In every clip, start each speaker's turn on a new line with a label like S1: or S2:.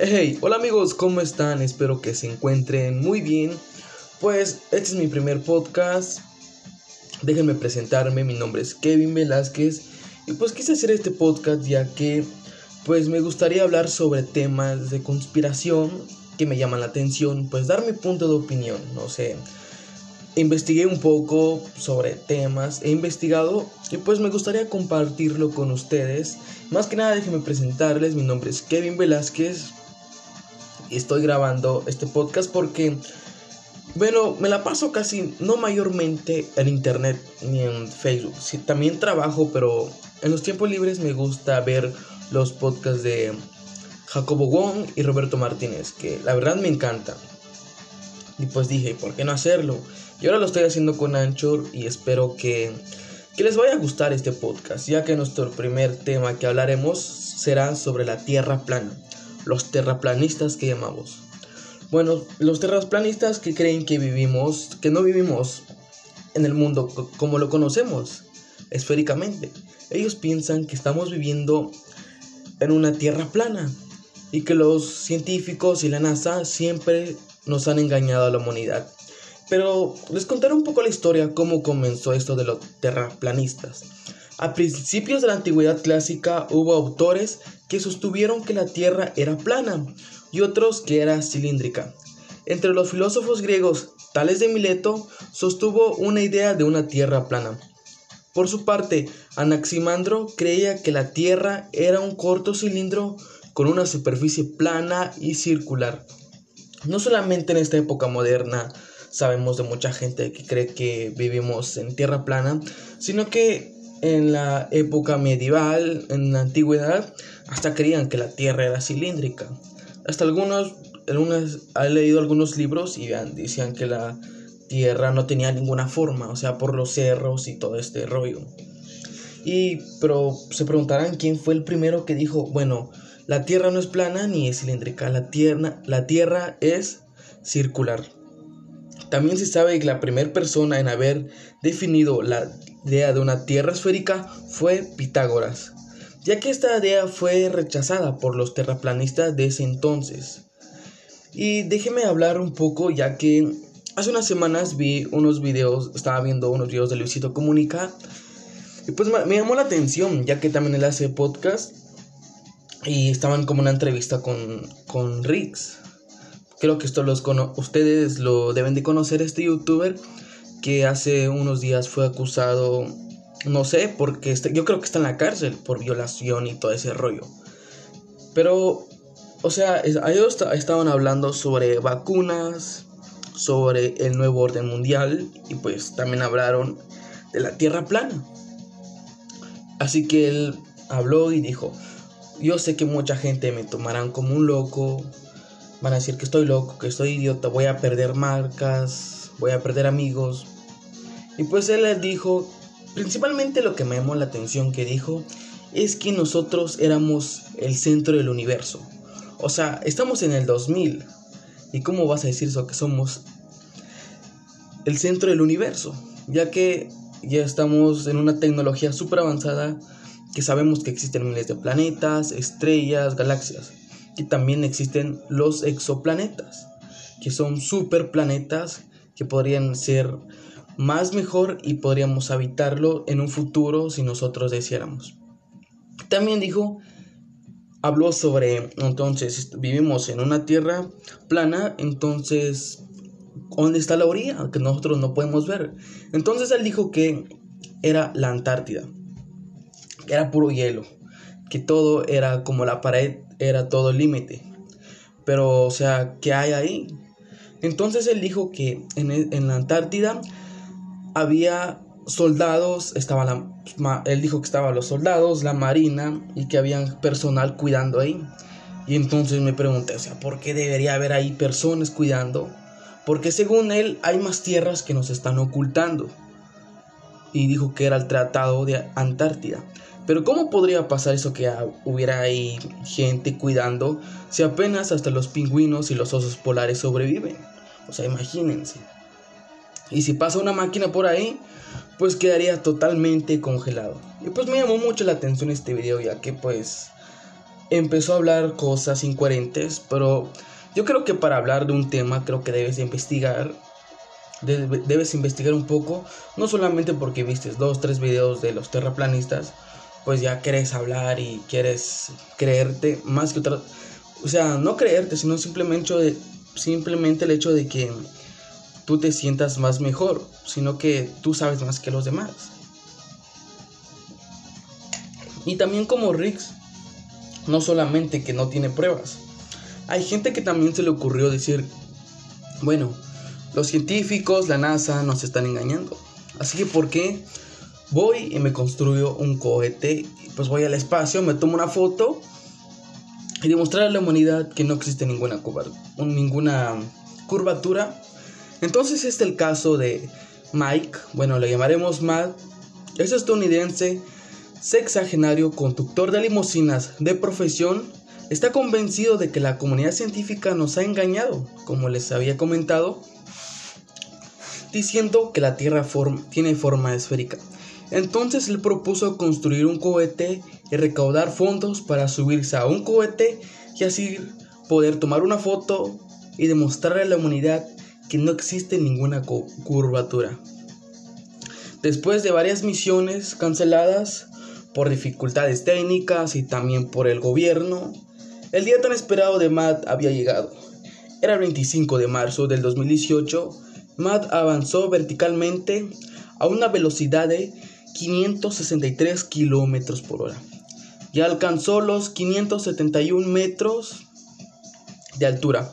S1: Hey, hola amigos, ¿cómo están? Espero que se encuentren muy bien. Pues este es mi primer podcast. Déjenme presentarme, mi nombre es Kevin Velázquez y pues quise hacer este podcast ya que pues me gustaría hablar sobre temas de conspiración que me llaman la atención, pues dar mi punto de opinión, no sé. Investigué un poco sobre temas, he investigado y pues me gustaría compartirlo con ustedes. Más que nada déjenme presentarles, mi nombre es Kevin Velázquez estoy grabando este podcast porque bueno, me la paso casi, no mayormente en internet ni en Facebook. Sí, también trabajo, pero en los tiempos libres me gusta ver los podcasts de Jacobo Wong y Roberto Martínez, que la verdad me encanta. Y pues dije, ¿por qué no hacerlo? Y ahora lo estoy haciendo con Anchor y espero que, que les vaya a gustar este podcast, ya que nuestro primer tema que hablaremos será sobre la Tierra plana, los terraplanistas que llamamos. Bueno, los terraplanistas que creen que vivimos, que no vivimos en el mundo como lo conocemos, esféricamente. Ellos piensan que estamos viviendo en una tierra plana y que los científicos y la NASA siempre nos han engañado a la humanidad. Pero les contaré un poco la historia, cómo comenzó esto de los terraplanistas. A principios de la antigüedad clásica hubo autores que sostuvieron que la Tierra era plana y otros que era cilíndrica. Entre los filósofos griegos, Tales de Mileto sostuvo una idea de una Tierra plana. Por su parte, Anaximandro creía que la Tierra era un corto cilindro con una superficie plana y circular. No solamente en esta época moderna sabemos de mucha gente que cree que vivimos en tierra plana, sino que en la época medieval, en la antigüedad, hasta creían que la Tierra era cilíndrica. Hasta algunos, algunos han leído algunos libros y decían que la Tierra no tenía ninguna forma, o sea, por los cerros y todo este rollo. Y, pero se preguntarán quién fue el primero que dijo, bueno, la Tierra no es plana ni es cilíndrica, la Tierra, la tierra es circular. También se sabe que la primera persona en haber definido la idea de una Tierra esférica fue Pitágoras ya que esta idea fue rechazada por los terraplanistas de ese entonces. Y déjeme hablar un poco, ya que hace unas semanas vi unos videos, estaba viendo unos videos de Luisito Comunica, y pues me llamó la atención, ya que también él hace podcast, y estaban como una entrevista con, con Rix. Creo que esto los ustedes lo deben de conocer, este youtuber que hace unos días fue acusado no sé, porque este, yo creo que está en la cárcel por violación y todo ese rollo. Pero, o sea, ellos estaban hablando sobre vacunas, sobre el nuevo orden mundial y pues también hablaron de la Tierra plana. Así que él habló y dijo, yo sé que mucha gente me tomarán como un loco, van a decir que estoy loco, que estoy idiota, voy a perder marcas, voy a perder amigos. Y pues él les dijo Principalmente lo que me llamó la atención que dijo es que nosotros éramos el centro del universo. O sea, estamos en el 2000. ¿Y cómo vas a decir eso que somos el centro del universo? Ya que ya estamos en una tecnología súper avanzada que sabemos que existen miles de planetas, estrellas, galaxias. Y también existen los exoplanetas, que son super planetas que podrían ser más mejor y podríamos habitarlo en un futuro si nosotros deseáramos. También dijo, habló sobre, entonces, vivimos en una tierra plana, entonces, ¿dónde está la orilla? Que nosotros no podemos ver. Entonces él dijo que era la Antártida, que era puro hielo, que todo era como la pared, era todo límite. Pero, o sea, ¿qué hay ahí? Entonces él dijo que en, en la Antártida había soldados, estaba la, él dijo que estaban los soldados, la marina y que había personal cuidando ahí. Y entonces me pregunté, o sea, ¿por qué debería haber ahí personas cuidando? Porque según él hay más tierras que nos están ocultando. Y dijo que era el Tratado de Antártida. Pero ¿cómo podría pasar eso que hubiera ahí gente cuidando si apenas hasta los pingüinos y los osos polares sobreviven? O sea, imagínense. Y si pasa una máquina por ahí, pues quedaría totalmente congelado. Y pues me llamó mucho la atención este video ya que pues empezó a hablar cosas incoherentes, pero yo creo que para hablar de un tema creo que debes investigar, debes investigar un poco, no solamente porque viste dos, tres videos de los terraplanistas, pues ya quieres hablar y quieres creerte más que otra, o sea, no creerte, sino simplemente, de, simplemente el hecho de que tú te sientas más mejor, sino que tú sabes más que los demás. Y también como Riggs, no solamente que no tiene pruebas, hay gente que también se le ocurrió decir, bueno, los científicos, la NASA nos están engañando. Así que ¿por qué voy y me construyo un cohete? Pues voy al espacio, me tomo una foto y demostrar a la humanidad que no existe ninguna, ninguna curvatura. Entonces este es el caso de Mike, bueno, le llamaremos Matt, es estadounidense sexagenario conductor de limusinas de profesión, está convencido de que la comunidad científica nos ha engañado, como les había comentado, diciendo que la Tierra tiene forma esférica. Entonces él propuso construir un cohete y recaudar fondos para subirse a un cohete y así poder tomar una foto y demostrarle a la humanidad que no existe ninguna curvatura. Después de varias misiones canceladas, por dificultades técnicas y también por el gobierno, el día tan esperado de Matt había llegado. Era el 25 de marzo del 2018. Matt avanzó verticalmente a una velocidad de 563 kilómetros por hora y alcanzó los 571 metros de altura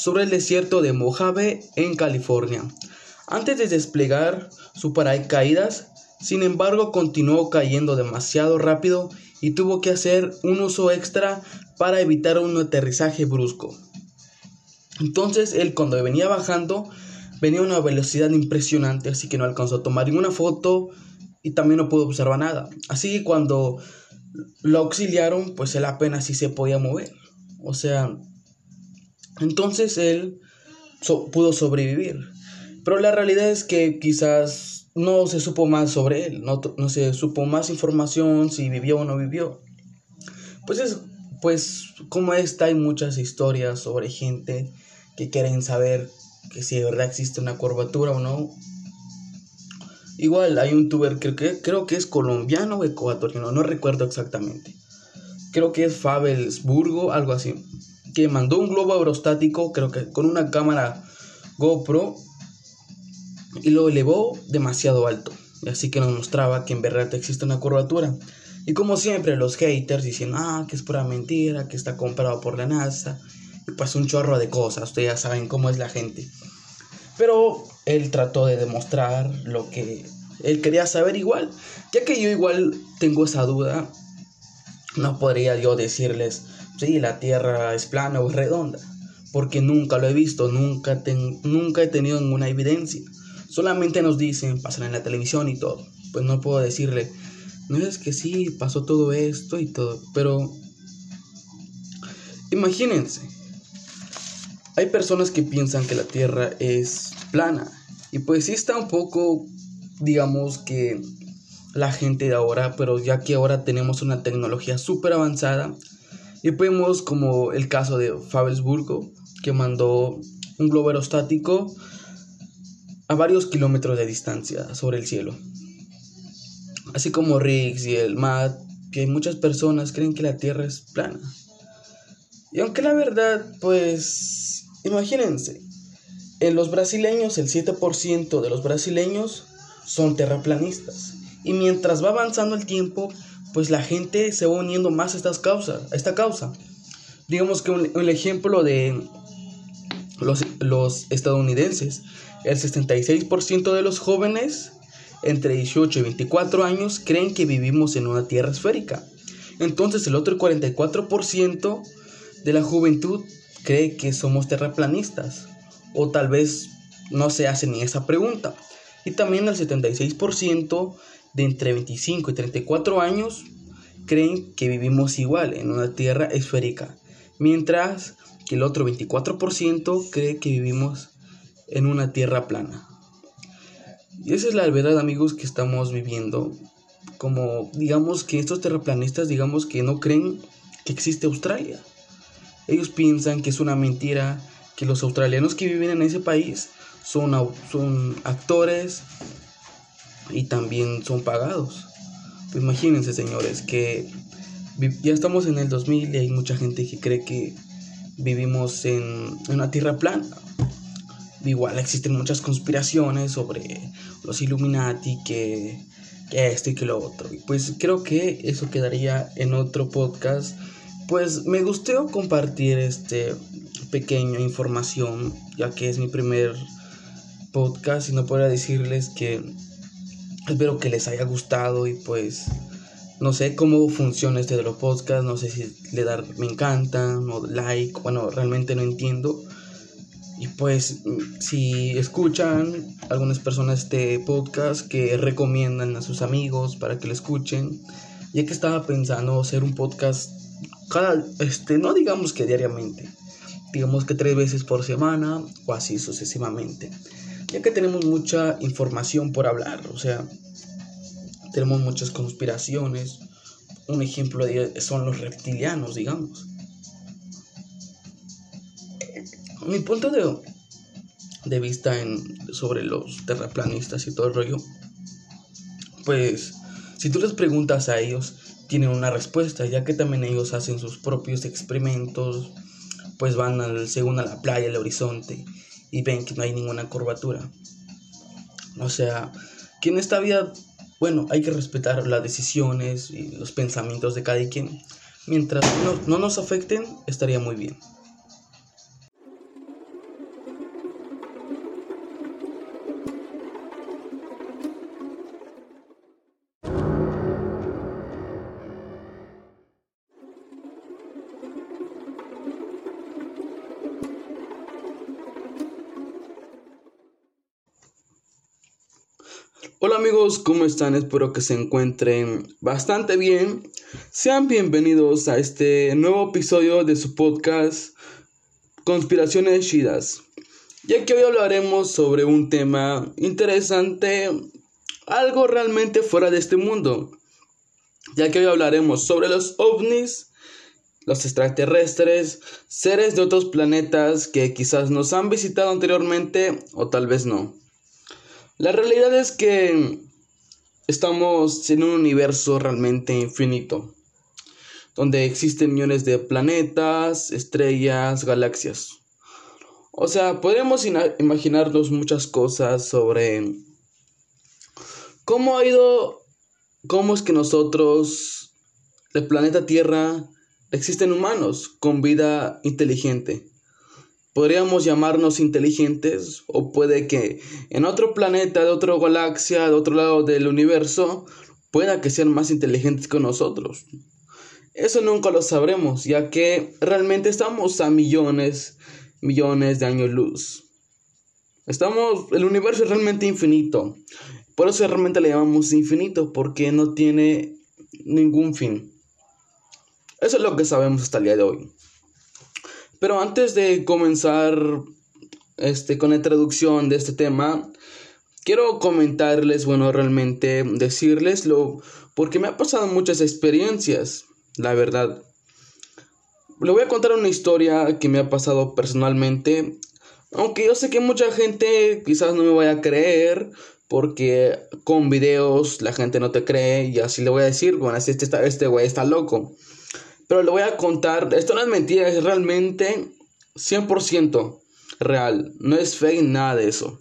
S1: sobre el desierto de Mojave en California. Antes de desplegar su paracaídas, sin embargo, continuó cayendo demasiado rápido y tuvo que hacer un uso extra para evitar un aterrizaje brusco. Entonces él cuando venía bajando venía a una velocidad impresionante, así que no alcanzó a tomar ninguna foto y también no pudo observar nada. Así que cuando lo auxiliaron, pues él apenas sí se podía mover. O sea, entonces él pudo sobrevivir. Pero la realidad es que quizás no se supo más sobre él, no, no se supo más información si vivió o no vivió. Pues es, pues como esta hay muchas historias sobre gente que quieren saber que si de verdad existe una curvatura o no. Igual hay un tuber creo que, creo que es colombiano o ecuatoriano, no recuerdo exactamente. Creo que es Fabelsburgo, algo así. Que mandó un globo aerostático, creo que con una cámara GoPro y lo elevó demasiado alto. Así que nos mostraba que en verdad existe una curvatura. Y como siempre, los haters dicen, ah, que es pura mentira, que está comprado por la NASA. Y pues un chorro de cosas, ustedes ya saben cómo es la gente. Pero él trató de demostrar lo que él quería saber igual. Ya que yo igual tengo esa duda, no podría yo decirles, sí, la Tierra es plana o es redonda. Porque nunca lo he visto, nunca, nunca he tenido ninguna evidencia. Solamente nos dicen, pasan en la televisión y todo. Pues no puedo decirle, no es que sí, pasó todo esto y todo. Pero imagínense, hay personas que piensan que la Tierra es plana. Y pues sí está un poco, digamos que la gente de ahora, pero ya que ahora tenemos una tecnología súper avanzada, y vemos como el caso de Fabelsburgo, que mandó un globo aerostático a varios kilómetros de distancia sobre el cielo. Así como Riggs y el Matt, que muchas personas creen que la Tierra es plana. Y aunque la verdad, pues, imagínense, en los brasileños el 7% de los brasileños son terraplanistas. Y mientras va avanzando el tiempo, pues la gente se va uniendo más a, estas causas, a esta causa. Digamos que un, ejemplo de los, los estadounidenses el 66% de los jóvenes entre 18 y 24 años creen que vivimos en una tierra esférica. Entonces el otro 44% de la juventud cree que somos terraplanistas. O tal vez no se hace ni esa pregunta. Y también el 76% de entre 25 y 34 años creen que vivimos igual en una tierra esférica. Mientras que el otro 24% cree que vivimos en una tierra plana. Y esa es la verdad, amigos, que estamos viviendo. Como digamos que estos terraplanistas, digamos que no creen que existe Australia. Ellos piensan que es una mentira que los australianos que viven en ese país son, son actores y también son pagados. Imagínense, señores, que ya estamos en el 2000 y hay mucha gente que cree que vivimos en una tierra plana. Igual existen muchas conspiraciones sobre los Illuminati, que, que esto y que lo otro. Pues creo que eso quedaría en otro podcast. Pues me gustó compartir este pequeña información, ya que es mi primer podcast y no puedo decirles que espero que les haya gustado y pues no sé cómo funciona este de los podcasts, no sé si le dar me encanta o like, bueno, realmente no entiendo. Y pues si escuchan algunas personas este podcast que recomiendan a sus amigos para que lo escuchen, ya que estaba pensando hacer un podcast cada este no digamos que diariamente, digamos que tres veces por semana o así sucesivamente, ya que tenemos mucha información por hablar, o sea, tenemos muchas conspiraciones. Un ejemplo de son los reptilianos, digamos. Mi punto de, de vista en, sobre los terraplanistas y todo el rollo, pues si tú les preguntas a ellos, tienen una respuesta, ya que también ellos hacen sus propios experimentos, pues van al, según a la playa, al horizonte, y ven que no hay ninguna curvatura. O sea, que en esta vida bueno, hay que respetar las decisiones y los pensamientos de cada quien. Mientras no, no nos afecten, estaría muy bien. Amigos, ¿cómo están? Espero que se encuentren bastante bien. Sean bienvenidos a este nuevo episodio de su podcast Conspiraciones Chidas. Ya que hoy hablaremos sobre un tema interesante, algo realmente fuera de este mundo. Ya que hoy hablaremos sobre los ovnis, los extraterrestres, seres de otros planetas que quizás nos han visitado anteriormente o tal vez no. La realidad es que estamos en un universo realmente infinito, donde existen millones de planetas, estrellas, galaxias. O sea, podemos imaginarnos muchas cosas sobre cómo ha ido, cómo es que nosotros, el planeta Tierra, existen humanos con vida inteligente. Podríamos llamarnos inteligentes o puede que en otro planeta, de otra galaxia, de otro lado del universo, pueda que sean más inteligentes que nosotros. Eso nunca lo sabremos, ya que realmente estamos a millones, millones de años luz. Estamos, el universo es realmente infinito. Por eso realmente le llamamos infinito, porque no tiene ningún fin. Eso es lo que sabemos hasta el día de hoy. Pero antes de comenzar este, con la introducción de este tema, quiero comentarles, bueno, realmente decirleslo, porque me ha pasado muchas experiencias, la verdad. Le voy a contar una historia que me ha pasado personalmente, aunque yo sé que mucha gente quizás no me vaya a creer, porque con videos la gente no te cree, y así le voy a decir, bueno, así este, este güey está loco. Pero le voy a contar, esto no es mentira, es realmente 100% real, no es fake, nada de eso.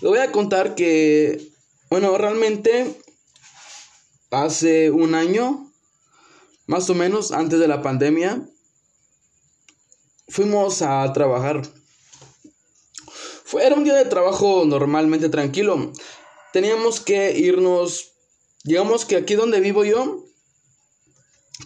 S1: Le voy a contar que, bueno, realmente hace un año, más o menos antes de la pandemia, fuimos a trabajar. Fue, era un día de trabajo normalmente tranquilo. Teníamos que irnos, digamos que aquí donde vivo yo,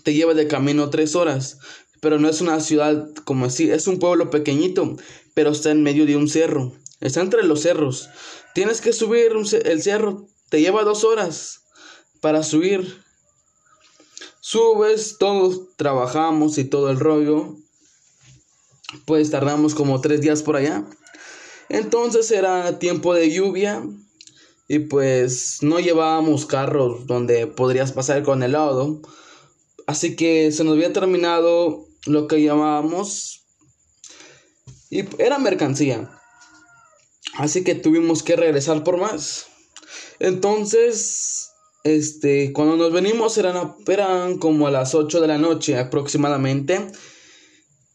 S1: te lleva de camino tres horas, pero no es una ciudad como así, es un pueblo pequeñito, pero está en medio de un cerro, está entre los cerros. Tienes que subir el cerro, te lleva dos horas para subir. Subes, todos trabajamos y todo el rollo. Pues tardamos como tres días por allá. Entonces era tiempo de lluvia y pues no llevábamos carros donde podrías pasar con el lodo así que se nos había terminado lo que llamábamos y era mercancía. Así que tuvimos que regresar por más. Entonces, este, cuando nos venimos eran, eran como a las 8 de la noche aproximadamente.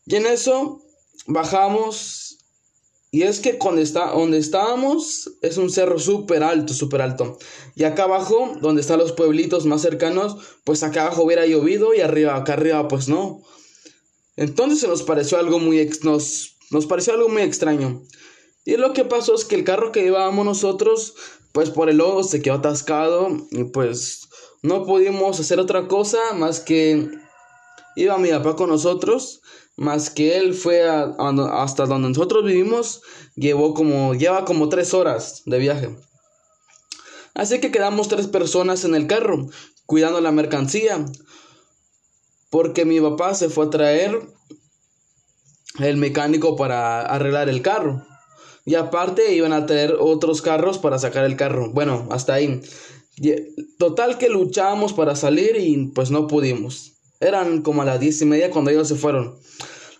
S1: Y en eso bajamos y es que cuando está, donde estábamos es un cerro súper alto, súper alto. Y acá abajo, donde están los pueblitos más cercanos, pues acá abajo hubiera llovido y arriba, acá arriba, pues no. Entonces se nos pareció algo muy, nos, nos pareció algo muy extraño. Y lo que pasó es que el carro que llevábamos nosotros, pues por el lodo se quedó atascado y pues no pudimos hacer otra cosa más que iba mi papá con nosotros más que él fue hasta donde nosotros vivimos, llevó como, lleva como tres horas de viaje. Así que quedamos tres personas en el carro, cuidando la mercancía, porque mi papá se fue a traer el mecánico para arreglar el carro. Y aparte iban a traer otros carros para sacar el carro. Bueno, hasta ahí. Total que luchamos para salir y pues no pudimos. Eran como a las diez y media cuando ellos se fueron.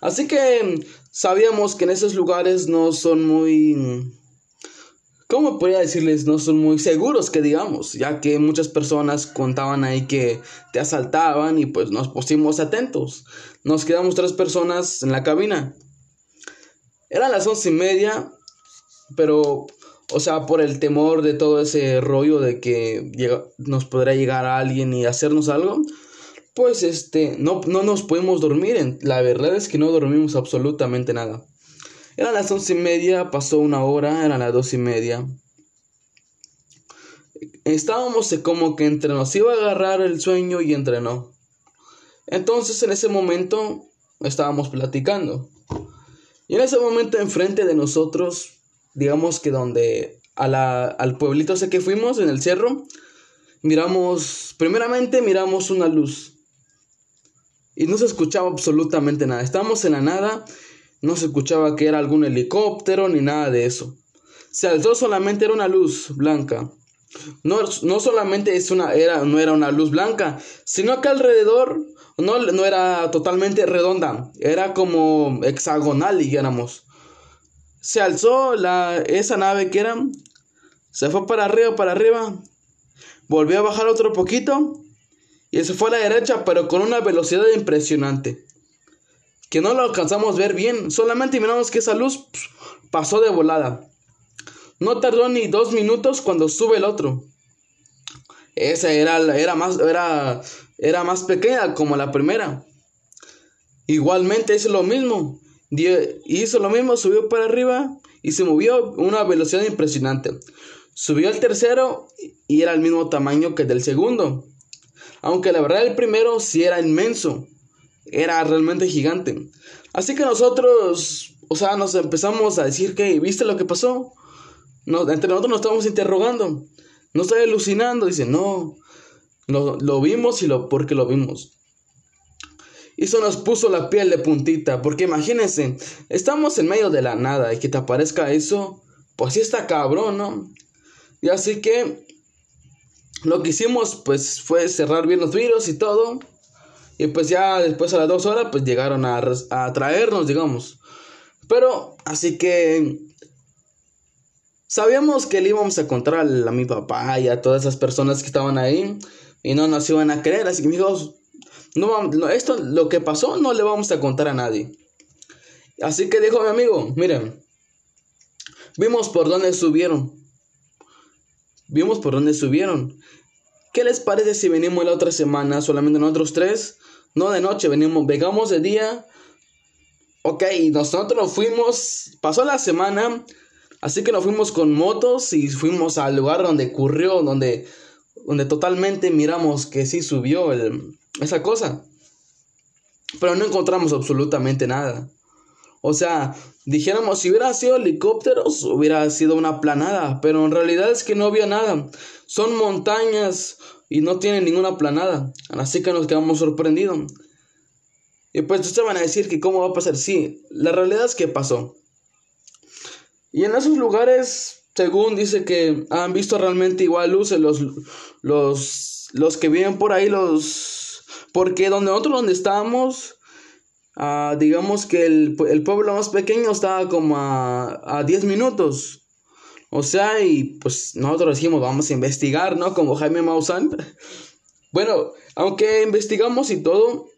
S1: Así que sabíamos que en esos lugares no son muy... ¿Cómo podría decirles? No son muy seguros que digamos, ya que muchas personas contaban ahí que te asaltaban y pues nos pusimos atentos. Nos quedamos tres personas en la cabina. Eran las once y media, pero, o sea, por el temor de todo ese rollo de que nos podría llegar alguien y hacernos algo, pues este, no, no nos pudimos dormir. La verdad es que no dormimos absolutamente nada. Eran las once y media, pasó una hora, eran las dos y media. Estábamos como que entre nos iba a agarrar el sueño y entre no. Entonces en ese momento estábamos platicando. Y en ese momento enfrente de nosotros, digamos que donde a la, al pueblito ese que fuimos, en el cerro, miramos, primeramente miramos una luz y no se escuchaba absolutamente nada. Estábamos en la nada, no se escuchaba que era algún helicóptero ni nada de eso. Se alzó solamente era una luz blanca. No, no solamente es una, era, no era una luz blanca, sino que alrededor no, no era totalmente redonda, era como hexagonal, dijéramos. Se alzó la, esa nave que era, se fue para arriba, para arriba, volvió a bajar otro poquito y se fue a la derecha, pero con una velocidad impresionante. Que no lo alcanzamos a ver bien, solamente miramos que esa luz pasó de volada. No tardó ni dos minutos cuando sube el otro. Esa era, era, más, era, era más pequeña como la primera. Igualmente hizo lo mismo. Hizo lo mismo, subió para arriba y se movió a una velocidad impresionante. Subió el tercero y era el mismo tamaño que el del segundo. Aunque la verdad el primero sí era inmenso, era realmente gigante. Así que nosotros, o sea, nos empezamos a decir que, ¿viste lo que pasó? entre nosotros nos estábamos interrogando. No estoy alucinando, dice, no, lo, lo vimos y lo, porque lo vimos. Y eso nos puso la piel de puntita, porque imagínense, estamos en medio de la nada y que te aparezca eso, pues sí está cabrón, ¿no? Y así que lo que hicimos pues fue cerrar bien los virus y todo. Y pues ya después a las dos horas pues llegaron a, a traernos, digamos. Pero así que sabíamos que le íbamos a encontrar a, mi papá y a todas esas personas que estaban ahí. Y no nos iban a creer. Así que dijimos, no, esto lo que pasó no le vamos a contar a nadie. Así que dijo mi amigo, miren, vimos por dónde subieron. Vimos por dónde subieron. ¿Qué les parece si venimos la otra semana solamente nosotros tres? No de noche, venimos, vengamos de día. Ok, nosotros nos fuimos, pasó la semana, así que nos fuimos con motos y fuimos al lugar donde ocurrió, donde, donde totalmente miramos que sí subió esa cosa. Pero no encontramos absolutamente nada. O sea, dijéramos, si hubiera sido helicópteros, hubiera sido una planada, pero en realidad es que no había nada. Son montañas y no tienen ninguna planada. Así que nos quedamos sorprendidos. Y pues ustedes van a decir que cómo va a pasar. Sí, la realidad es que pasó. Y en esos lugares, según dice que han visto realmente igual luces los, los, los que viven por ahí, los Porque donde nosotros donde estábamos, ah, digamos que el, pueblo más pequeño estaba como a, a 10 minutos. O sea, y pues nosotros dijimos, vamos a investigar, ¿no? Como Jaime Maussan. Bueno, aunque investigamos y todo,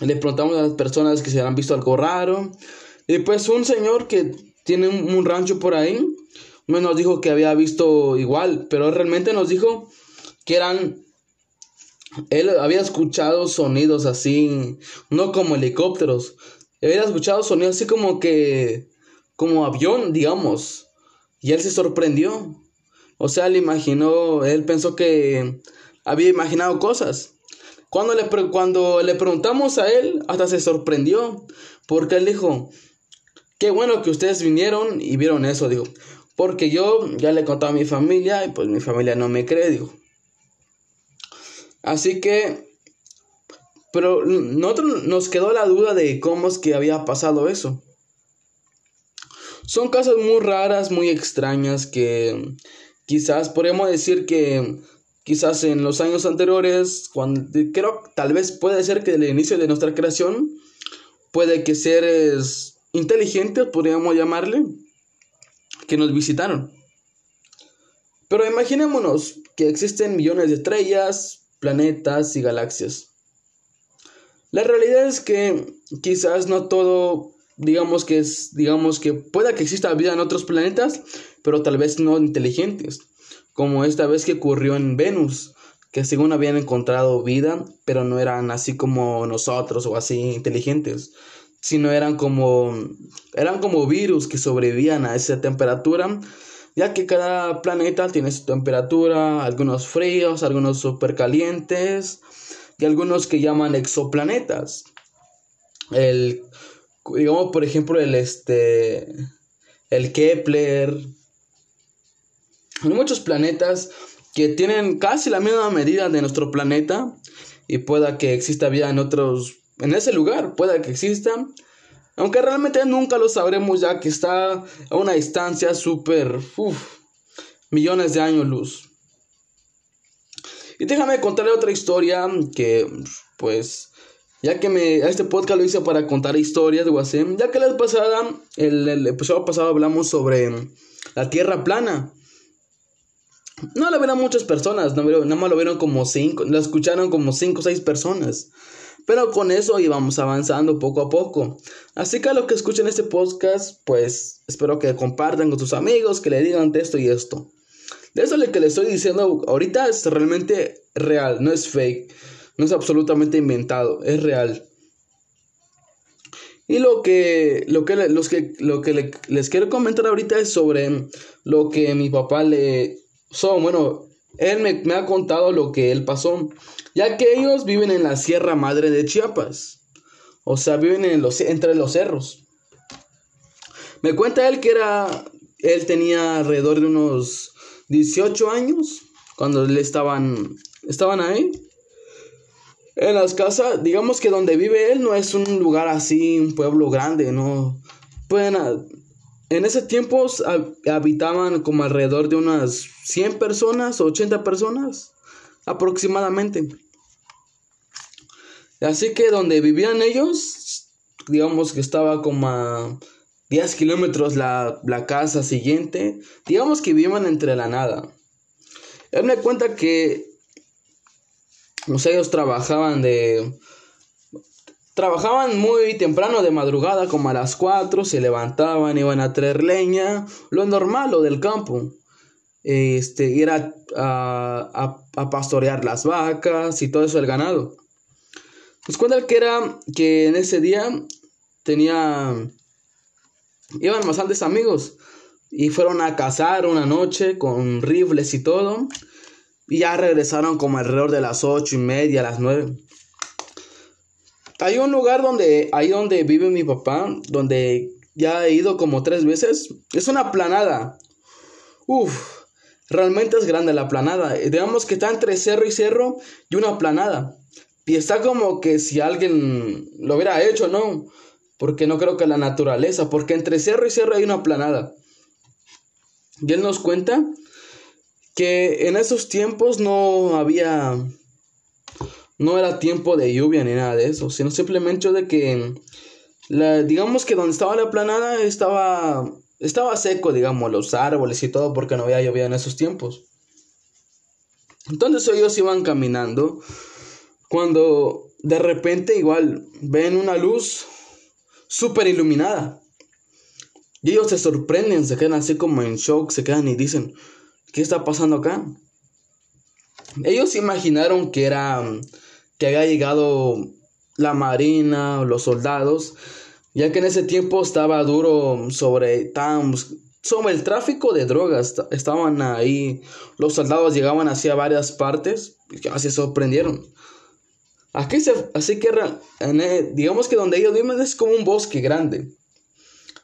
S1: le preguntamos a las personas que se han visto algo raro. Y pues un señor que tiene un, rancho por ahí, nos dijo que había visto igual, pero realmente nos dijo que eran él había escuchado sonidos así, no como helicópteros. Había escuchado sonidos así como que, como avión, digamos. Y él se sorprendió. O sea, le imaginó, él pensó que había imaginado cosas. Cuando le, cuando le preguntamos a él, hasta se sorprendió. Porque él dijo, qué bueno que ustedes vinieron y vieron eso, dijo. Porque yo ya le conté a mi familia y pues mi familia no me cree, dijo. Así que, pero nosotros nos quedó la duda de cómo es que había pasado eso. Son cosas muy raras, muy extrañas que quizás podríamos decir que quizás en los años anteriores, cuando creo tal vez puede ser que el inicio de nuestra creación, puede que seres inteligentes, podríamos llamarle, que nos visitaron. Pero imaginémonos que existen millones de estrellas, planetas y galaxias. La realidad es que quizás no todo digamos que es, digamos que pueda que exista vida en otros planetas, pero tal vez no inteligentes, como esta vez que ocurrió en Venus, que según habían encontrado vida, pero no eran así como nosotros o así inteligentes, sino eran como eran como virus que sobrevivían a esa temperatura, ya que cada planeta tiene su temperatura, algunos fríos, algunos super calientes y algunos que llaman exoplanetas. El digamos, por ejemplo, el este, el Kepler. Hay muchos planetas que tienen casi la misma medida de nuestro planeta y pueda que exista vida en otros, en ese lugar, pueda que exista. Aunque realmente nunca lo sabremos ya que está a una distancia súper, millones de años luz. Y déjame contarle otra historia que, pues, ya que me, este podcast lo hice para contar historias de Wasem, ya que la pasada, el, episodio pasado hablamos sobre la tierra plana. No la vieron muchas personas, no, nada más lo vieron como cinco, la escucharon como cinco o seis personas. Pero con eso íbamos avanzando poco a poco. Así que a los que escuchen este podcast, pues espero que compartan con sus amigos, que le digan esto y esto. De eso que le estoy diciendo ahorita es realmente real, no es fake. No es absolutamente inventado, es real. Y lo que, lo que, los que, lo que les quiero comentar ahorita es sobre lo que mi papá le... Son, bueno, él me, me, ha contado lo que él pasó, ya que ellos viven en la Sierra Madre de Chiapas. O sea, viven entre los cerros. Me cuenta él que era, él tenía alrededor de unos 18 años cuando le estaban, estaban ahí. En las casas, digamos que donde vive él no es un lugar así, un pueblo grande, no. Pueden, en ese tiempo habitaban como alrededor de unas 100 personas, 80 personas aproximadamente. Así que donde vivían ellos, digamos que estaba como a 10 kilómetros la, la casa siguiente, digamos que vivían entre la nada. Él me cuenta que pues ellos trabajaban de... Trabajaban muy temprano de madrugada, como a las 4, se levantaban, iban a traer leña, lo normal, lo del campo. Este, ir a, a, pastorear las vacas y todo eso, el ganado. Pues cuenta que era que en ese día tenía... Iban bastantes amigos y fueron a cazar una noche con rifles y todo. Y ya regresaron como alrededor de las ocho y media, las nueve. Hay un lugar donde, ahí donde vive mi papá, donde ya he ido como tres veces. Es una planada. Uf, realmente es grande la planada. Digamos que está entre cerro y cerro y una planada. Y está como que si alguien lo hubiera hecho, ¿no? Porque no creo que la naturaleza, porque entre cerro y cerro hay una planada. Y él nos cuenta que en esos tiempos no había no era tiempo de lluvia ni nada de eso, sino simplemente de que, la, digamos que donde estaba la planada estaba, estaba seco, digamos, los árboles y todo, porque no había lluvia en esos tiempos. Entonces ellos iban caminando cuando de repente igual ven una luz súper iluminada. Y ellos se sorprenden, se quedan así como en shock, se quedan y dicen, ¿qué está pasando acá? Ellos imaginaron que era que había llegado la marina o los soldados, ya que en ese tiempo estaba duro sobre, sobre el tráfico de drogas. Estaban ahí, los soldados llegaban hacia varias partes y se sorprendieron. Aquí se, así que digamos que donde ellos viven es como un bosque grande.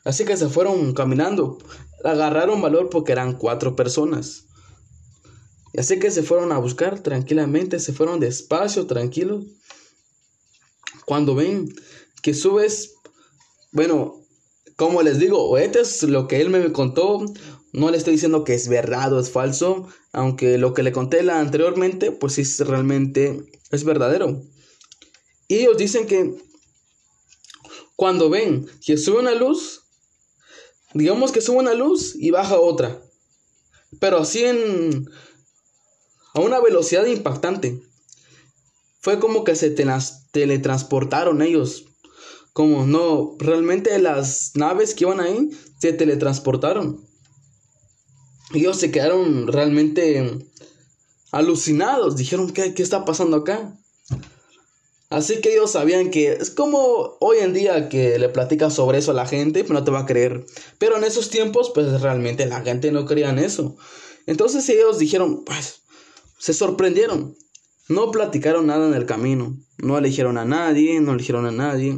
S1: Así que se fueron caminando. Agarraron valor porque eran cuatro personas. Así que se fueron a buscar tranquilamente, se fueron despacio, tranquilos. Cuando ven que subes, bueno, como les digo, esto es lo que él me contó. No le estoy diciendo que es verdad o es falso, aunque lo que le conté la anteriormente, pues sí, realmente es verdadero. Y ellos dicen que cuando ven que sube una luz, digamos que sube una luz y baja otra, pero así en a una velocidad impactante. Fue como que se teletransportaron ellos. Como no, realmente las naves que iban ahí se teletransportaron. Ellos se quedaron realmente alucinados. Dijeron, ¿qué, qué está pasando acá? Así que ellos sabían que es como hoy en día que le platicas sobre eso a la gente, pero no te va a creer. Pero en esos tiempos, pues realmente la gente no creía en eso. Entonces ellos dijeron, pues se sorprendieron. No platicaron nada en el camino. No eligieron a nadie, no eligieron a nadie.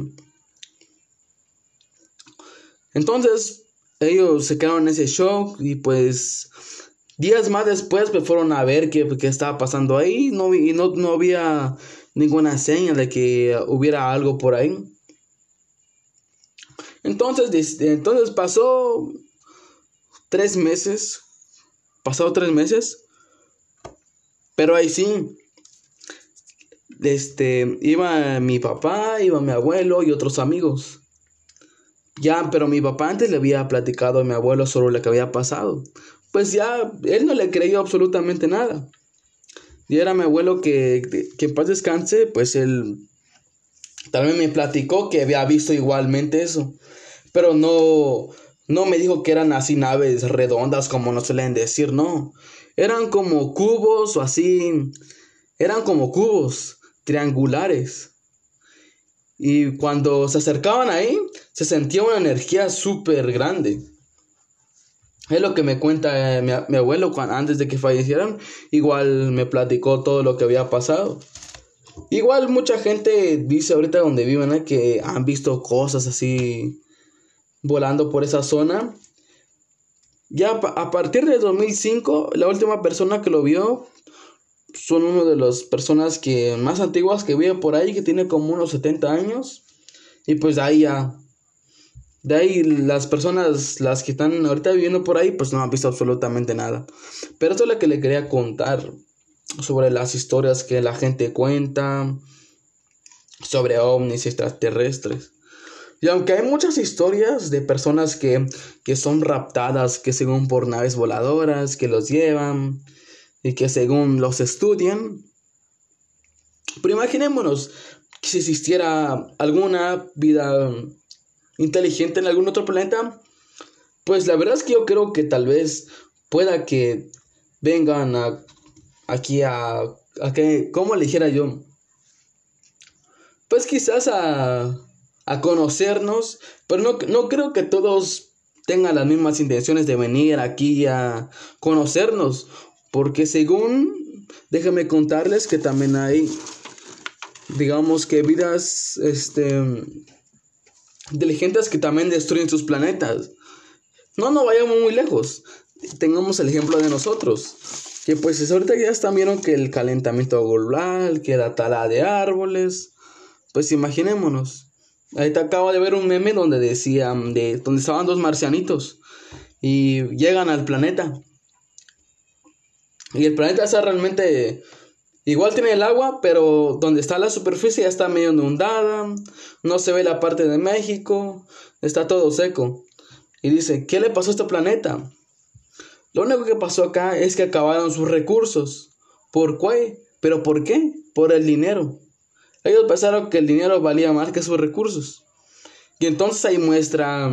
S1: Entonces, ellos se quedaron en ese shock y pues días más después pues fueron a ver qué, qué estaba pasando ahí no, y no, no había ninguna señal de que hubiera algo por ahí. Entonces, entonces pasó tres meses, pasó tres meses pero ahí sí, este, iba mi papá, iba mi abuelo y otros amigos. Ya, pero mi papá antes le había platicado a mi abuelo sobre lo que había pasado. Pues ya, él no le creyó absolutamente nada. Y era mi abuelo que, que en paz descanse, pues él también me platicó que había visto igualmente eso. Pero no, no me dijo que eran así naves redondas como nos suelen decir, no. Eran como cubos o así. Eran como cubos triangulares. Y cuando se acercaban ahí, se sentía una energía súper grande. Es lo que me cuenta eh, mi, abuelo antes de que fallecieran. Igual me platicó todo lo que había pasado. Igual mucha gente dice ahorita donde viven que han visto cosas así volando por esa zona. Ya a partir de 2005, la última persona que lo vio son una de las personas que más antiguas que vive por ahí, que tiene como unos 70 años. Y pues ahí ya. De ahí las personas, las que están ahorita viviendo por ahí, pues no han visto absolutamente nada. Pero esto es lo que le quería contar sobre las historias que la gente cuenta sobre ovnis extraterrestres. Y aunque hay muchas historias de personas que, que son raptadas, que según por naves voladoras, que los llevan y que según los estudian, pero imaginémonos que si existiera alguna vida inteligente en algún otro planeta, pues la verdad es que yo creo que tal vez pueda que vengan a, aquí a, a que, ¿cómo le yo? Pues quizás a, a conocernos, pero no, no creo que todos tengan las mismas intenciones de venir aquí a conocernos, porque según, déjenme contarles que también hay, digamos que vidas, este, inteligentes que también destruyen sus planetas. No, no vayamos muy lejos. Tengamos el ejemplo de nosotros. Que pues ahorita ya están vieron que el calentamiento global, que la tala de árboles. Pues imaginémonos. Ahí te acabo de ver un meme donde decía, de, donde estaban dos marcianitos y llegan al planeta. Y el planeta está realmente Igual tiene el agua, pero donde está la superficie ya está medio inundada, no se ve la parte de México, está todo seco. Y dice, ¿qué le pasó a este planeta? Lo único que pasó acá es que acabaron sus recursos. ¿Por qué? ¿Pero por qué? Por el dinero. Ellos pensaron que el dinero valía más que sus recursos. Y entonces ahí muestra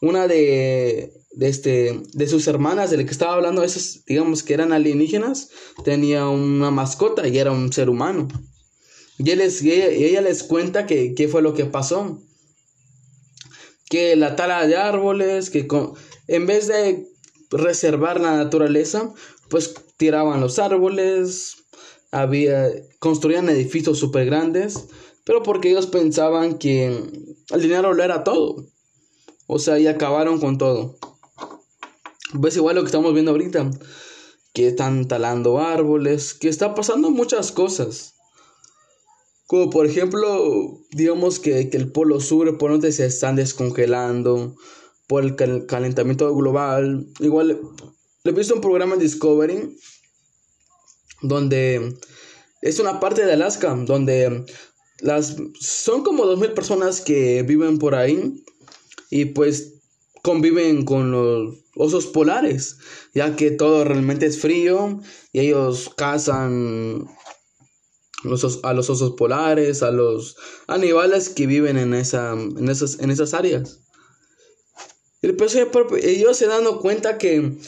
S1: una de, de, este, de sus hermanas, de la que estaba hablando, esas, digamos que eran alienígenas, tenía una mascota y era un ser humano. Y, ella, les cuenta que, qué fue lo que pasó. Que la tala de árboles, que en vez de reservar la naturaleza, pues tiraban los árboles, había, construían edificios súper grandes, pero porque ellos pensaban que el dinero lo era todo. O sea, y acabaron con todo. Pues igual lo que estamos viendo ahorita, que están talando árboles, que está pasando muchas cosas. Como por ejemplo, digamos que, el polo sur, por donde se están descongelando, por el calentamiento global. Igual, le he visto un programa en Discovery, donde es una parte de Alaska, donde las, son como 2.000 personas que viven por ahí y pues conviven con los osos polares, ya que todo realmente es frío y ellos cazan a los osos polares, a los animales que viven en, esa, en, esas, en esas áreas. Y pues ellos se dan cuenta que,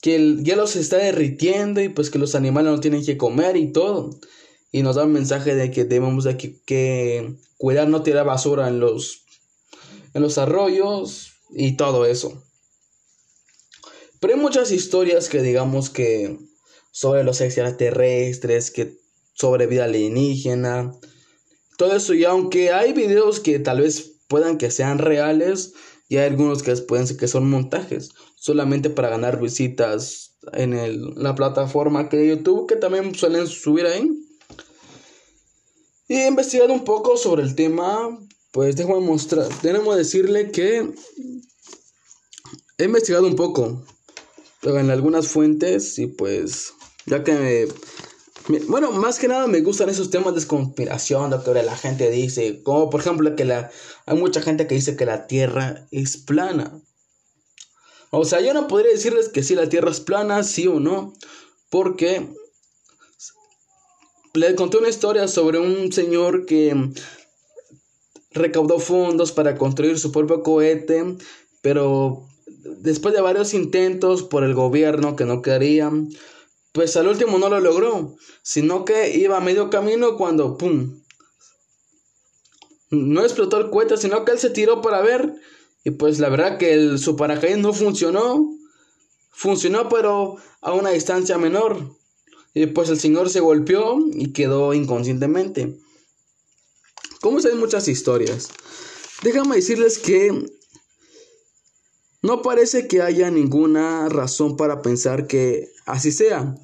S1: que el hielo se está derritiendo y pues que los animales no tienen que comer y todo. Y nos da un mensaje de que debemos de que, que cuidar no tirar basura en los en los arroyos y todo eso. Pero hay muchas historias que digamos que sobre los extraterrestres, que sobre vida alienígena, todo eso. Y aunque hay videos que tal vez puedan que sean reales, y hay algunos que pueden ser que son montajes, solamente para ganar visitas en el, la plataforma que YouTube, que también suelen subir ahí. Y he investigado un poco sobre el tema, pues déjame mostrar, tenemos decirle que he investigado un poco en algunas fuentes y pues ya que bueno, más que nada me gustan esos temas de conspiración, lo que la gente dice, como por ejemplo que la hay mucha gente que dice que la Tierra es plana. O sea, yo no podría decirles que si la Tierra es plana, sí o no, porque le conté una historia sobre un señor que recaudó fondos para construir su propio cohete, pero después de varios intentos por el gobierno que no querían, pues al último no lo logró, sino que iba a medio camino cuando, ¡pum! No explotó el cohete, sino que él se tiró para ver y pues la verdad que el, su paracaídas no funcionó, funcionó pero a una distancia menor. Y pues el señor se golpeó y quedó inconscientemente. Como hay muchas historias. Déjame decirles que no parece que haya ninguna razón para pensar que así sea.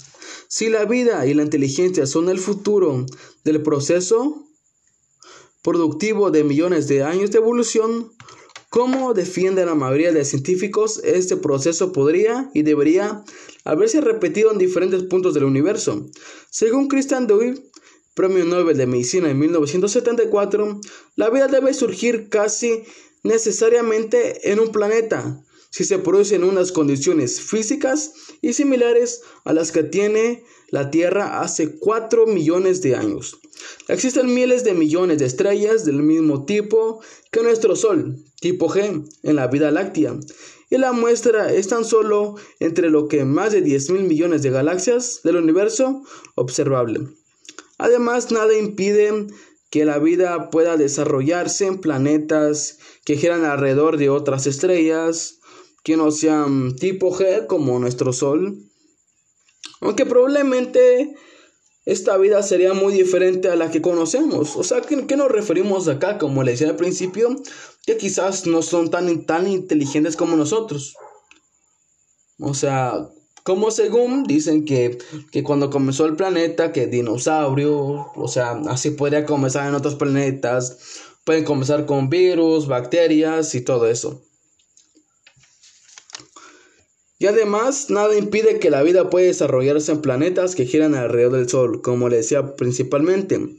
S1: Si la vida y la inteligencia son el futuro del proceso productivo de millones de años de evolución, ¿cómo defiende la mayoría de científicos este proceso podría y debería haberse repetido en diferentes puntos del universo? Según Christian Dewey, Premio Nobel de Medicina en 1974, la vida debe surgir casi necesariamente en un planeta, si se producen unas condiciones físicas y similares a las que tiene la Tierra hace 4 millones de años. Existen miles de millones de estrellas del mismo tipo que nuestro Sol, tipo G, en la vida láctea, y la muestra es tan solo entre lo que más de 10 mil millones de galaxias del universo observable. Además, nada impide que la vida pueda desarrollarse en planetas que giran alrededor de otras estrellas que no sean tipo G como nuestro Sol. Aunque probablemente esta vida sería muy diferente a la que conocemos. O sea, ¿qué, nos referimos acá? Como le decía al principio, que quizás no son tan, tan inteligentes como nosotros. O sea, como según dicen que, que cuando comenzó el planeta, que dinosaurios, o sea, así podría comenzar en otros planetas, pueden comenzar con virus, bacterias y todo eso. Y además, nada impide que la vida pueda desarrollarse en planetas que giran alrededor del Sol, como le decía principalmente.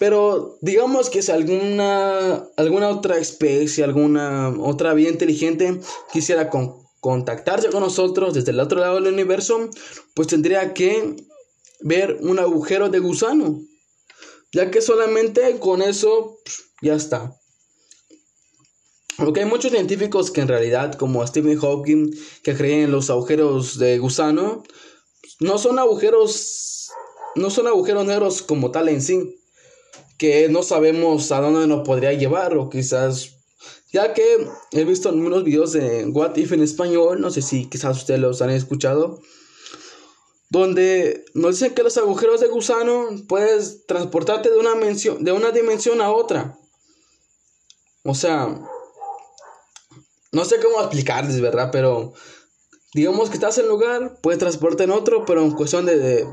S1: Pero digamos que si alguna, alguna otra especie, alguna otra vida inteligente quisiera contactarse con nosotros desde el otro lado del universo, pues tendría que ver un agujero de gusano. Ya que solamente con eso ya está. Porque hay muchos científicos que en realidad, como Stephen Hawking, que creen en los agujeros de gusano, no son agujeros, no son agujeros negros como tal en sí, que no sabemos a dónde nos podría llevar o quizás, ya que he visto algunos videos de What If en español, no sé si quizás ustedes los han escuchado, donde nos dicen que los agujeros de gusano puedes transportarte de una, de una dimensión a otra. O sea, no sé cómo explicarles, ¿verdad? Pero digamos que estás en un lugar, puedes transportarte en otro, pero en cuestión de,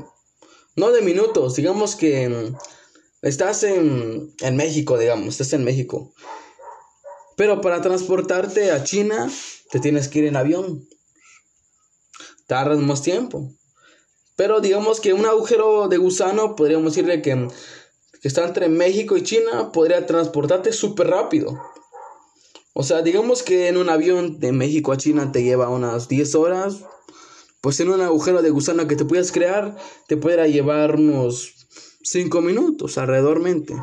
S1: no de minutos, digamos que mm, estás en, en México, digamos, estás en México. Pero para transportarte a China, te tienes que ir en avión. Tardas más tiempo. Pero digamos que un agujero de gusano, podríamos decirle que, que está entre México y China, podría transportarte súper rápido. O sea, digamos que en un avión de México a China te lleva unas 10 horas. Pues en un agujero de gusano que te puedas crear, te pudiera llevar unos 5 minutos alrededormente.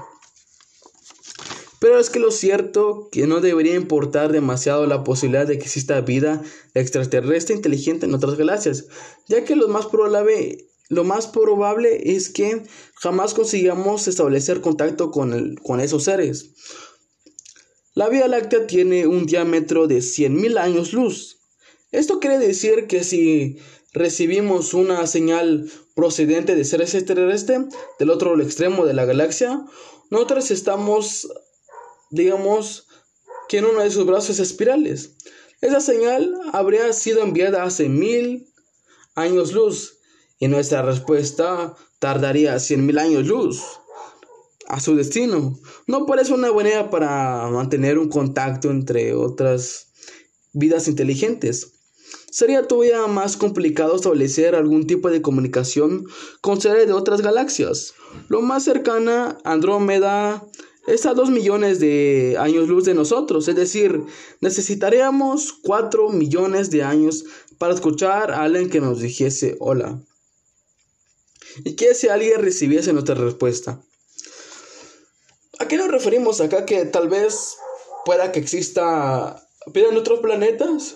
S1: Pero es que lo cierto que no debería importar demasiado la posibilidad de que exista vida extraterrestre inteligente en otras galaxias, ya que lo más probable, lo más probable es que jamás consigamos establecer contacto con, el, con esos seres. La Vía Láctea tiene un diámetro de 100.000 años luz. Esto quiere decir que si recibimos una señal procedente de seres extraterrestres del otro extremo de la galaxia, nosotros estamos, digamos, en uno de sus brazos espirales. Esa señal habría sido enviada hace mil años luz y nuestra respuesta tardaría 100.000 años luz a su destino. No parece una buena idea para mantener un contacto entre otras vidas inteligentes. Sería todavía más complicado establecer algún tipo de comunicación con seres de otras galaxias. Lo más cercana, Andrómeda, es a 2 millones de años luz de nosotros, es decir, necesitaríamos 4 millones de años para escuchar a alguien que nos dijese hola. ¿Y que si alguien recibiese nuestra respuesta? ¿A qué nos referimos acá? Que tal vez pueda que exista vida en otros planetas.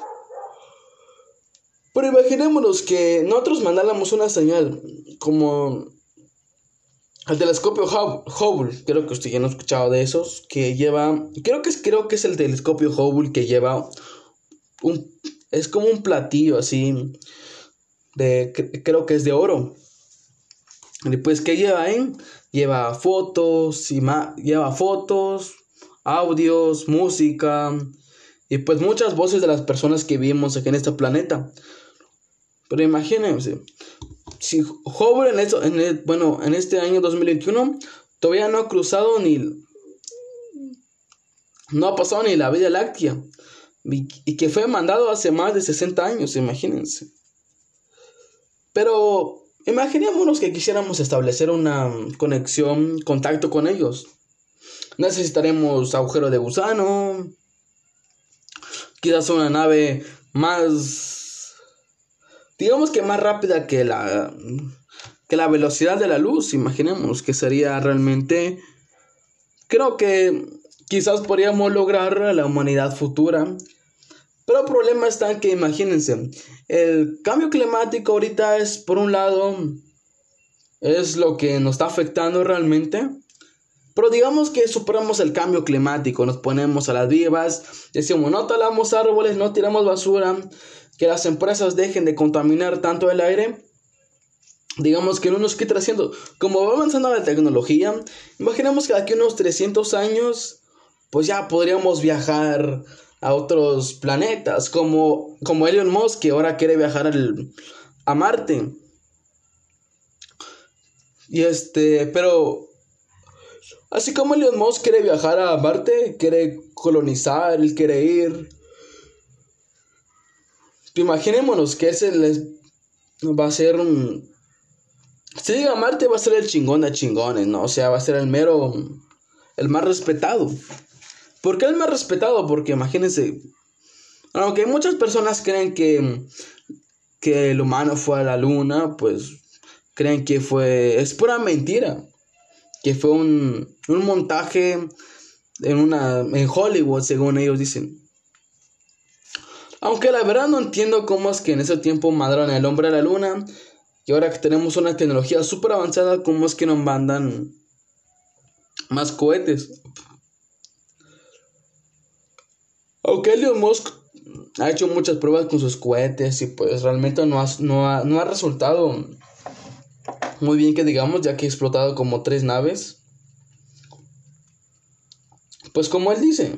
S1: Pero imaginémonos que nosotros mandáramos una señal como el telescopio Hubble, creo que usted ya no ha escuchado de esos, que lleva, creo que es, creo que es el telescopio Hubble que lleva un, es como un platillo así, de, creo que es de oro. Y pues, ¿qué lleva ahí? Lleva fotos, lleva fotos, audios, música y pues muchas voces de las personas que vivimos aquí en este planeta. Pero imagínense, si Hubble en, eso, en bueno, en este año 2021 todavía no ha cruzado ni no ha pasado ni la Vía Láctea y que fue mandado hace más de 60 años, imagínense. Pero Imaginémonos que quisiéramos establecer una conexión, contacto con ellos. Necesitaremos agujero de gusano, quizás una nave más, digamos que más rápida que la, que la velocidad de la luz. Imaginemos que sería realmente, creo que quizás podríamos lograr la humanidad futura pero el problema está en que imagínense, el cambio climático ahorita es, por un lado, es lo que nos está afectando realmente. Pero digamos que superamos el cambio climático, nos ponemos a las vivas, decimos no talamos árboles, no tiramos basura, que las empresas dejen de contaminar tanto el aire. Digamos que no nos quita haciendo, como va avanzando la tecnología, imaginemos que de aquí unos 300 años, pues ya podríamos viajar a otros planetas, como, como Elon Musk, que ahora quiere viajar al, a Marte. Y este, pero así como Elon Musk quiere viajar a Marte, quiere colonizar, quiere ir. imaginémonos que ese les va a ser un... Si llega a Marte va a ser el chingón de chingones, ¿no? O sea, va a ser el mero, el más respetado. ¿Por qué el más respetado? Porque imagínense, aunque muchas personas creen que, que el humano fue a la luna, pues creen que fue, es pura mentira, que fue un, un montaje en, una, en Hollywood, según ellos dicen. Aunque la verdad no entiendo cómo es que en ese tiempo mandaron el hombre a la luna y ahora que tenemos una tecnología súper avanzada, cómo es que nos mandan más cohetes. Aunque Elon Musk ha hecho muchas pruebas con sus cohetes y pues realmente no ha, no ha, no ha resultado muy bien que digamos, ya que ha explotado como tres naves. Pues como él dice,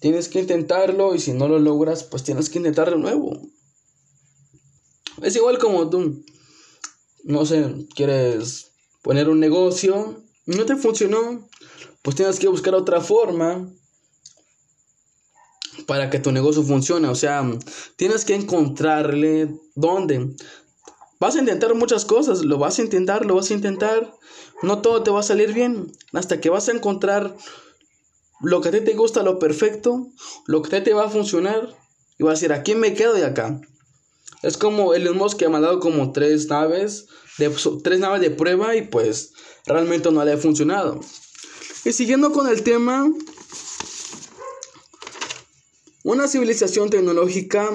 S1: Tienes que intentarlo y si no lo logras, pues tienes que intentar de nuevo. Es igual como tú, no sé, quieres poner un negocio, no te funcionó, pues tienes que buscar otra forma para que tu negocio funcione. O sea, tienes que encontrarle dónde. Vas a intentar muchas cosas, lo vas a intentar, lo vas a intentar. No todo te va a salir bien. Hasta que vas a encontrar lo que a ti te gusta, lo perfecto, lo que a ti te va a funcionar, y va a decir, aquí me quedo de acá. Es como el Musk que ha mandado como tres naves, de, tres naves de prueba y pues realmente no le ha funcionado. Y siguiendo con el tema, una civilización tecnológica,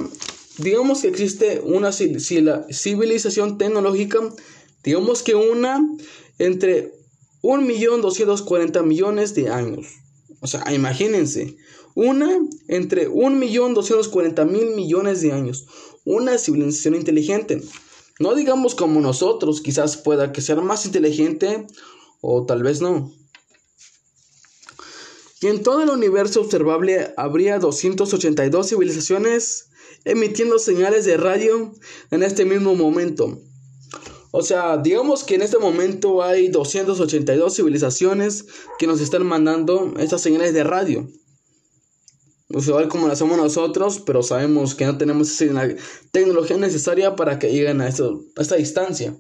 S1: digamos que existe una civilización tecnológica, digamos que una entre 1.240 millones de años. O sea, imagínense, una entre 1.240.000 millones de años, una civilización inteligente. No digamos como nosotros, quizás pueda que sea más inteligente o tal vez no. Y en todo el universo observable habría 282 civilizaciones emitiendo señales de radio en este mismo momento. O sea, digamos que en este momento hay 282 civilizaciones que nos están mandando estas señales de radio. O sea, igual como lo hacemos nosotros, pero sabemos que no tenemos esa tecnología necesaria para que lleguen a, esta distancia.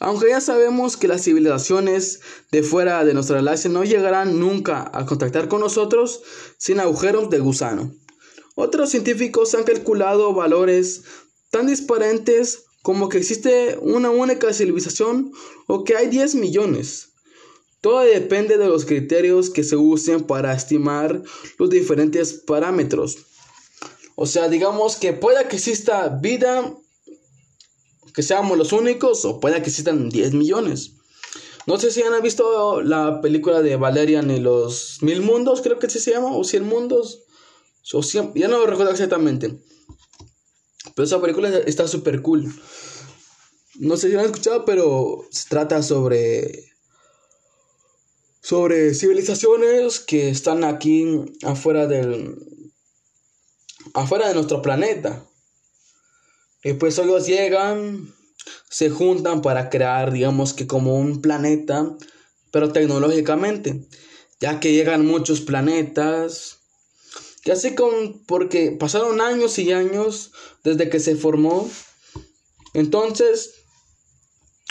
S1: Aunque ya sabemos que las civilizaciones de fuera de nuestra galaxia no llegarán nunca a contactar con nosotros sin agujeros de gusano. Otros científicos han calculado valores tan disparantes como que existe una única civilización o que hay 10 millones. Todo depende de los criterios que se usen para estimar los diferentes parámetros. O sea, digamos que pueda que exista vida, que seamos los únicos, o pueda que existan 10 millones. No sé si han visto la película de Valerian y los Mil Mundos, creo que se llama, o Cien Mundos, o ya no lo recuerdo exactamente. Pero esa película está súper cool. No sé si han escuchado, pero se trata sobre. sobre civilizaciones que están aquí afuera del. afuera de nuestro planeta. Y pues ellos llegan, se juntan para crear, digamos que como un planeta, pero tecnológicamente. Ya que llegan muchos planetas que así con, porque pasaron años y años desde que se formó. Entonces,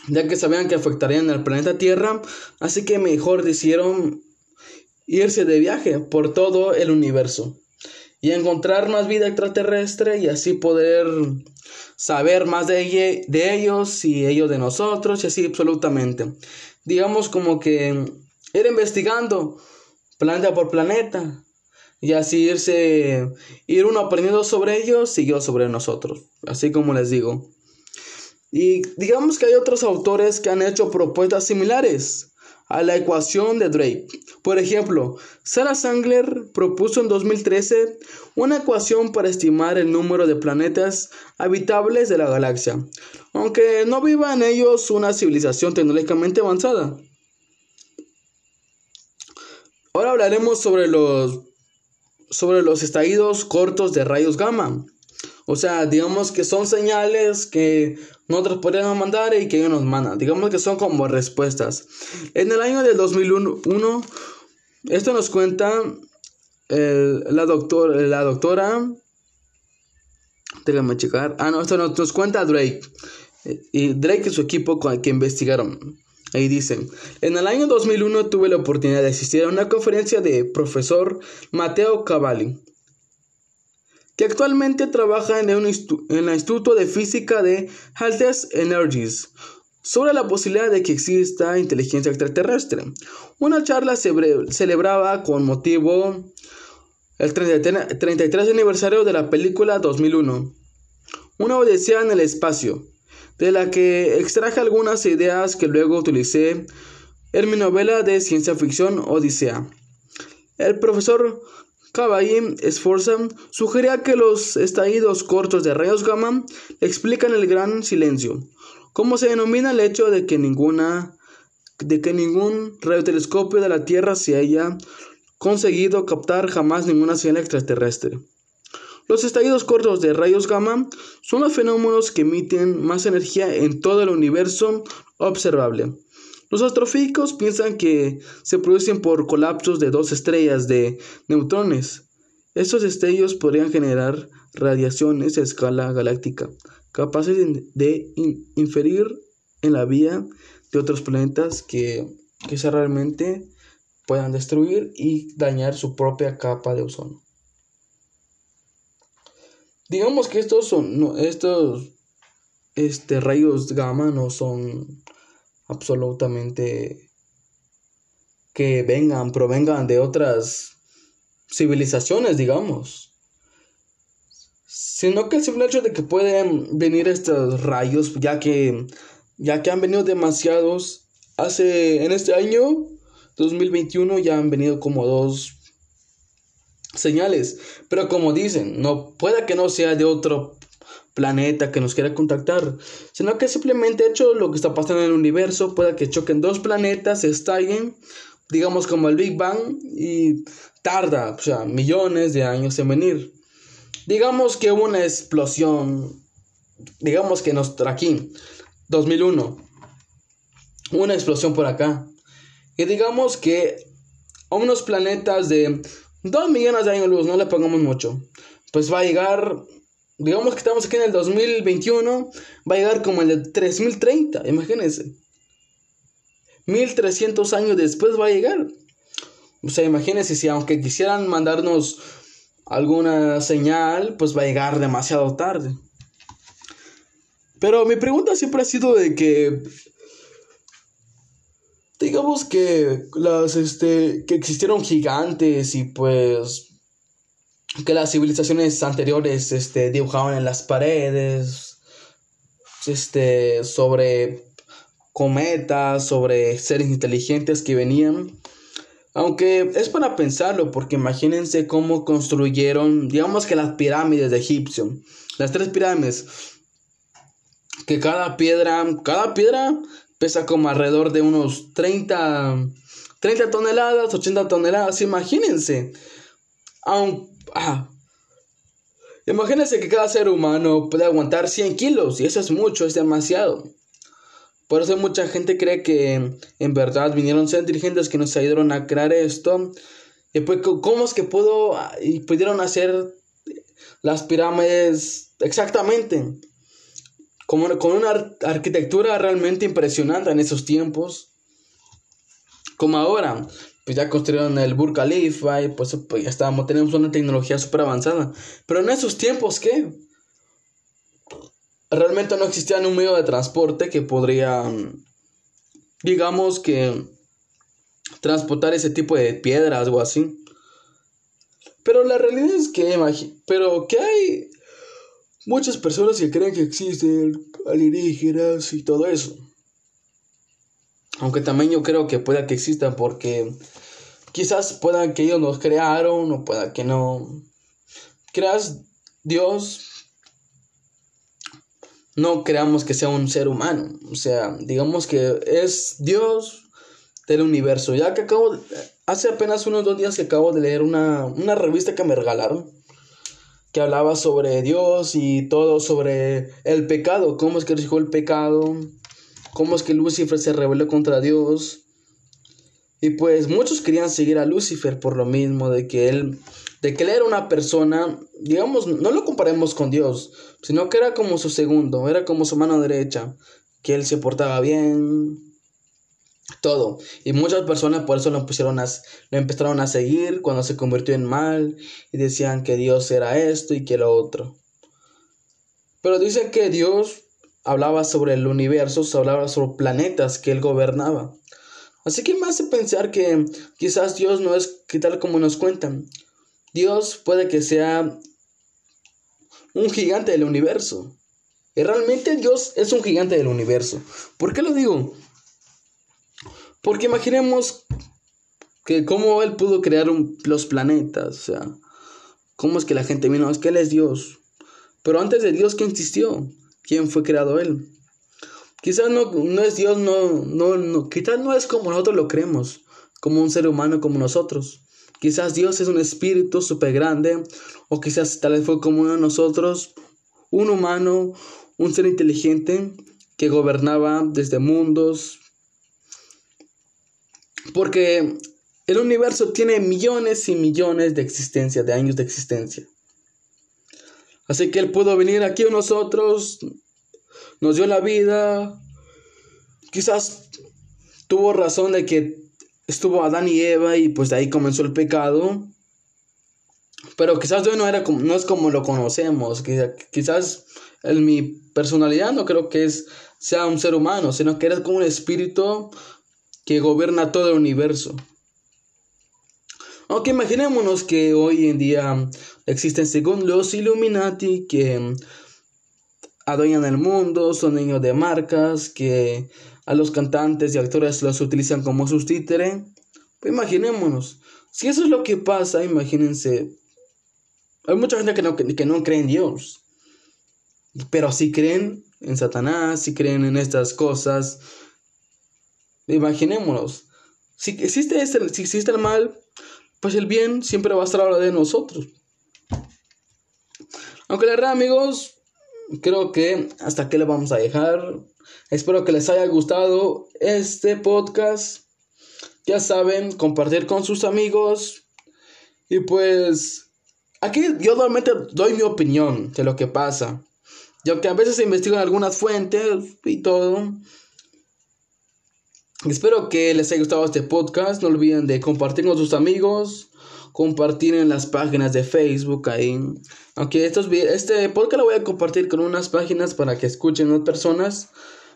S1: ya que sabían que afectarían al planeta Tierra, así que mejor decidieron irse de viaje por todo el universo y encontrar más vida extraterrestre y así poder saber más de, ellos y ellos de nosotros y así absolutamente. Digamos como que ir investigando planeta por planeta y así irse, ir uno aprendiendo sobre ellos y yo sobre nosotros, así como les digo. Y digamos que hay otros autores que han hecho propuestas similares a la ecuación de Drake. Por ejemplo, Sarah Sangler propuso en 2013 una ecuación para estimar el número de planetas habitables de la galaxia, aunque no viva en ellos una civilización tecnológicamente avanzada. Ahora hablaremos sobre los sobre los estallidos cortos de rayos gamma. O sea, digamos que son señales que nosotros podríamos mandar y que ellos nos mandan. Digamos que son como respuestas. En el año del 2001, esto nos cuenta la, doctor, la doctora, déjame checar, ah, no, esto nos, cuenta Drake, y Drake y su equipo que investigaron. Ahí dicen, en el año 2001 tuve la oportunidad de asistir a una conferencia de profesor Mateo Cavalli, que actualmente trabaja en, en el Instituto de Física de Altes Energies, sobre la posibilidad de que exista inteligencia extraterrestre. Una charla se celebraba con motivo el 33 aniversario de la película 2001, Una Odisea en el Espacio, de la que extraje algunas ideas que luego utilicé en mi novela de ciencia ficción Odisea. El profesor Caballín Esforza sugería que los estallidos cortos de rayos gamma explican el gran silencio, como se denomina el hecho de que ninguna de que ningún radiotelescopio de la Tierra se haya conseguido captar jamás ninguna señal extraterrestre. Los estallidos cortos de rayos gamma son los fenómenos que emiten más energía en todo el universo observable. Los astrofísicos piensan que se producen por colapsos de dos estrellas de neutrones. Estos destellos podrían generar radiaciones a escala galáctica, capaces de, inferir en la vía de otros planetas que, se realmente puedan destruir y dañar su propia capa de ozono. Digamos que estos son estos este rayos gamma no son absolutamente que vengan, provengan de otras civilizaciones, digamos. Sino que el simple hecho de que pueden venir estos rayos, ya que ya que han venido demasiados hace en este año 2021 ya han venido como dos señales, pero como dicen, no puede que no sea de otro planeta que nos quiera contactar, sino que simplemente hecho lo que está pasando en el universo, puede que choquen dos planetas, estallen, digamos como el Big Bang, y tarda, o sea, millones de años en venir. Digamos que hubo una explosión, digamos que nos aquí, 2001, una explosión por acá, y digamos que a unos planetas de 2 millones de años luz, no le pongamos mucho, pues va a llegar digamos que estamos aquí en el 2021, va a llegar como el de 3030, imagínense. 1300 años después va a llegar. O sea, imagínense si aunque quisieran mandarnos alguna señal, pues va a llegar demasiado tarde. Pero mi pregunta siempre ha sido de que digamos que las este que existieron gigantes y pues que las civilizaciones anteriores este, dibujaban en las paredes, este, sobre cometas, sobre seres inteligentes que venían. Aunque es para pensarlo, porque imagínense cómo construyeron, digamos que las pirámides de Egipcio, las tres pirámides, que cada piedra, cada piedra pesa como alrededor de unos 30, 30 toneladas, 80 toneladas, imagínense. Aunque Ah. Imagínense que cada ser humano puede aguantar 100 kilos y eso es mucho, es demasiado. Por eso mucha gente cree que en verdad vinieron ser dirigentes que nos ayudaron a crear esto. Y pues, ¿cómo es que pudo y pudieron hacer las pirámides exactamente? Como, con una arquitectura realmente impresionante en esos tiempos. Como ahora pues ya construyeron el Burj Khalifa y pues, pues, ya estábamos, tenemos una tecnología súper avanzada. Pero en esos tiempos, ¿qué? Realmente no existía un medio de transporte que podría, digamos que, transportar ese tipo de piedras o así. Pero la realidad es que, pero que hay muchas personas que creen que existen alienígenas y todo eso. Aunque también yo creo que pueda que exista porque quizás pueda que ellos nos crearon o pueda que no. Creas Dios. No creamos que sea un ser humano. O sea, digamos que es Dios del universo. Ya que acabo, hace apenas unos dos días que acabo de leer una, una revista que me regalaron. Que hablaba sobre Dios y todo sobre el pecado. Cómo es que recibió el pecado cómo es que Lucifer se rebeló contra Dios Y pues muchos querían seguir a Lucifer por lo mismo, de que él, de que él era una persona, digamos, no lo comparemos con Dios, sino que era como su segundo, era como su mano derecha, que él se portaba bien, todo. Y muchas personas por eso lo, pusieron a, lo empezaron a seguir cuando se convirtió en mal y decían que Dios era esto y que lo otro. Pero dicen que Dios hablaba sobre el universo, hablaba sobre planetas que él gobernaba. Así que me hace pensar que quizás Dios no es que tal como nos cuentan. Dios puede que sea un gigante del universo. Y realmente Dios es un gigante del universo. ¿Por qué lo digo? Porque imaginemos que cómo Él pudo crear los planetas. O sea, cómo es que la gente vino. Es que Él es Dios. Pero antes de Dios, ¿quién existió? ¿Quién fue creado Él? Quizás no, no es Dios, no, no, no, quizás no es como nosotros lo creemos, como un ser humano como nosotros. Quizás Dios es un espíritu súper grande, o quizás tal vez fue como uno de nosotros, un humano, un ser inteligente que gobernaba desde mundos. Porque el universo tiene millones y millones de existencia, de años de existencia. Así que Él pudo venir aquí a nosotros, nos dio la vida. Quizás tuvo razón de que estuvo Adán y Eva y pues de ahí comenzó el pecado. Pero quizás no, era como, no es como lo conocemos. Quizás en mi personalidad no creo que es, sea un ser humano, sino que era como un espíritu que gobierna todo el universo. Aunque imaginémonos que hoy en día existen según los Illuminati que adueñan el mundo, son niños de marcas, que a los cantantes y actores los utilizan como sus títeres. Pues imaginémonos, si eso es lo que pasa, imagínense, hay mucha gente que no, que no cree en Dios, pero si creen en Satanás, si creen en estas cosas, imaginémonos, si existe, este, si existe el mal, pues el bien siempre va a estar a de nosotros. Aunque la verdad, amigos, creo que hasta aquí le vamos a dejar. Espero que les haya gustado este podcast. Ya saben, compartir con sus amigos. Y pues, aquí yo normalmente doy mi opinión de lo que pasa. Yo que a veces investigo en algunas fuentes y todo. Espero que les haya gustado este podcast. No olviden de compartir con sus amigos compartir en las páginas de Facebook ahí. Aunque estos, este podcast lo voy a compartir con unas páginas para que escuchen más personas.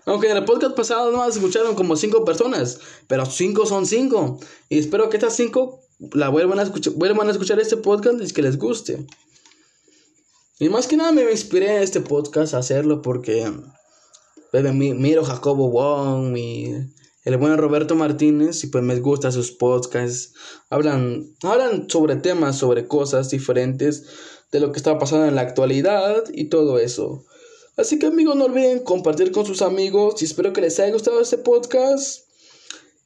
S1: Aunque en el podcast pasado no escucharon como cinco personas, pero cinco son cinco. Y espero que estas cinco la vuelvan a escuchar, vuelvan a escuchar este podcast y que les guste. Y más que nada me inspiré en este podcast a hacerlo porque miro Jacobo Wong, mi el buen Roberto Martínez y pues me gusta sus podcasts. Hablan, hablan sobre temas, sobre cosas diferentes de lo que está pasando en la actualidad y todo eso. Así que amigos no olviden compartir con sus amigos y espero que les haya gustado este podcast.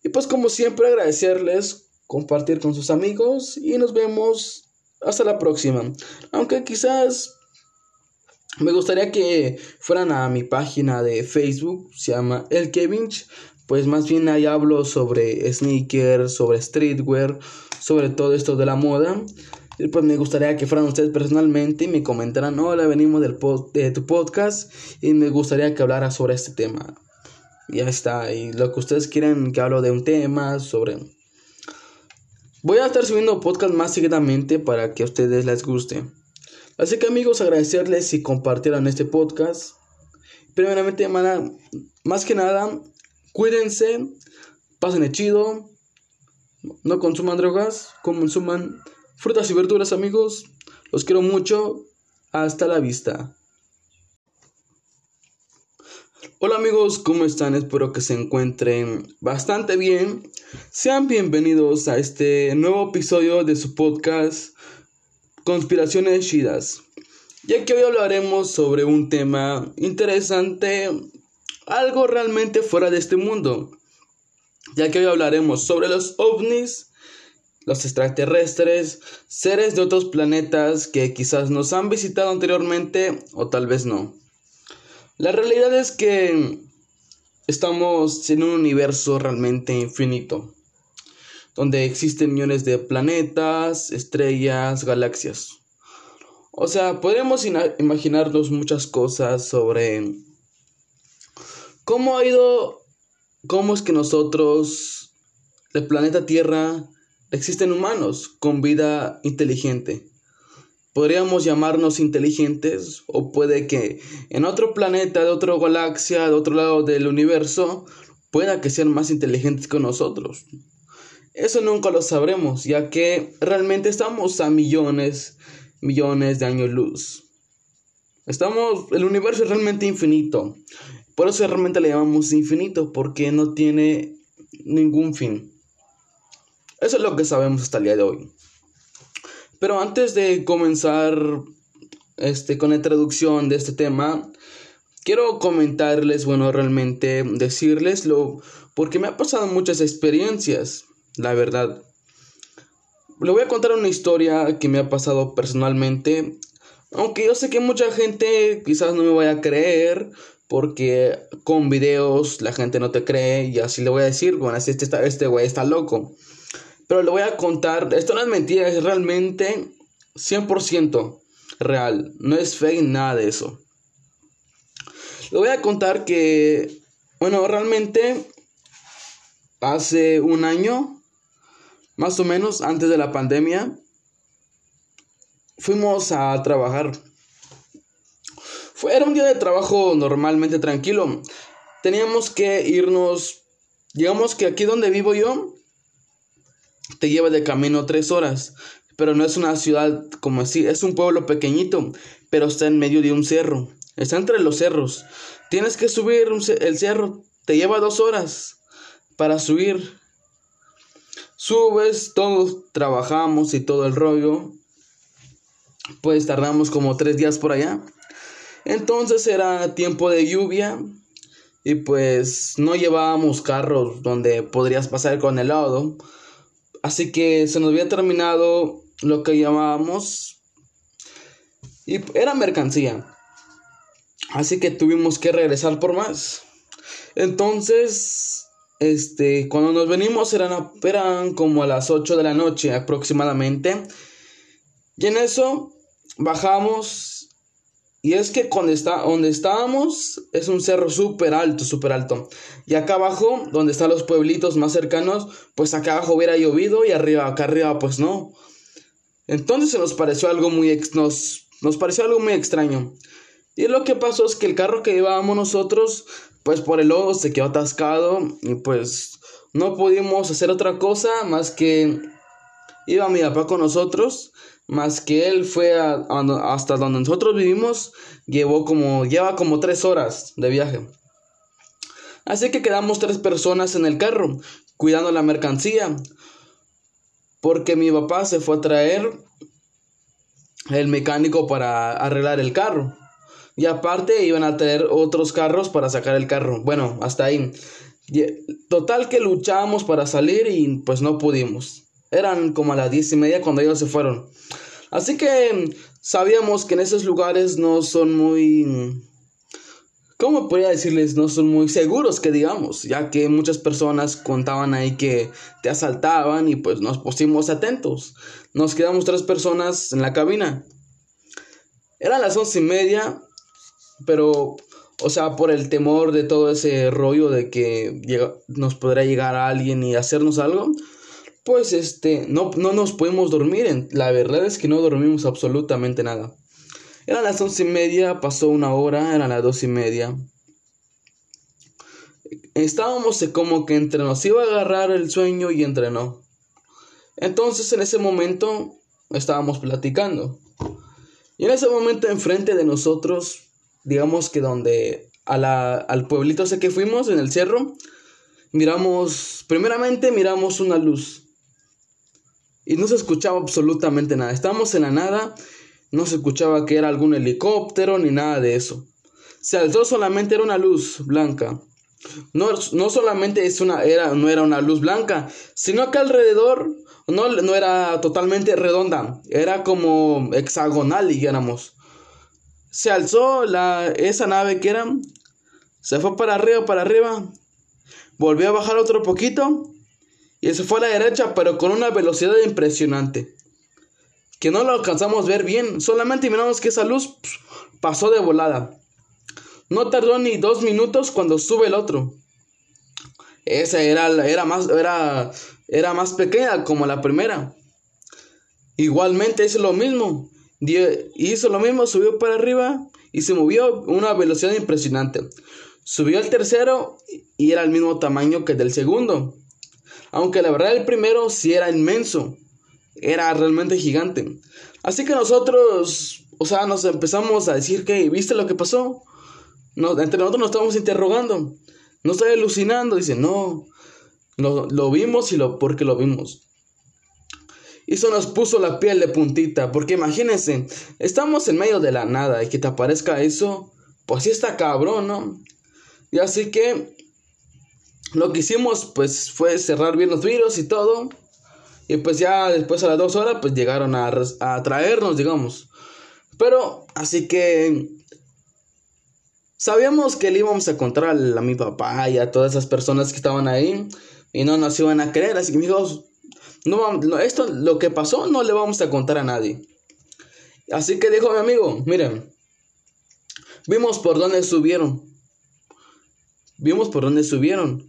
S1: Y pues como siempre agradecerles compartir con sus amigos y nos vemos hasta la próxima. Aunque quizás me gustaría que fueran a mi página de Facebook, se llama El Kevinch, pues más bien ahí hablo sobre sneakers, sobre streetwear, sobre todo esto de la moda. Y pues me gustaría que fueran ustedes personalmente y me comentaran, hola, venimos del de tu podcast y me gustaría que hablara sobre este tema. Ya está, y lo que ustedes quieran que hablo de un tema, sobre... Voy a estar subiendo podcast más seguidamente para que a ustedes les guste. Así que amigos, agradecerles si compartieran este podcast. Primeramente, más que nada, Cuídense, pasen el chido, no consuman drogas, consuman frutas y verduras amigos. Los quiero mucho. Hasta la vista. Hola amigos, ¿cómo están? Espero que se encuentren bastante bien. Sean bienvenidos a este nuevo episodio de su podcast Conspiraciones Chidas. Ya que hoy hablaremos sobre un tema interesante algo realmente fuera de este mundo, ya que hoy hablaremos sobre los ovnis, los extraterrestres, seres de otros planetas que quizás nos han visitado anteriormente o tal vez no. La realidad es que estamos en un universo realmente infinito. donde existen millones de planetas, estrellas, galaxias. O sea, podemos imaginarnos muchas cosas sobre cómo ha ido, cómo es que nosotros, el planeta Tierra, existen humanos con vida inteligente. Podríamos llamarnos inteligentes o puede que en otro planeta, de otra galaxia, de otro lado del universo, pueda que sean más inteligentes que nosotros. Eso nunca lo sabremos, ya que realmente estamos a millones, millones de años luz. Estamos, el universo es realmente infinito. Por eso realmente le llamamos infinito, porque no tiene ningún fin. Eso es lo que sabemos hasta el día de hoy. Pero antes de comenzar este, con la introducción de este tema, quiero comentarles, bueno, realmente decirleslo, porque me ha pasado muchas experiencias, la verdad. Le voy a contar una historia que me ha pasado personalmente, aunque yo sé que mucha gente quizás no me vaya a creer, porque con videos la gente no te cree y así le voy a decir, bueno, así este, este güey está loco. Pero le voy a contar, esto no es mentira, es realmente 100% real, no es fake nada de eso. Le voy a contar que, bueno, realmente hace un año, más o menos antes de la pandemia, fuimos a trabajar. Fue, era un día de trabajo normalmente tranquilo. Teníamos que irnos, digamos que aquí donde vivo yo, te lleva de camino tres horas, pero no es una ciudad como así, es un pueblo pequeñito, pero está en medio de un cerro, está entre los cerros. Tienes que subir el cerro, te lleva dos horas para subir. Subes, todos trabajamos y todo el rollo. Pues tardamos como tres días por allá. Entonces era tiempo de lluvia y pues no llevábamos carros donde podrías pasar con el lodo. Así que se nos había terminado lo que llamábamos y era mercancía. Así que tuvimos que regresar por más. Entonces, este, cuando nos venimos eran, eran como a las 8 de la noche aproximadamente. Y en eso bajamos y es que cuando está, donde estábamos es un cerro súper alto, súper alto. Y acá abajo, donde están los pueblitos más cercanos, pues acá abajo hubiera llovido y arriba, acá arriba, pues no. Entonces se nos pareció algo muy, nos, nos pareció algo muy extraño. Y lo que pasó es que el carro que llevábamos nosotros, pues por el lodo se quedó atascado y pues no pudimos hacer otra cosa más que iba mi papá con nosotros más que él fue hasta donde nosotros vivimos, llevó como, lleva como tres horas de viaje. Así que quedamos tres personas en el carro, cuidando la mercancía, porque mi papá se fue a traer el mecánico para arreglar el carro. Y aparte iban a traer otros carros para sacar el carro. Bueno, hasta ahí. Total que luchamos para salir y pues no pudimos. Eran como a las diez y media cuando ellos se fueron. Así que sabíamos que en esos lugares no son muy... ¿Cómo podría decirles? No son muy seguros que digamos, ya que muchas personas contaban ahí que te asaltaban y pues nos pusimos atentos. Nos quedamos tres personas en la cabina. Eran las once y media, pero, o sea, por el temor de todo ese rollo de que nos podría llegar alguien y hacernos algo, pues este, no, no nos podemos dormir. La verdad es que no dormimos absolutamente nada. Eran las once y media, pasó una hora, eran las dos y media. Estábamos como que entre nos iba a agarrar el sueño y entre no. Entonces en ese momento estábamos platicando. Y en ese momento enfrente de nosotros, digamos que donde a al pueblito ese que fuimos, en el cerro, miramos, primeramente miramos una luz y no se escuchaba absolutamente nada. Estábamos en la nada, no se escuchaba que era algún helicóptero ni nada de eso. Se alzó solamente era una luz blanca. No, no solamente es una, era, no era una luz blanca, sino que alrededor no, no era totalmente redonda, era como hexagonal, dijéramos. Se alzó la, esa nave que era, se fue para arriba, para arriba, volvió a bajar otro poquito y se fue a la derecha, pero con una velocidad impresionante. Que no lo alcanzamos a ver bien, solamente miramos que esa luz pasó de volada. No tardó ni dos minutos cuando sube el otro. Esa era, era, más, era, era más pequeña como la primera. Igualmente hizo lo mismo. Hizo lo mismo, subió para arriba y se movió a una velocidad impresionante. Subió al tercero y era el mismo tamaño que el del segundo. Aunque la verdad el primero sí era inmenso. Era realmente gigante. Así que nosotros, o sea, nos empezamos a decir que, ¿viste lo que pasó? entre nosotros nos estábamos interrogando. No estoy alucinando. Dice, no. Lo, lo vimos y lo porque lo vimos. Y eso nos puso la piel de puntita. Porque imagínense, estamos en medio de la nada y que te aparezca eso. Pues sí está cabrón, ¿no? Y así que lo que hicimos pues fue cerrar bien los virus y todo. Y pues ya después a las dos horas pues llegaron a, a traernos, digamos. Pero así que sabíamos que le íbamos a contar a, mi papá y a todas esas personas que estaban ahí. Y no nos iban a creer. Así que dijimos, no, esto lo que pasó no le vamos a contar a nadie. Así que dijo mi amigo, miren, vimos por dónde subieron. Vimos por dónde subieron.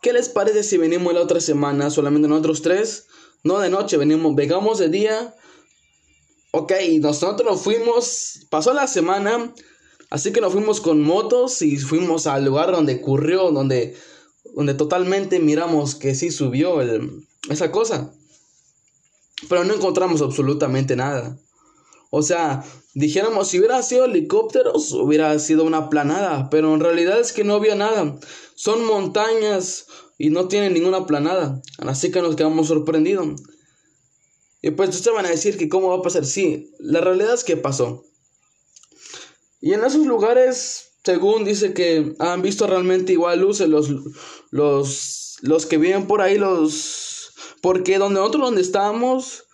S1: ¿Qué les parece si venimos la otra semana solamente nosotros tres? No de noche, venimos, vengamos de día. Ok, nosotros fuimos, pasó la semana, así que nos fuimos con motos y fuimos al lugar donde ocurrió, donde, donde totalmente miramos que sí subió esa cosa. Pero no encontramos absolutamente nada. O sea, dijéramos, si hubiera sido helicópteros, hubiera sido una planada, pero en realidad es que no había nada. Son montañas y no tienen ninguna planada. Así que nos quedamos sorprendidos. Y pues ustedes van a decir que cómo va a pasar. Sí, la realidad es que pasó. Y en esos lugares, según dice que han visto realmente igual luces los, los, los que viven por ahí, los... Porque donde nosotros donde estábamos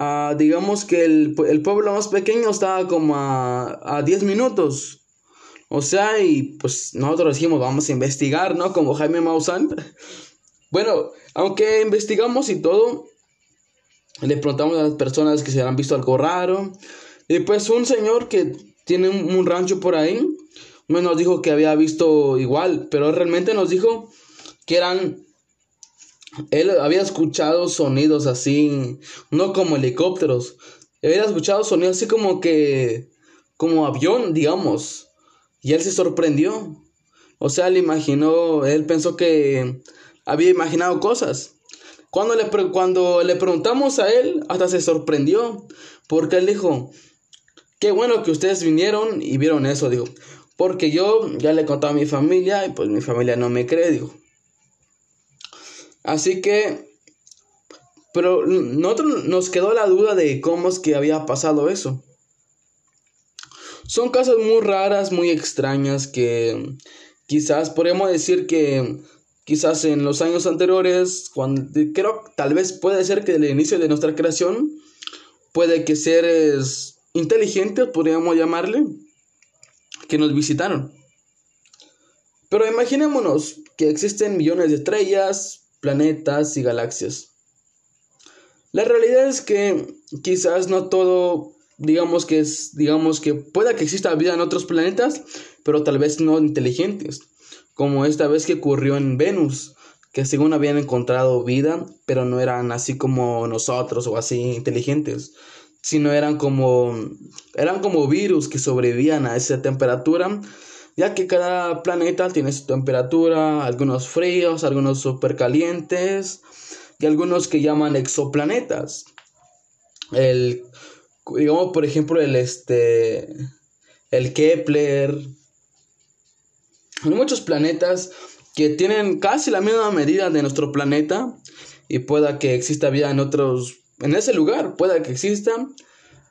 S1: Ah, digamos que el, pueblo más pequeño estaba como a, 10 minutos. O sea, y pues nosotros dijimos, vamos a investigar, ¿no? Como Jaime Maussan. bueno, aunque investigamos y todo, le preguntamos a las personas que se han visto algo raro. Y pues un señor que tiene un, un rancho por ahí, nos dijo que había visto igual, pero realmente nos dijo que eran él había escuchado sonidos así, no como helicópteros. Había escuchado sonidos así como que, como avión, digamos. Y él se sorprendió. O sea, él imaginó, él pensó que había imaginado cosas. Cuando le, cuando le preguntamos a él, hasta se sorprendió. Porque él dijo, qué bueno que ustedes vinieron y vieron eso, dijo. Porque yo ya le conté a mi familia y pues mi familia no me cree, dijo. Así que, pero nosotros nos quedó la duda de cómo es que había pasado eso. Son cosas muy raras, muy extrañas que quizás podríamos decir que quizás en los años anteriores, cuando creo tal vez puede ser que el inicio de nuestra creación, puede que seres inteligentes, podríamos llamarle, que nos visitaron. Pero imaginémonos que existen millones de estrellas, planetas y galaxias. La realidad es que quizás no todo, digamos que es, digamos que pueda que exista vida en otros planetas, pero tal vez no inteligentes, como esta vez que ocurrió en Venus, que según habían encontrado vida, pero no eran así como nosotros o así inteligentes, sino eran como eran como virus que sobrevivían a esa temperatura ya que cada planeta tiene su temperatura, algunos fríos, algunos super calientes y algunos que llaman exoplanetas. El, digamos, por ejemplo, el, este, el Kepler. Hay muchos planetas que tienen casi la misma medida de nuestro planeta y pueda que exista vida en otros, en ese lugar, pueda que exista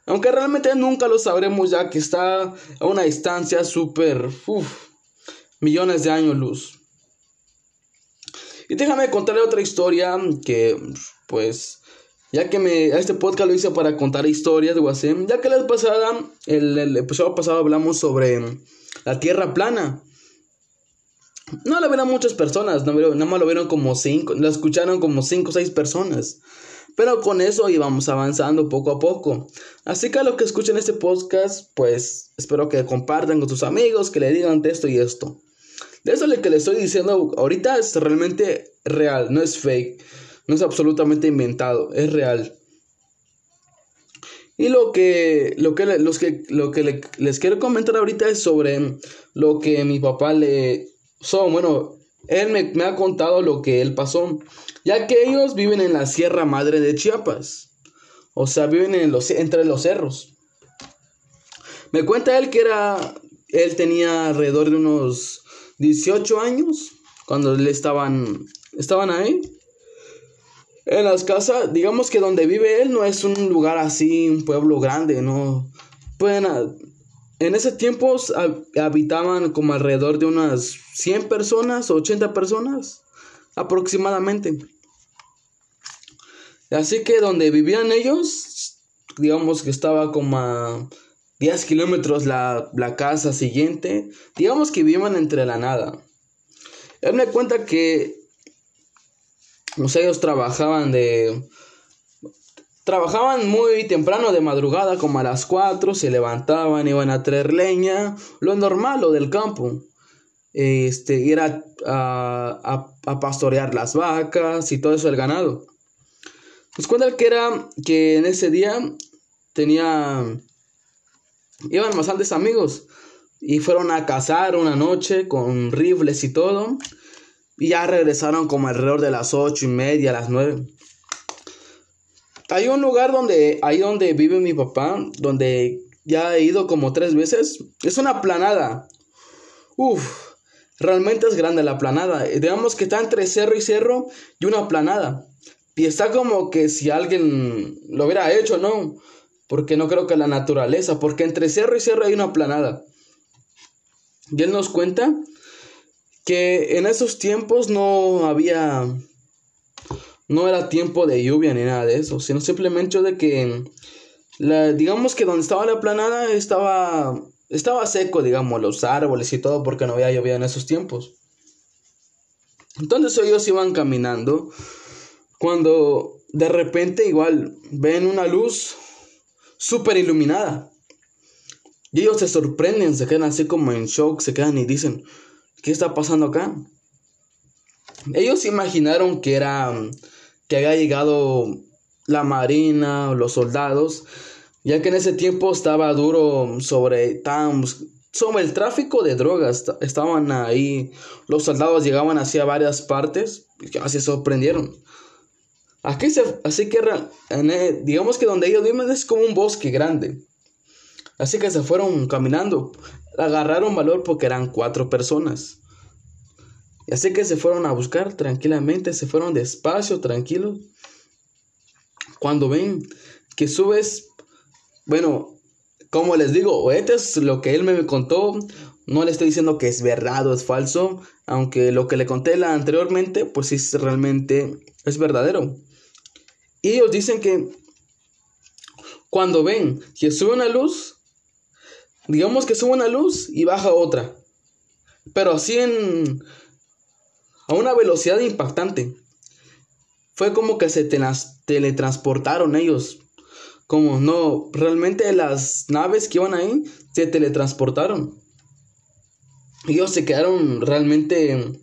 S1: aunque realmente nunca lo sabremos ya que está a una distancia súper... millones de años luz. Y déjame contarle otra historia que, pues, ya que me, este podcast lo hice para contar historias de Wasem, ya que la pasada, el, el episodio pasado hablamos sobre la Tierra plana. no lo vieron muchas personas, no, nada más lo vieron como cinco, lo escucharon como cinco o seis personas. Pero con eso íbamos avanzando poco a poco. Así que a los que escuchen este podcast, pues espero que compartan con sus amigos, que le digan esto y esto. De eso lo que le estoy diciendo ahorita es realmente real, no es fake, no es absolutamente inventado, es real. Y lo que, lo que, los que, lo que les quiero comentar ahorita es sobre lo que mi papá le... Son, bueno, él me, me, ha contado lo que él pasó, ya que ellos viven en la Sierra Madre de Chiapas. O sea, viven en los, entre los cerros. Me cuenta él que era, él tenía alrededor de unos 18 años cuando le estaban, estaban ahí. En las casas, digamos que donde vive él no es un lugar así, un pueblo grande, no. Pueden, en ese tiempo habitaban como alrededor de unas 100 personas, 80 personas aproximadamente. Así que donde vivían ellos, digamos que estaba como a 10 kilómetros la, la casa siguiente, digamos que vivían entre la nada. Él me cuenta que ellos trabajaban de Trabajaban muy temprano de madrugada, como a las 4, se levantaban, iban a traer leña, lo normal, lo del campo. Este, ir a, a, pastorear las vacas y todo eso, el ganado. Pues cuenta que era que en ese día tenía, iban bastantes amigos y fueron a cazar una noche con rifles y todo. Y ya regresaron como alrededor de las ocho y media, las nueve. Hay un lugar donde, ahí donde vive mi papá, donde ya he ido como tres veces. Es una planada. Uf, realmente es grande la planada. Digamos que está entre cerro y cerro y una planada. Y está como que si alguien lo hubiera hecho, ¿no? Porque no creo que la naturaleza, porque entre cerro y cerro hay una planada. Y él nos cuenta que en esos tiempos no había no era tiempo de lluvia ni nada de eso, sino simplemente de que, la, digamos que donde estaba la planada estaba, estaba seco, digamos, los árboles y todo, porque no había lluvia en esos tiempos. Entonces ellos iban caminando, cuando de repente igual ven una luz súper iluminada. Y ellos se sorprenden, se quedan así como en shock, se quedan y dicen, ¿qué está pasando acá? Ellos imaginaron que era que había llegado la marina o los soldados, ya que en ese tiempo estaba duro sobre, sobre el tráfico de drogas. Estaban ahí, los soldados llegaban hacia varias partes y se sorprendieron. Aquí se, así que digamos que donde ellos viven es como un bosque grande. Así que se fueron caminando. Agarraron valor porque eran cuatro personas. Así que se fueron a buscar tranquilamente, se fueron despacio, tranquilos. Cuando ven que subes, bueno, como les digo, este es lo que él me contó. No le estoy diciendo que es verdad o es falso, aunque lo que le conté la anteriormente, pues sí, realmente es verdadero. Y ellos dicen que cuando ven que sube una luz, digamos que sube una luz y baja otra. Pero así en a una velocidad impactante. Fue como que se teletransportaron ellos. Como no, realmente las naves que iban ahí se teletransportaron. Ellos se quedaron realmente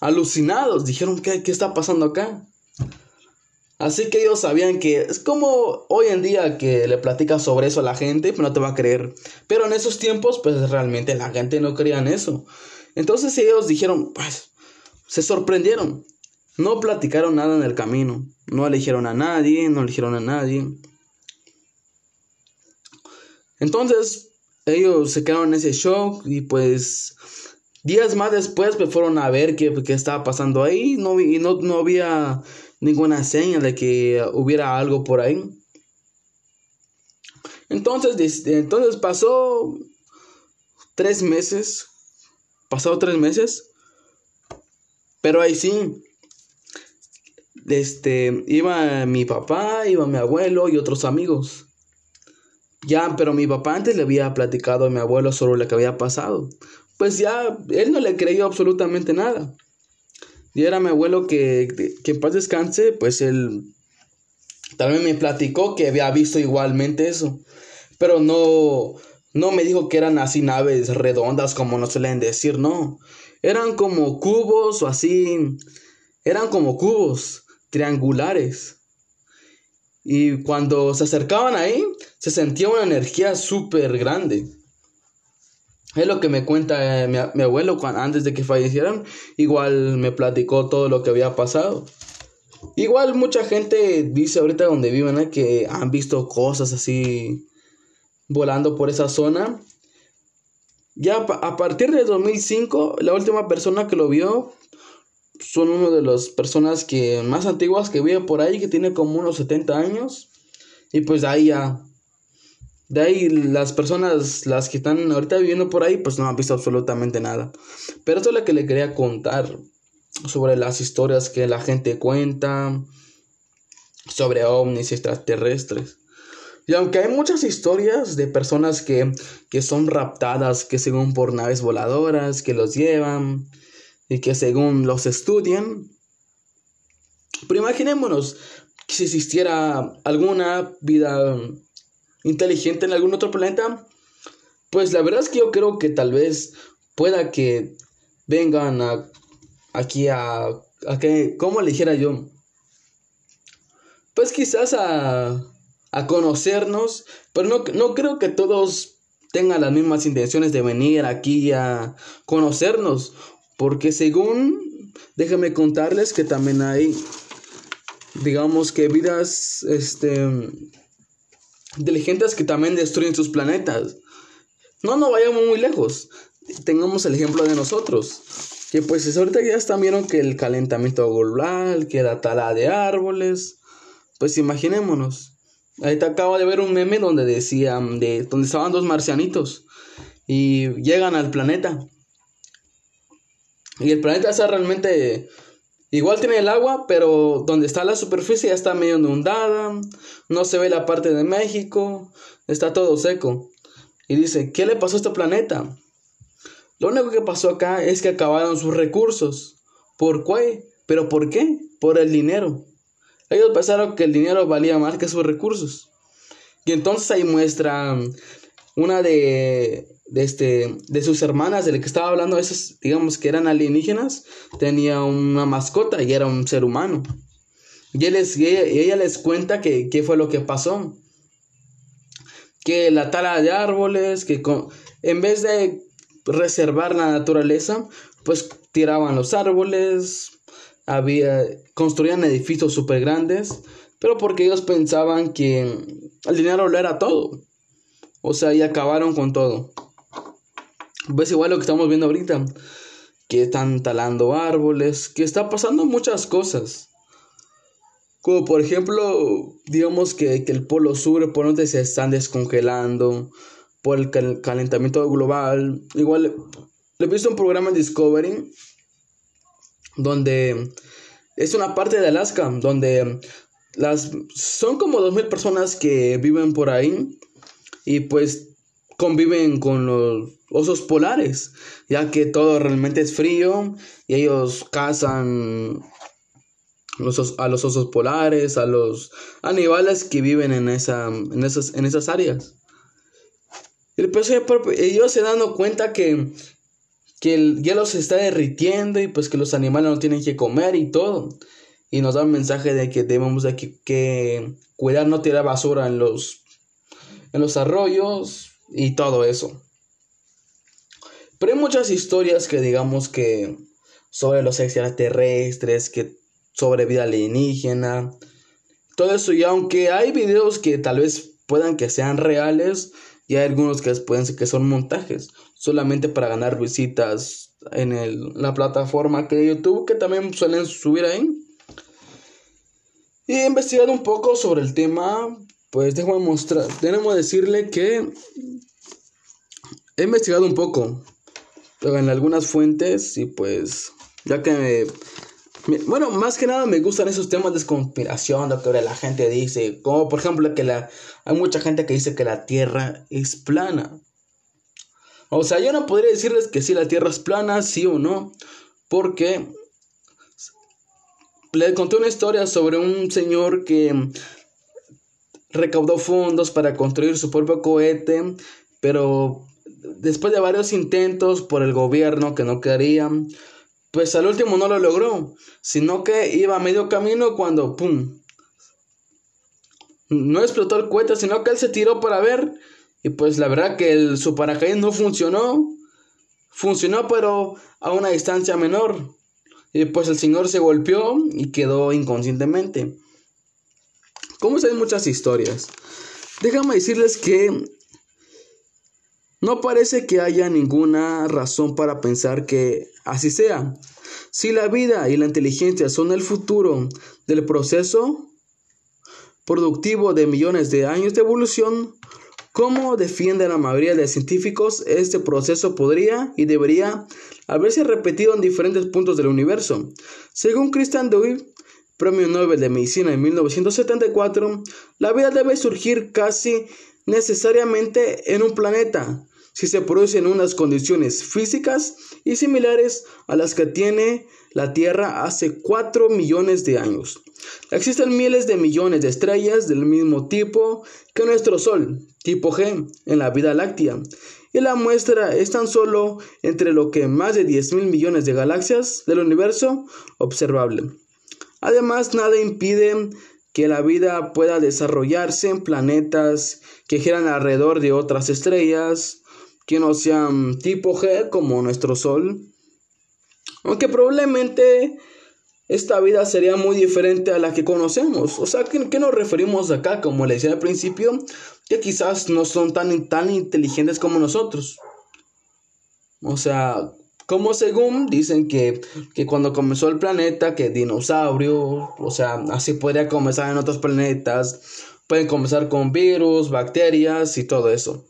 S1: alucinados. Dijeron, ¿qué, qué está pasando acá? Así que ellos sabían que es como hoy en día que le platicas sobre eso a la gente, pero no te va a creer. Pero en esos tiempos, pues realmente la gente no creía en eso. Entonces ellos dijeron, pues se sorprendieron. No platicaron nada en el camino. No eligieron a nadie, no eligieron a nadie. Entonces, ellos se quedaron en ese shock y pues días más después me fueron a ver qué, qué estaba pasando ahí no, y no, no había ninguna señal de que hubiera algo por ahí. Entonces, entonces pasó tres meses, pasó tres meses pero ahí sí, este, iba mi papá, iba mi abuelo y otros amigos. Ya, pero mi papá antes le había platicado a mi abuelo sobre lo que había pasado.
S2: pues ya él no le creyó absolutamente nada. Y era mi abuelo que, que en paz descanse, pues él también me platicó que había visto igualmente eso. Pero no, no me dijo que eran así naves redondas como nos suelen decir, no. Eran como cubos o así. Eran como cubos triangulares. Y cuando se acercaban ahí, se sentía una energía súper grande. Es lo que me cuenta eh, mi, abuelo antes de que fallecieran. Igual me platicó todo lo que había pasado. Igual mucha gente dice ahorita donde viven que han visto cosas así volando por esa zona. Ya a partir de 2005, la última persona que lo vio son una de las personas que más antiguas que vive por ahí, que tiene como unos 70 años. Y pues de ahí ya. De ahí las personas, las que están ahorita viviendo por ahí, pues no han visto absolutamente nada. Pero eso es lo que le quería contar sobre las historias que la gente cuenta, sobre ovnis extraterrestres. Y aunque hay muchas historias de personas que, que son raptadas, que según por naves voladoras, que los llevan y que según los estudian, pero imaginémonos que si existiera alguna vida inteligente en algún otro planeta, pues la verdad es que yo creo que tal vez pueda que vengan a, aquí a, que, ¿cómo le dijera yo? Pues quizás a, a conocernos, pero no, no creo que todos tengan las mismas intenciones de venir aquí a conocernos, porque según, déjenme contarles que también hay, digamos que vidas, este, inteligentes que también destruyen sus planetas. No, no vayamos muy lejos. Tengamos el ejemplo de nosotros. Que pues ahorita ya están vieron que el calentamiento global, que la tala de árboles. Pues imaginémonos. Ahorita acabo de ver un meme donde decían de donde estaban dos marcianitos y llegan al planeta. Y el planeta está realmente igual tiene el agua, pero donde está la superficie ya está medio inundada, no se ve la parte de México, está todo seco. Y dice, ¿qué le pasó a este planeta? Lo único que pasó acá es que acabaron sus recursos. ¿Por qué? ¿Pero por qué? Por el dinero. Ellos pensaron que el dinero valía más que sus recursos. Y entonces ahí muestra una de, de, este, de sus hermanas, de la que estaba hablando, esas, digamos que eran alienígenas, tenía una mascota y era un ser humano. Y, ella, les cuenta que qué fue lo que pasó. Que la tala de árboles, que en vez de reservar la naturaleza, pues tiraban los árboles, había, construían edificios súper grandes, pero porque ellos pensaban que el dinero lo era todo. O sea, y acabaron con todo. Ves igual lo que estamos viendo ahorita, que están talando árboles, que está pasando muchas cosas. Como por ejemplo, digamos que, el polo sur, por donde se están descongelando, por el calentamiento global. Igual, le he visto un programa en Discovery donde es una parte de Alaska, donde las son como dos mil personas que viven por ahí y pues conviven con los osos polares, ya que todo realmente es frío y ellos cazan a los osos polares, a los animales que viven en, esa, en, esas, en esas áreas. Y pues ellos se dan cuenta que que el hielo se está derritiendo y pues que los animales no tienen que comer y todo. Y nos da un mensaje de que debemos de que, cuidar no tirar basura en los, en los arroyos y todo eso. Pero hay muchas historias que digamos que sobre los extraterrestres, que sobre vida alienígena, todo eso. Y aunque hay videos que tal vez puedan que sean reales, y hay algunos que pueden ser que son montajes solamente para ganar visitas en el, la plataforma que YouTube que también suelen subir ahí. Y he investigado un poco sobre el tema, pues déjame mostrar, tenemos decirle que he investigado un poco en algunas fuentes y pues ya que bueno, más que nada me gustan esos temas de conspiración, que la gente dice, como por ejemplo que la hay mucha gente que dice que la Tierra es plana. O sea, yo no podría decirles que si la Tierra es plana, sí o no, porque le conté una historia sobre un señor que recaudó fondos para construir su propio cohete, pero después de varios intentos por el gobierno que no querían, pues al último no lo logró, sino que iba a medio camino cuando, ¡pum! No explotó el cohete, sino que él se tiró para ver y pues la verdad que el, su paracaídas no funcionó. Funcionó pero a una distancia menor. Y pues el señor se golpeó y quedó inconscientemente. Como saben muchas historias. Déjame decirles que no parece que haya ninguna razón para pensar que así sea. Si la vida y la inteligencia son el futuro del proceso productivo de millones de años de evolución, ¿Cómo defiende la mayoría de científicos, este proceso podría y debería haberse repetido en diferentes puntos del universo. Según Christian Dewey, Premio Nobel de Medicina en 1974, la vida debe surgir casi necesariamente en un planeta, si se producen unas condiciones físicas y similares a las que tiene la Tierra hace 4 millones de años. Existen miles de millones de estrellas del mismo tipo que nuestro Sol, tipo G, en la vida láctea, y la muestra es tan solo entre lo que más de 10 mil millones de galaxias del universo observable. Además, nada impide que la vida pueda desarrollarse en planetas que giran alrededor de otras estrellas que no sean tipo G como nuestro Sol, aunque probablemente esta vida sería muy diferente a la que conocemos. O sea, ¿qué, qué nos referimos acá? Como le decía al principio, que quizás no son tan, tan inteligentes como nosotros. O sea, como según dicen que, que cuando comenzó el planeta, que dinosaurios, o sea, así podría comenzar en otros planetas, pueden comenzar con virus, bacterias y todo eso.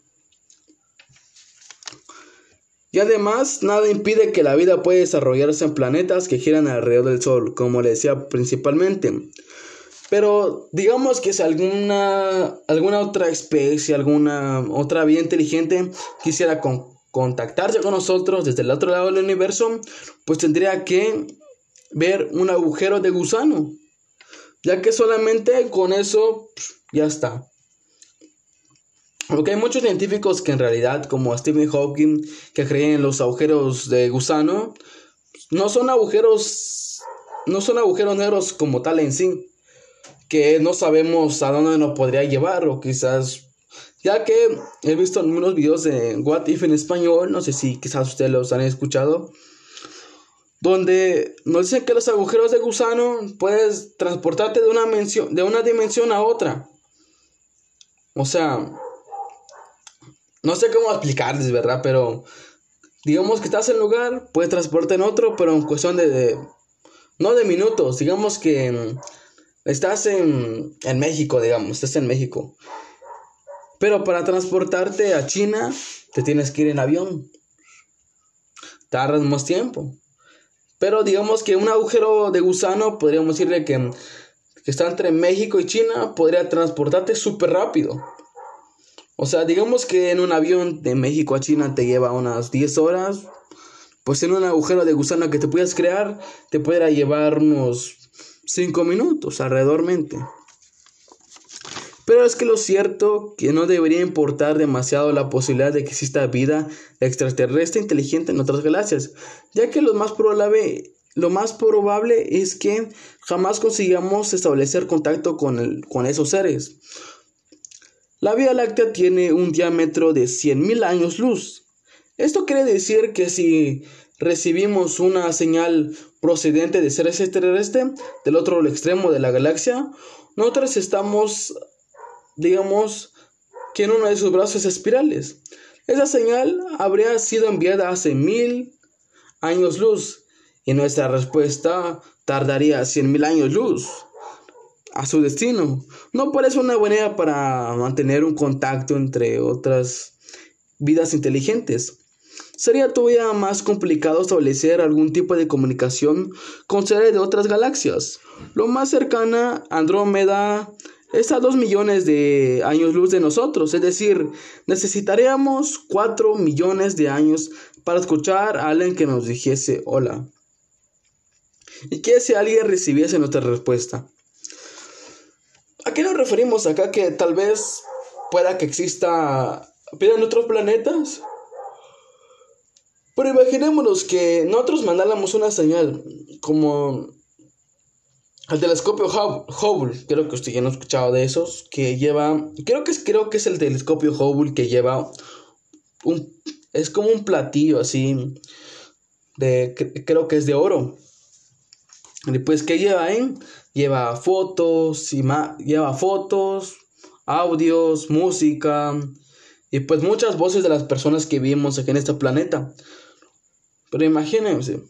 S2: Y además, nada impide que la vida pueda desarrollarse en planetas que giran alrededor del Sol, como le decía principalmente. Pero digamos que si alguna, alguna otra especie, alguna otra vida inteligente quisiera contactarse con nosotros desde el otro lado del universo, pues tendría que ver un agujero de gusano. Ya que solamente con eso ya está. Porque hay muchos científicos que en realidad, como Stephen Hawking, que creen en los agujeros de gusano, no son agujeros, no son agujeros negros como tal en sí, que no sabemos a dónde nos podría llevar o quizás, ya que he visto algunos videos de What If en español, no sé si quizás ustedes los han escuchado, donde nos dicen que los agujeros de gusano puedes transportarte de una, de una dimensión a otra. O sea, no sé cómo explicarles, ¿verdad? Pero digamos que estás en un lugar, puedes transportarte en otro, pero en cuestión de, no de minutos, digamos que mm, estás en, en México, digamos, estás en México. Pero para transportarte a China, te tienes que ir en avión. Tardas más tiempo. Pero digamos que un agujero de gusano, podríamos decirle que, que está entre México y China, podría transportarte súper rápido. O sea, digamos que en un avión de México a China te lleva unas 10 horas. Pues en un agujero de gusano que te puedas crear, te pudiera llevar unos 5 minutos alrededormente. Pero es que lo cierto que no debería importar demasiado la posibilidad de que exista vida extraterrestre inteligente en otras galaxias, ya que lo más probable, lo más probable es que jamás consigamos establecer contacto con, el, con esos seres. La Vía Láctea tiene un diámetro de 100.000 años luz. Esto quiere decir que si recibimos una señal procedente de seres extraterrestres del otro extremo de la galaxia, nosotros estamos, digamos, en uno de sus brazos espirales. Esa señal habría sido enviada hace mil años luz y nuestra respuesta tardaría 100.000 años luz a su destino. No parece una buena idea para mantener un contacto entre otras vidas inteligentes. Sería todavía más complicado establecer algún tipo de comunicación con seres de otras galaxias. Lo más cercana, Andrómeda, es a 2 millones de años luz de nosotros. Es decir, necesitaríamos 4 millones de años para escuchar a alguien que nos dijese hola. ¿Y qué si alguien recibiese nuestra respuesta? ¿A qué nos referimos acá? Que tal vez pueda que exista vida en otros planetas. Pero imaginémonos que nosotros mandáramos una señal como el telescopio Hubble, creo que usted ya no ha escuchado de esos, que lleva, creo que es, creo que es el telescopio Hubble que lleva un, es como un platillo así, de, creo que es de oro. Y pues, ¿qué lleva, eh? Lleva fotos, lleva fotos, audios, música, y pues muchas voces de las personas que vivimos aquí en este planeta. Pero imagínense,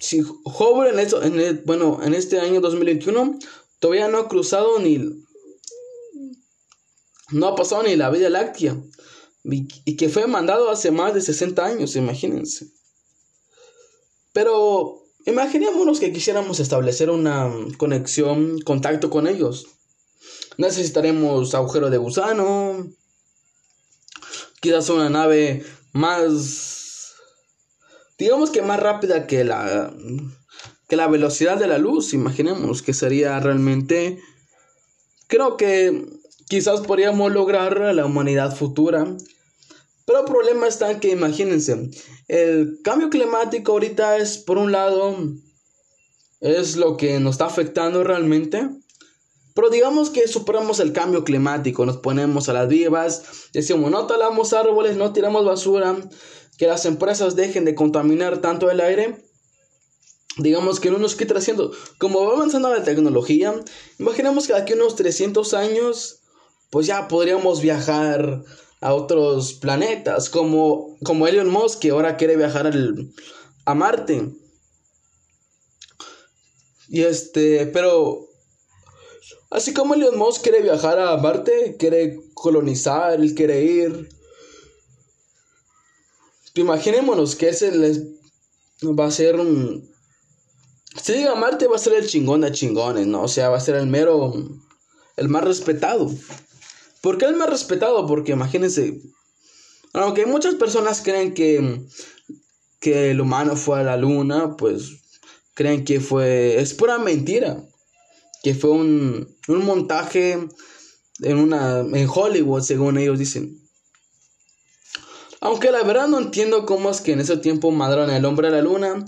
S2: si Hubble en, eso, en bueno, en este año 2021 todavía no ha cruzado ni... No ha pasado ni la Vía Láctea. Y, que fue mandado hace más de 60 años, imagínense. Pero imaginémonos que quisiéramos establecer una conexión, contacto con ellos. Necesitaremos agujero de gusano, quizás una nave más digamos que más rápida que la, que la velocidad de la luz, imaginemos que sería realmente, creo que quizás podríamos lograr la humanidad futura, pero el problema está en que imagínense, el cambio climático ahorita es, por un lado, es lo que nos está afectando realmente. Pero digamos que superamos el cambio climático, nos ponemos a las vivas, decimos no talamos árboles, no tiramos basura, que las empresas dejen de contaminar tanto el aire, digamos que no nos quita haciendo, como va avanzando la tecnología, imaginemos que aquí unos 300 años, pues ya podríamos viajar a otros planetas, como, como Elon Musk, que ahora quiere viajar a Marte. Y este, pero así como Elon Musk quiere viajar a Marte, quiere colonizar, quiere ir Imaginémonos que ese les va a ser un... Si llega a Marte va a ser el chingón de chingones, ¿no? O sea, va a ser el mero... El más respetado. ¿Por qué el más respetado? Porque imagínense... Aunque muchas personas creen que... Que el humano fue a la luna, pues... Creen que fue... Es pura mentira. Que fue un, un montaje en una... En Hollywood, según ellos dicen. Aunque la verdad no entiendo cómo es que en ese tiempo mandaron el hombre a la luna.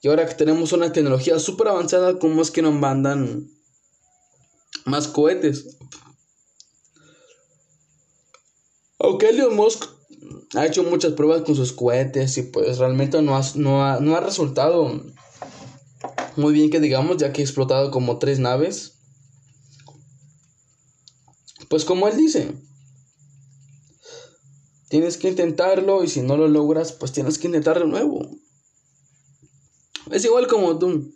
S2: Y ahora que tenemos una tecnología súper avanzada, ¿cómo es que nos mandan más cohetes? Aunque Elon Musk ha hecho muchas pruebas con sus cohetes y pues realmente no ha, no ha, no ha resultado muy bien que digamos, ya que ha explotado como tres naves. Pues como él dice, Tienes que intentarlo y si no lo logras, pues tienes que intentar de nuevo. Es igual como tú,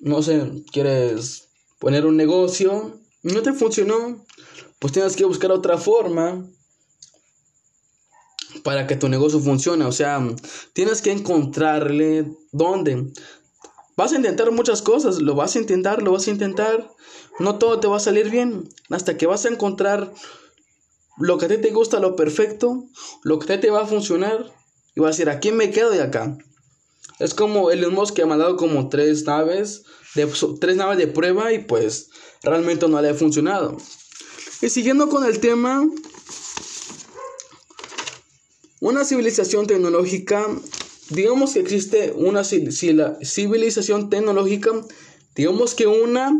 S2: no sé, quieres poner un negocio, no te funcionó, pues tienes que buscar otra forma para que tu negocio funcione. O sea, tienes que encontrarle dónde. Vas a intentar muchas cosas, lo vas a intentar, lo vas a intentar. No todo te va a salir bien. Hasta que vas a encontrar lo que a ti te gusta, lo perfecto, lo que a ti te va a funcionar, y va a decir, aquí me quedo de acá. Es como el Musk que ha mandado como tres naves, de, tres naves de prueba y pues realmente no le ha funcionado. Y siguiendo con el tema, una civilización tecnológica, digamos que existe una civilización tecnológica, digamos que una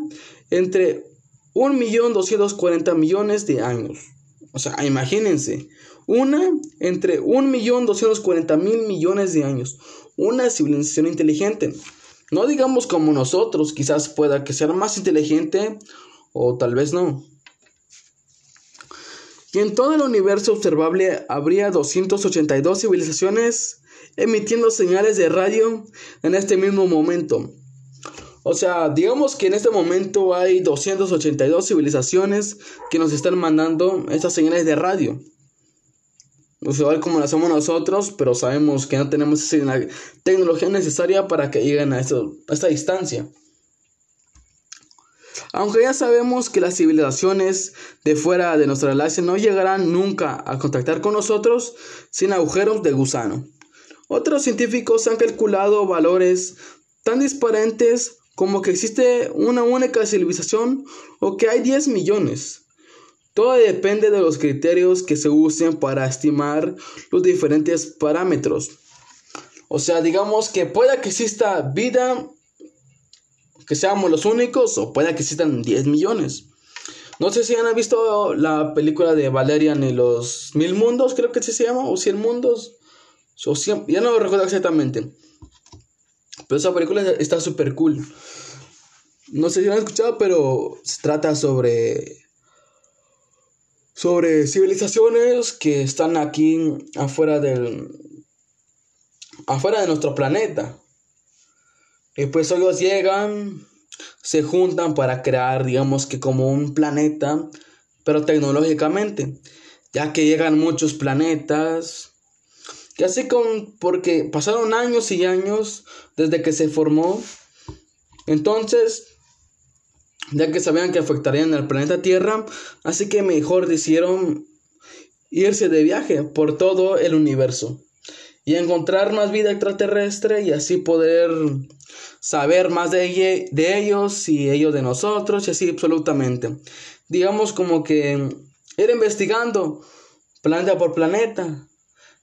S2: entre 1.240 millones de años. O sea, imagínense, una entre 1.240.000 millones de años, una civilización inteligente. No digamos como nosotros, quizás pueda que sea más inteligente o tal vez no. Y en todo el universo observable habría 282 civilizaciones emitiendo señales de radio en este mismo momento. O sea, digamos que en este momento hay 282 civilizaciones que nos están mandando estas señales de radio. No sé como lo hacemos nosotros, pero sabemos que no tenemos esa tecnología necesaria para que lleguen a esta distancia. Aunque ya sabemos que las civilizaciones de fuera de nuestra galaxia no llegarán nunca a contactar con nosotros sin agujeros de gusano. Otros científicos han calculado valores tan disparantes como que existe una única civilización o que hay 10 millones. Todo depende de los criterios que se usen para estimar los diferentes parámetros. O sea, digamos que pueda que exista vida, que seamos los únicos, o pueda que existan 10 millones. No sé si han visto la película de Valerian y los Mil Mundos, creo que se llama, o Cien Mundos. O ya no lo recuerdo exactamente. Pero esa película está súper cool. No sé si han escuchado, pero se trata sobre sobre civilizaciones que están aquí afuera del afuera de nuestro planeta. Y pues ellos llegan, se juntan para crear, digamos que como un planeta, pero tecnológicamente, ya que llegan muchos planetas, y así con, porque pasaron años y años desde que se formó, entonces ya que sabían que afectarían al planeta Tierra, así que mejor decidieron irse de viaje por todo el universo y encontrar más vida extraterrestre y así poder saber más de, ellos y ellos de nosotros y así absolutamente. Digamos como que ir investigando planeta por planeta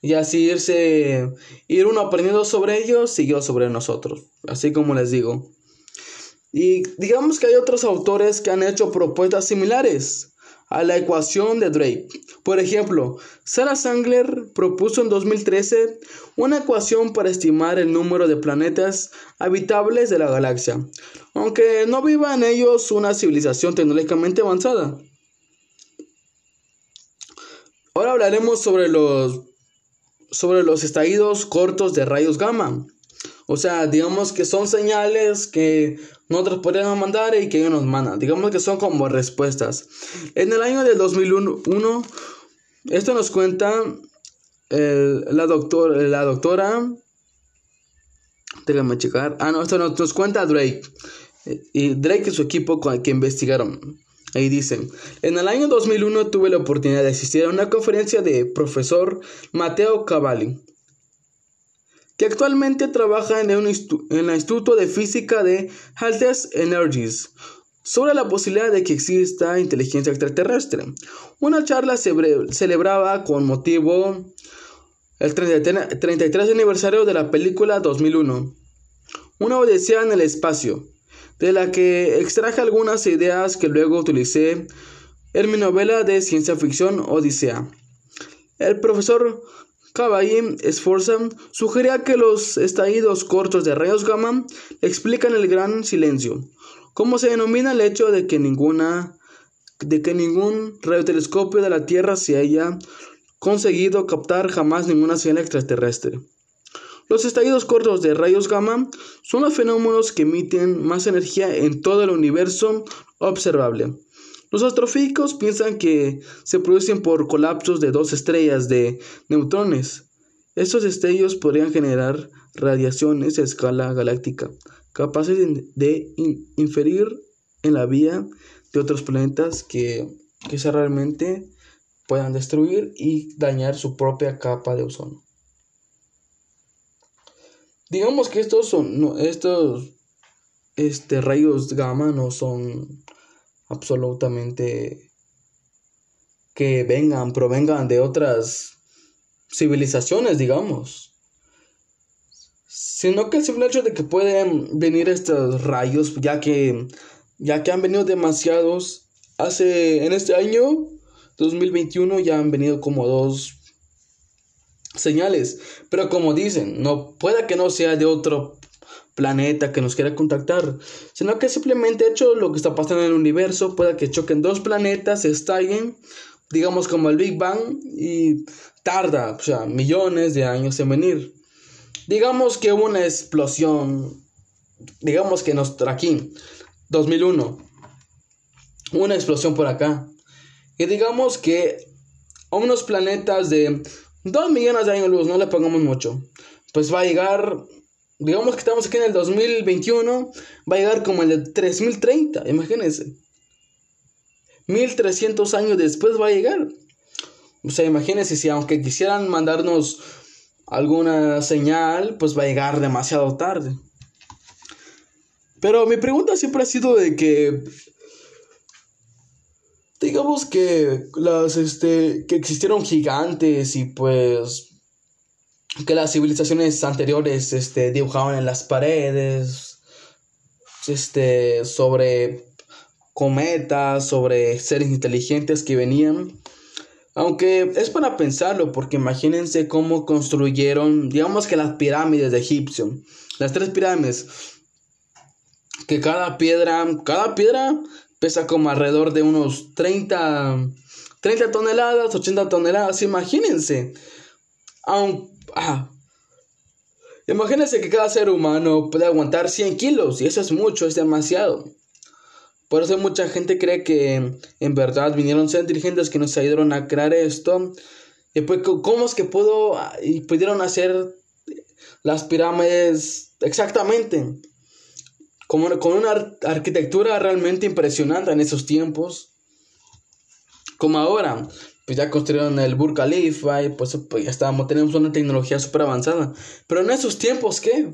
S2: y así irse, ir uno aprendiendo sobre ellos y yo sobre nosotros, así como les digo. Y digamos que hay otros autores que han hecho propuestas similares a la ecuación de Drake. Por ejemplo, Sarah Sangler propuso en 2013 una ecuación para estimar el número de planetas habitables de la galaxia, aunque no viva en ellos una civilización tecnológicamente avanzada. Ahora hablaremos sobre los sobre los estallidos cortos de rayos gamma. O sea, digamos que son señales que nosotros podríamos mandar y que ellos nos mandan. Digamos que son como respuestas. En el año del 2001, esto nos cuenta la, la doctora. Déjame checar. Ah, no, esto nos, cuenta Drake. Y Drake y su equipo que investigaron. Ahí dicen, en el año 2001 tuve la oportunidad de asistir a una conferencia de profesor Mateo Cavalli que actualmente trabaja en, el Instituto de Física de Haltes Energies sobre la posibilidad de que exista inteligencia extraterrestre. Una charla se celebraba con motivo el 33 aniversario de la película 2001, Una Odisea en el Espacio, de la que extraje algunas ideas que luego utilicé en mi novela de ciencia ficción Odisea. El profesor Caballín Sforza sugería que los estallidos cortos de rayos gamma explican el gran silencio, como se denomina el hecho de que ninguna de que ningún radiotelescopio de la Tierra se haya conseguido captar jamás ninguna señal extraterrestre. Los estallidos cortos de rayos gamma son los fenómenos que emiten más energía en todo el universo observable. Los astrofísicos piensan que se producen por colapsos de dos estrellas de neutrones. Estos destellos podrían generar radiaciones a escala galáctica, capaces de inferir en la vía de otros planetas que, se realmente puedan destruir y dañar su propia capa de ozono. Digamos que estos son estos este, rayos gamma no son absolutamente que vengan, provengan de otras civilizaciones, digamos. Sino que el simple hecho de que pueden venir estos rayos, ya que, ya que han venido demasiados, hace, en este año, 2021, ya han venido como dos señales. Pero como dicen, no puede que no sea de otro planeta que nos quiera contactar, sino que simplemente hecho lo que está pasando en el universo, pueda que choquen dos planetas, se estallen, digamos como el Big Bang, y tarda, o sea, millones de años en venir. Digamos que hubo una explosión, digamos que nos aquí, 2001, una explosión por acá, y digamos que a unos planetas de 2 millones de años luz, no le pongamos mucho, pues va a llegar digamos que estamos aquí en el 2021, va a llegar como el de 3030, imagínense. 1300 años después va a llegar. O sea, imagínense si aunque quisieran mandarnos alguna señal, pues va a llegar demasiado tarde. Pero mi pregunta siempre ha sido de que digamos que las este que existieron gigantes y pues que las civilizaciones anteriores este dibujaban en las paredes este sobre cometas, sobre seres inteligentes que venían. Aunque es para pensarlo, porque imagínense cómo construyeron, digamos que las pirámides de Egipcio, las tres pirámides, que cada piedra, cada piedra pesa como alrededor de unos 30, 30 toneladas, 80 toneladas, imagínense. Ah, imagínense que cada ser humano puede aguantar 100 kilos, y eso es mucho, es demasiado. Por eso mucha gente cree que en verdad vinieron ser dirigentes que nos ayudaron a crear esto. Pues, ¿cómo es que pudo y pudieron hacer las pirámides exactamente? Como, con una arquitectura realmente impresionante en esos tiempos. Como ahora, pues ya construyeron el Burj Khalifa y pues, pues ya estábamos, tenemos una tecnología súper avanzada. Pero en esos tiempos, ¿qué?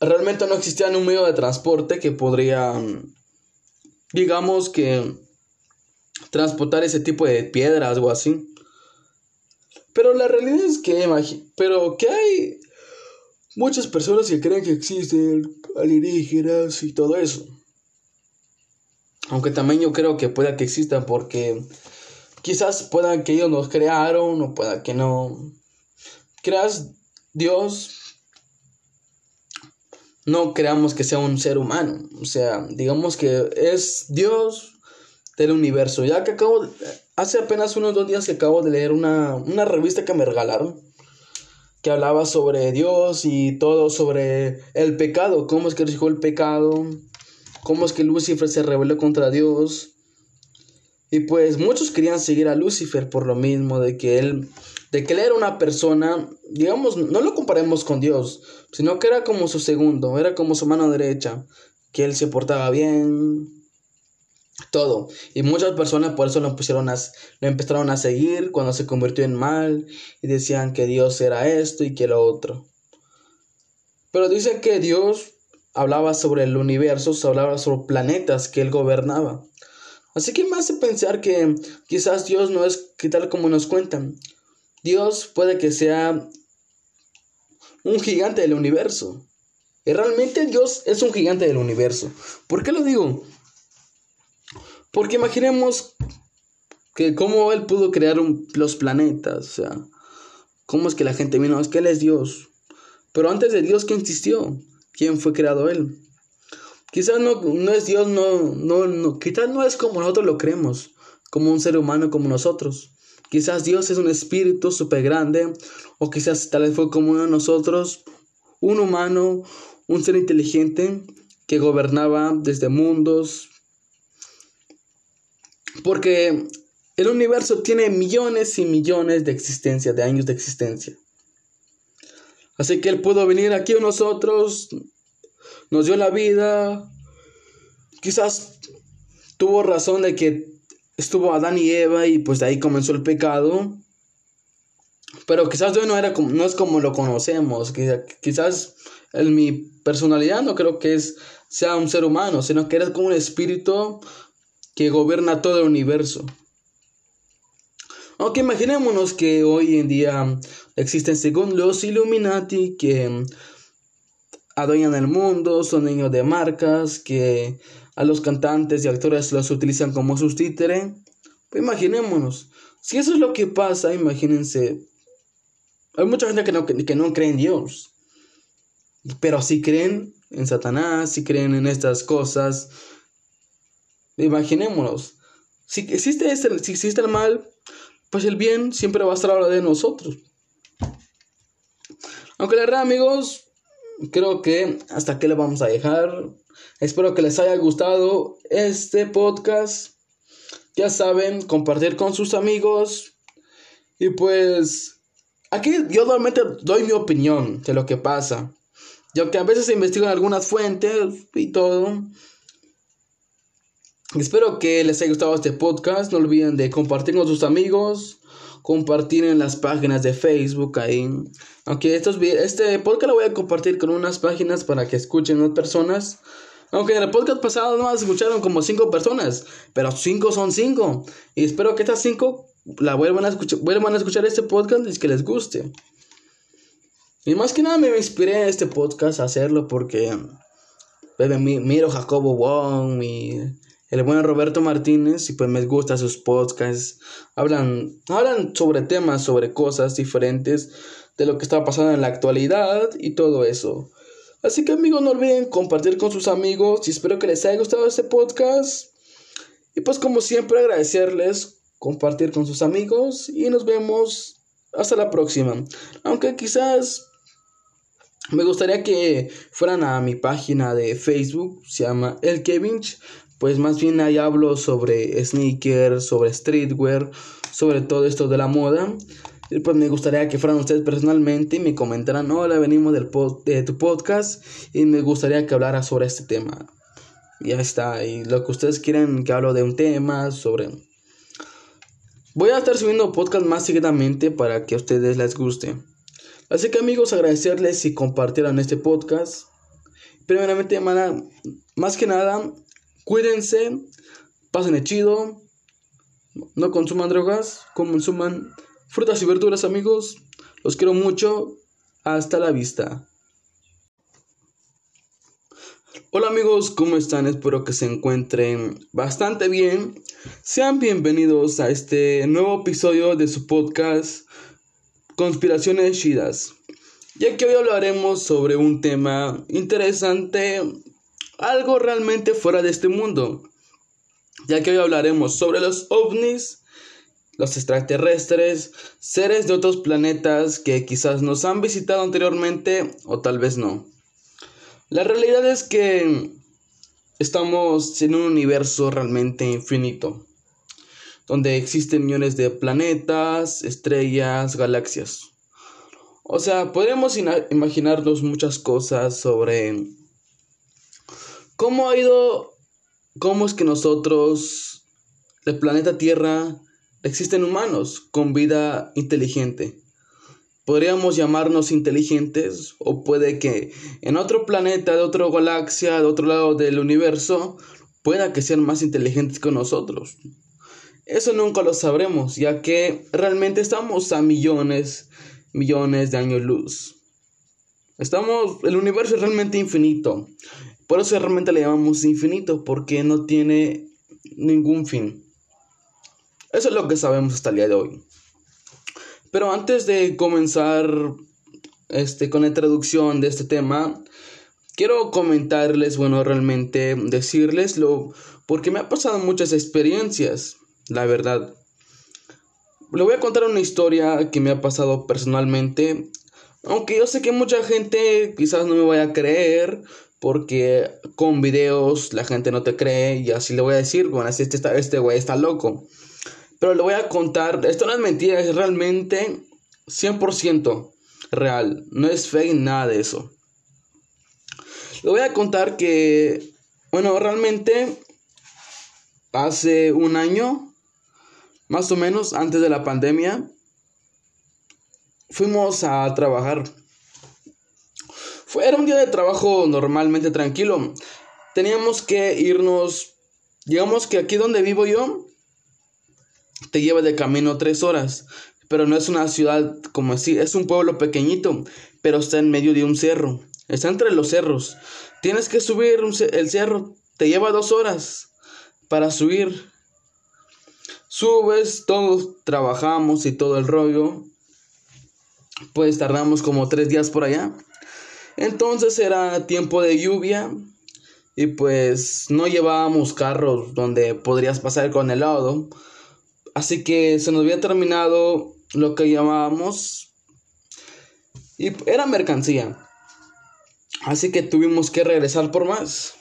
S2: realmente no existía un medio de transporte que podría, digamos que, transportar ese tipo de piedras o así. Pero la realidad es que, pero que hay muchas personas que creen que existen alienígenas y todo eso. Aunque también yo creo que pueda que existan porque quizás puedan que ellos nos crearon o pueda que no. Creas Dios no creamos que sea un ser humano. O sea, digamos que es Dios del universo. Ya que acabo, hace apenas unos dos días que acabo de leer una, una revista que me regalaron, que hablaba sobre Dios y todo sobre el pecado, cómo es que recibió el pecado, cómo es que Lucifer se rebeló contra Dios. Y pues muchos querían seguir a Lucifer por lo mismo, de que él de que él era una persona, digamos, no lo comparemos con Dios, sino que era como su segundo, era como su mano derecha, que él se portaba bien, todo. Y muchas personas por eso lo, pusieron a, lo empezaron a seguir cuando se convirtió en mal y decían que Dios era esto y que lo otro. Pero dicen que Dios hablaba sobre el universo, hablaba sobre planetas que él gobernaba. Así que me hace pensar que quizás Dios no es que tal como nos cuentan. Dios puede que sea un gigante del universo. Y realmente Dios es un gigante del universo. ¿Por qué lo digo? Porque imaginemos que cómo Él pudo crear los planetas. O sea, cómo es que la gente vino. Es que Él es Dios. Pero antes de Dios, ¿quién existió? ¿Quién fue creado Él? Quizás no, no es Dios, no, no, no, quizás no es como nosotros lo creemos, como un ser humano como nosotros. Quizás Dios es un espíritu súper grande, o quizás tal vez fue como uno de nosotros, un humano, un ser inteligente que gobernaba desde mundos. Porque el universo tiene millones y millones de existencia, de años de existencia. Así que Él pudo venir aquí a nosotros, nos dio la vida. Quizás tuvo razón de que estuvo Adán y Eva y pues de ahí comenzó el pecado. Pero quizás yo no, era como, no es como lo conocemos. Quizás en mi personalidad no creo que es, sea un ser humano, sino que eres como un espíritu que gobierna todo el universo. Aunque imaginémonos que hoy en día existen según los Illuminati que adueñan el mundo, son niños de marcas, que a los cantantes y actores los utilizan como sus títeres. Pues imaginémonos, si eso es lo que pasa, imagínense, hay mucha gente que no, que no cree en Dios, pero si creen en Satanás, si creen en estas cosas, imaginémonos, si existe, este, si existe el mal, pues el bien siempre va a estar a de nosotros. Aunque la verdad, amigos, creo que hasta aquí le vamos a dejar. Espero que les haya gustado este podcast. Ya saben, compartir con sus amigos. Y pues aquí yo normalmente doy mi opinión de lo que pasa. Yo que a veces investigo en algunas fuentes y todo. Espero que les haya gustado este podcast. No olviden de compartir con sus amigos. Compartir en las páginas de Facebook ahí. Aunque estos, este podcast lo voy a compartir con unas páginas para que escuchen más personas. Aunque en el podcast pasado no escucharon como cinco personas. Pero cinco son cinco. Y espero que estas cinco la vuelvan a escuchar, vuelvan a escuchar este podcast y que les guste. Y más que nada me inspiré en este podcast a hacerlo porque pues, miro Jacobo Wong y el buen Roberto Martínez y pues me gustan sus podcasts. Hablan, hablan sobre temas, sobre cosas diferentes de lo que está pasando en la actualidad y todo eso. Así que amigos no olviden compartir con sus amigos y espero que les haya gustado este podcast. Y pues como siempre agradecerles compartir con sus amigos y nos vemos hasta la próxima. Aunque quizás me gustaría que fueran a mi página de Facebook, se llama El Kevinch, pues más bien ahí hablo sobre sneakers, sobre streetwear, sobre todo esto de la moda. Y pues me gustaría que fueran ustedes personalmente y me comentaran, hola, venimos del de tu podcast y me gustaría que hablara sobre este tema. Ya está, y lo que ustedes quieran que hablo de un tema, sobre... Voy a estar subiendo podcast más seguidamente para que a ustedes les guste. Así que amigos, agradecerles si compartieran este podcast. Primeramente, más que nada, Cuídense, pasen el chido, no consuman drogas, consuman frutas y verduras amigos. Los quiero mucho. Hasta la vista. Hola amigos, ¿cómo están? Espero que se encuentren bastante bien. Sean bienvenidos a este nuevo episodio de su podcast Conspiraciones Chidas. Ya que hoy hablaremos sobre un tema interesante algo realmente fuera de este mundo, ya que hoy hablaremos sobre los ovnis, los extraterrestres, seres de otros planetas que quizás nos han visitado anteriormente o tal vez no. La realidad es que estamos en un universo realmente infinito, donde existen millones de planetas, estrellas, galaxias. O sea, podemos imaginarnos muchas cosas sobre ¿Cómo ha ido, cómo es que nosotros, el planeta Tierra, existen humanos con vida inteligente? Podríamos llamarnos inteligentes o puede que en otro planeta, de otra galaxia, de otro lado del universo, pueda que sean más inteligentes que nosotros. Eso nunca lo sabremos, ya que realmente estamos a millones, millones de años luz. Estamos, el universo es realmente infinito. Por eso realmente le llamamos infinito, porque no tiene ningún fin. Eso es lo que sabemos hasta el día de hoy. Pero antes de comenzar este, con la introducción de este tema, quiero comentarles, bueno, realmente decirleslo, porque me ha pasado muchas experiencias, la verdad. Le voy a contar una historia que me ha pasado personalmente, aunque yo sé que mucha gente quizás no me vaya a creer, porque con videos la gente no te cree y así le voy a decir, bueno, así este, este güey está loco. Pero le voy a contar, esto no es mentira, es realmente 100% real, no es fake nada de eso. Le voy a contar que, bueno, realmente hace un año, más o menos antes de la pandemia, fuimos a trabajar fue, era un día de trabajo normalmente tranquilo. Teníamos que irnos, digamos que aquí donde vivo yo, te lleva de camino tres horas. Pero no es una ciudad como así, es un pueblo pequeñito, pero está en medio de un cerro. Está entre los cerros. Tienes que subir el cerro, te lleva dos horas para subir. Subes, todos trabajamos y todo el rollo. Pues tardamos como tres días por allá. Entonces era tiempo de lluvia y pues no llevábamos carros donde podrías pasar con el lodo. Así que se nos había terminado lo que llamábamos y era mercancía. Así que tuvimos que regresar por más.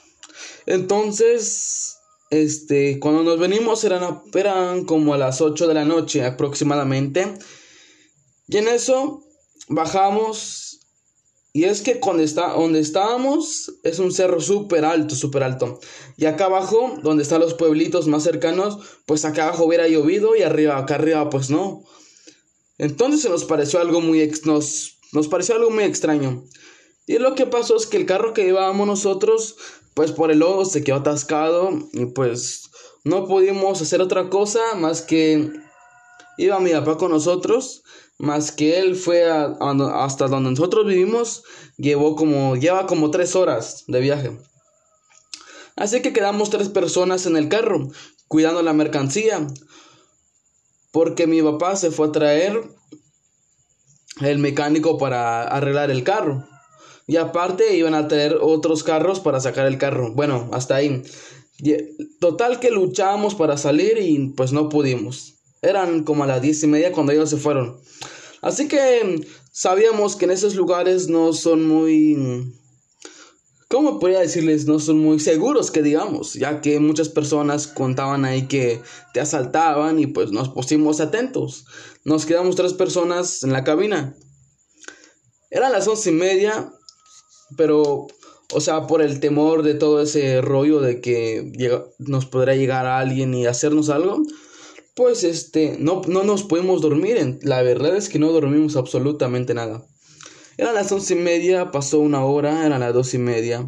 S2: Entonces, este, cuando nos venimos eran, eran como a las 8 de la noche aproximadamente. Y en eso bajamos. Y es que cuando está, donde estábamos es un cerro súper alto, súper alto. Y acá abajo, donde están los pueblitos más cercanos, pues acá abajo hubiera llovido y arriba, acá arriba, pues no. Entonces se nos pareció algo muy, nos, nos pareció algo muy extraño. Y lo que pasó es que el carro que llevábamos nosotros, pues por el lodo se quedó atascado y pues no pudimos hacer otra cosa más que iba mi papá con nosotros, más que él fue hasta donde nosotros vivimos, llevó como, lleva como tres horas de viaje. Así que quedamos tres personas en el carro, cuidando la mercancía, porque mi papá se fue a traer el mecánico para arreglar el carro. Y aparte iban a traer otros carros para sacar el carro. Bueno, hasta ahí. Total que luchábamos para salir y pues no pudimos. Eran como a las diez y media cuando ellos se fueron. Así que sabíamos que en esos lugares no son muy... ¿Cómo podría decirles? No son muy seguros que digamos, ya que muchas personas contaban ahí que te asaltaban y pues nos pusimos atentos. Nos quedamos tres personas en la cabina. Eran las once y media, pero, o sea, por el temor de todo ese rollo de que nos podría llegar alguien y hacernos algo, pues este, no, no nos podemos dormir. La verdad es que no dormimos absolutamente nada. Eran las once y media, pasó una hora, eran las dos y media.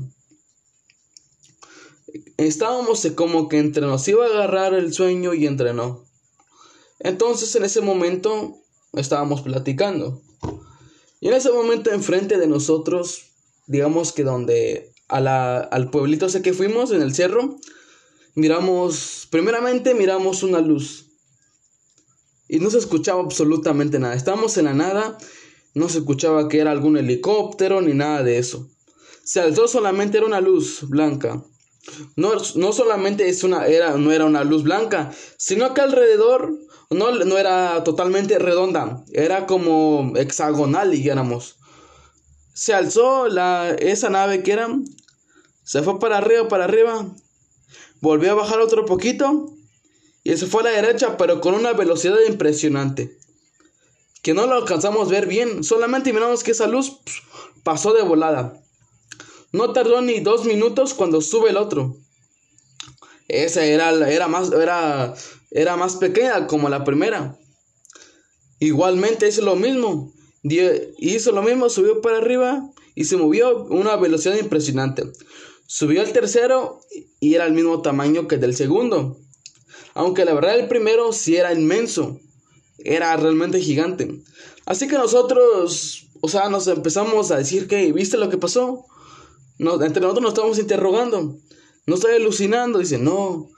S2: Estábamos como que entre nos iba a agarrar el sueño y entre no. Entonces en ese momento estábamos platicando. Y en ese momento enfrente de nosotros, digamos que donde a al pueblito ese que fuimos, en el cerro, miramos, primeramente miramos una luz y no se escuchaba absolutamente nada. Estábamos en la nada, no se escuchaba que era algún helicóptero ni nada de eso. Se alzó solamente era una luz blanca. No, no solamente es una, era, no era una luz blanca, sino que alrededor no, no era totalmente redonda, era como hexagonal, dijéramos. Se alzó la, esa nave que era, se fue para arriba, para arriba, volvió a bajar otro poquito y se fue a la derecha, pero con una velocidad impresionante. Que no lo alcanzamos a ver bien, solamente miramos que esa luz pasó de volada. No tardó ni dos minutos cuando sube el otro. Esa era, era, más, era, era más pequeña como la primera. Igualmente hizo lo mismo. Hizo lo mismo, subió para arriba y se movió a una velocidad impresionante. Subió al tercero y era el mismo tamaño que el del segundo. Aunque la verdad el primero sí era inmenso, era realmente gigante. Así que nosotros, o sea, nos empezamos a decir que, ¿viste lo que pasó? entre nosotros nos estábamos interrogando. No estoy alucinando, dice, no,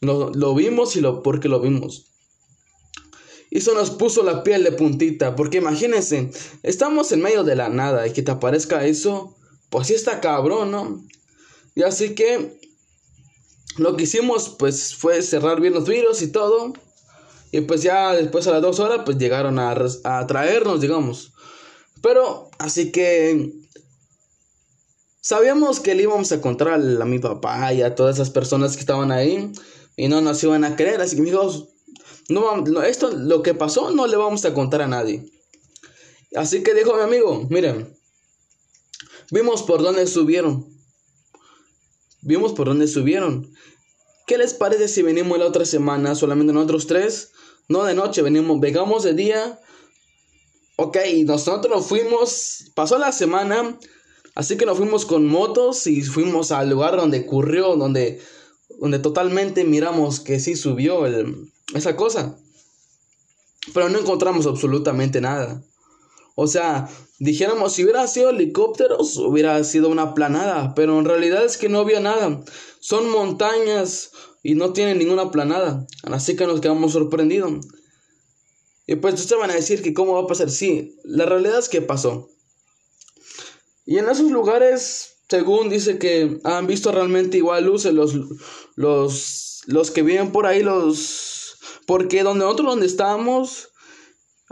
S2: lo, lo vimos y lo, porque lo vimos. Y eso nos puso la piel de puntita, porque imagínense, estamos en medio de la nada y que te aparezca eso, pues sí está cabrón, ¿no? Y así que lo que hicimos pues fue cerrar bien los virus y todo. Y pues ya después a las dos horas pues llegaron a, a traernos, digamos. Pero así que sabíamos que le íbamos a encontrar a, mi papá y a todas esas personas que estaban ahí. Y no nos iban a creer. Así que dijimos, no, esto lo que pasó no le vamos a contar a nadie. Así que dijo mi amigo, miren, vimos por dónde subieron. Vimos por dónde subieron. ¿Qué les parece si venimos la otra semana solamente nosotros tres? No de noche, venimos, vengamos de día. Ok, nosotros fuimos, pasó la semana, así que nos fuimos con motos y fuimos al lugar donde ocurrió, donde, donde totalmente miramos que sí subió esa cosa. Pero no encontramos absolutamente nada. O sea, dijéramos, si hubiera sido helicópteros, hubiera sido una planada, pero en realidad es que no había nada. Son montañas y no tienen ninguna planada, así que nos quedamos sorprendidos. Y pues ustedes van a decir que cómo va a pasar. Sí, la realidad es que pasó. Y en esos lugares, según dice que han visto realmente igual luces los, los, los que viven por ahí, los... Porque donde nosotros donde estábamos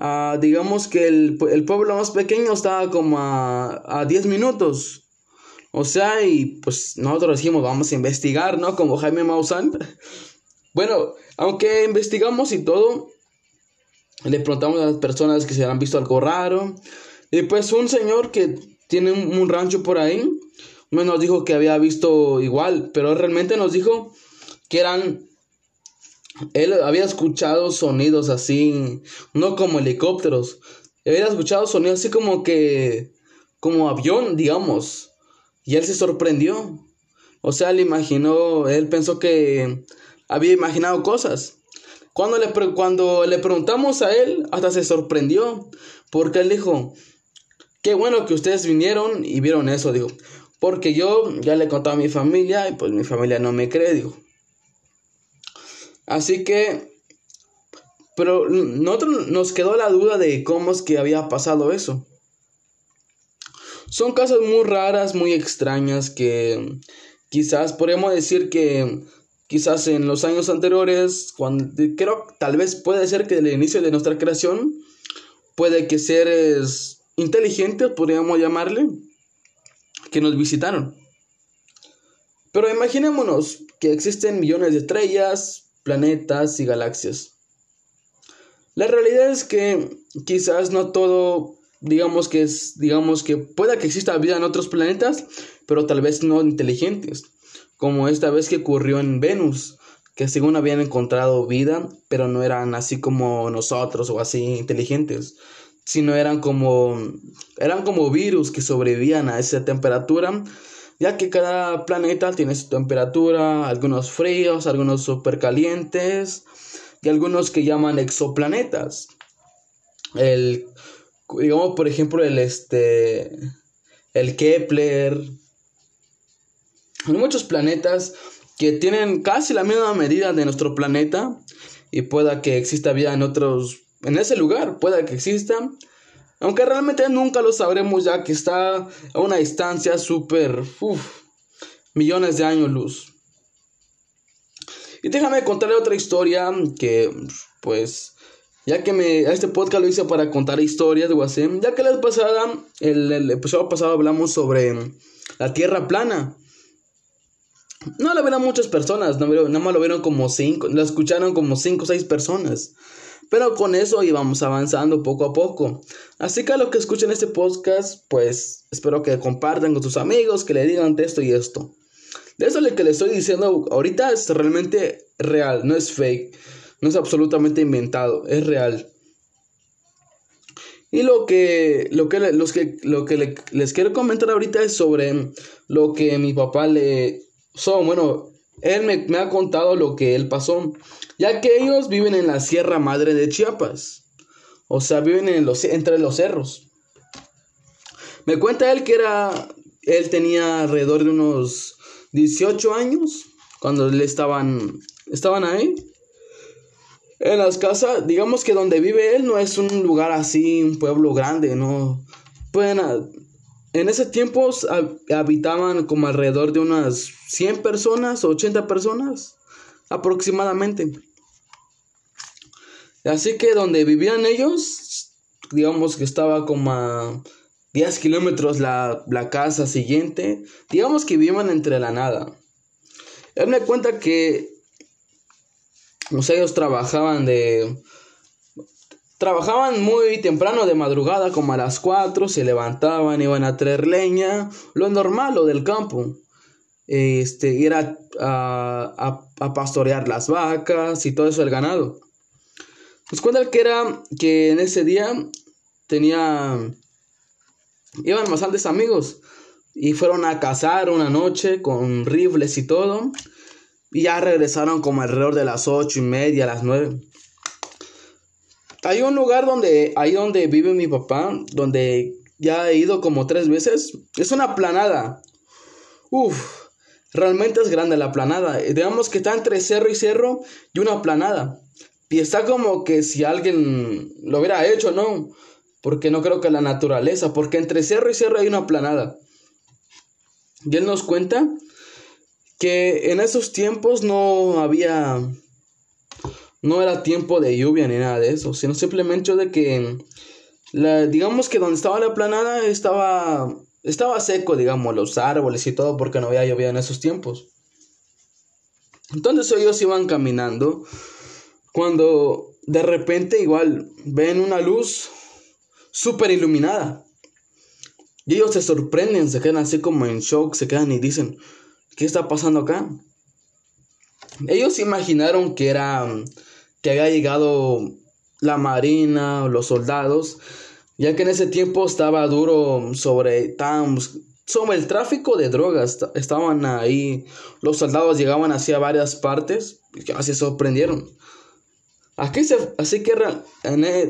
S2: Ah, digamos que el, pueblo más pequeño estaba como a, 10 minutos. O sea, y pues nosotros dijimos, vamos a investigar, ¿no? Como Jaime Maussan. bueno, aunque investigamos y todo, le preguntamos a las personas que se han visto algo raro. Y pues un señor que tiene un, rancho por ahí, nos dijo que había visto igual, pero realmente nos dijo que eran él había escuchado sonidos así, no como helicópteros, había escuchado sonidos así como que, como avión, digamos, y él se sorprendió. O sea, él imaginó, él pensó que había imaginado cosas. Cuando le, cuando le preguntamos a él, hasta se sorprendió, porque él dijo, qué bueno que ustedes vinieron y vieron eso, digo, porque yo ya le conté a mi familia y pues mi familia no me cree, digo. Así que, pero nosotros nos quedó la duda de cómo es que había pasado eso. Son cosas muy raras, muy extrañas que quizás podemos decir que quizás en los años anteriores, cuando creo tal vez puede ser que el inicio de nuestra creación, puede que seres inteligentes, podríamos llamarle, que nos visitaron. Pero imaginémonos que existen millones de estrellas, planetas y galaxias. La realidad es que quizás no todo, digamos que es, digamos que pueda que exista vida en otros planetas, pero tal vez no inteligentes como esta vez que ocurrió en Venus, que según habían encontrado vida, pero no eran así como nosotros o así inteligentes, sino eran como eran como virus que sobrevivían a esa temperatura, ya que cada planeta tiene su temperatura, algunos fríos, algunos supercalientes y algunos que llaman exoplanetas. El digamos por ejemplo el este el Kepler, hay muchos planetas que tienen casi la misma medida de nuestro planeta y pueda que exista vida en otros, en ese lugar, pueda que exista. Aunque realmente nunca lo sabremos ya que está a una distancia súper, millones de años luz. Y déjame contarle otra historia que, pues, ya que me, este podcast lo hice para contar historias de Wasem, ya que la pasada, el, el episodio pasado hablamos sobre la Tierra plana. No lo vieron muchas personas, no, nada más lo vieron como cinco, lo escucharon como cinco o seis personas. Pero con eso íbamos avanzando poco a poco. Así que a los que escuchen este podcast, pues espero que compartan con sus amigos, que le digan esto y esto. De eso lo que le estoy diciendo ahorita es realmente real, no es fake, no es absolutamente inventado, es real. Y lo que, lo que, los que, lo que les quiero comentar ahorita es sobre lo que mi papá le So, bueno, él me, ha contado lo que él pasó, ya que ellos viven en la Sierra Madre de Chiapas. O sea, viven entre los cerros. Me cuenta él que era, él tenía alrededor de unos 18 años cuando le estaban, estaban ahí. En las casas, digamos que donde vive él no es un lugar así, un pueblo grande, no. Pueden, en ese tiempo habitaban como alrededor de unas 100 personas, 80 personas aproximadamente. Así que donde vivían ellos, digamos que estaba como a 10 kilómetros la, la casa siguiente, digamos que vivían entre la nada. Él me cuenta que o sea, ellos trabajaban de Trabajaban muy temprano de madrugada, como a las 4, se levantaban, iban a traer leña, lo normal, lo del campo. Este, ir a, a, pastorear las vacas y todo eso, el ganado. Nos cuenta que era que en ese día tenía. iban bastantes amigos y fueron a cazar una noche con rifles y todo. Y ya regresaron como alrededor de las ocho y media, las nueve. Hay un lugar donde, ahí donde vive mi papá, donde ya he ido como tres veces. Es una planada. Uf, realmente es grande la planada. Digamos que está entre cerro y cerro y una planada. Y está como que si alguien lo hubiera hecho, ¿no? Porque no creo que la naturaleza, porque entre cerro y cerro hay una planada. Y él nos cuenta que en esos tiempos no había no era tiempo de lluvia ni nada de eso, sino simplemente de que, la, digamos que donde estaba la planada estaba, estaba seco, digamos, los árboles y todo, porque no había lluvia en esos tiempos. Entonces ellos iban caminando cuando de repente igual ven una luz súper iluminada. Y ellos se sorprenden, se quedan así como en shock, se quedan y dicen, ¿qué está pasando acá? Ellos imaginaron que era que había llegado la marina o los soldados, ya que en ese tiempo estaba duro sobre, sobre el tráfico de drogas. Estaban ahí, los soldados llegaban hacia varias partes y se sorprendieron. Aquí se, así que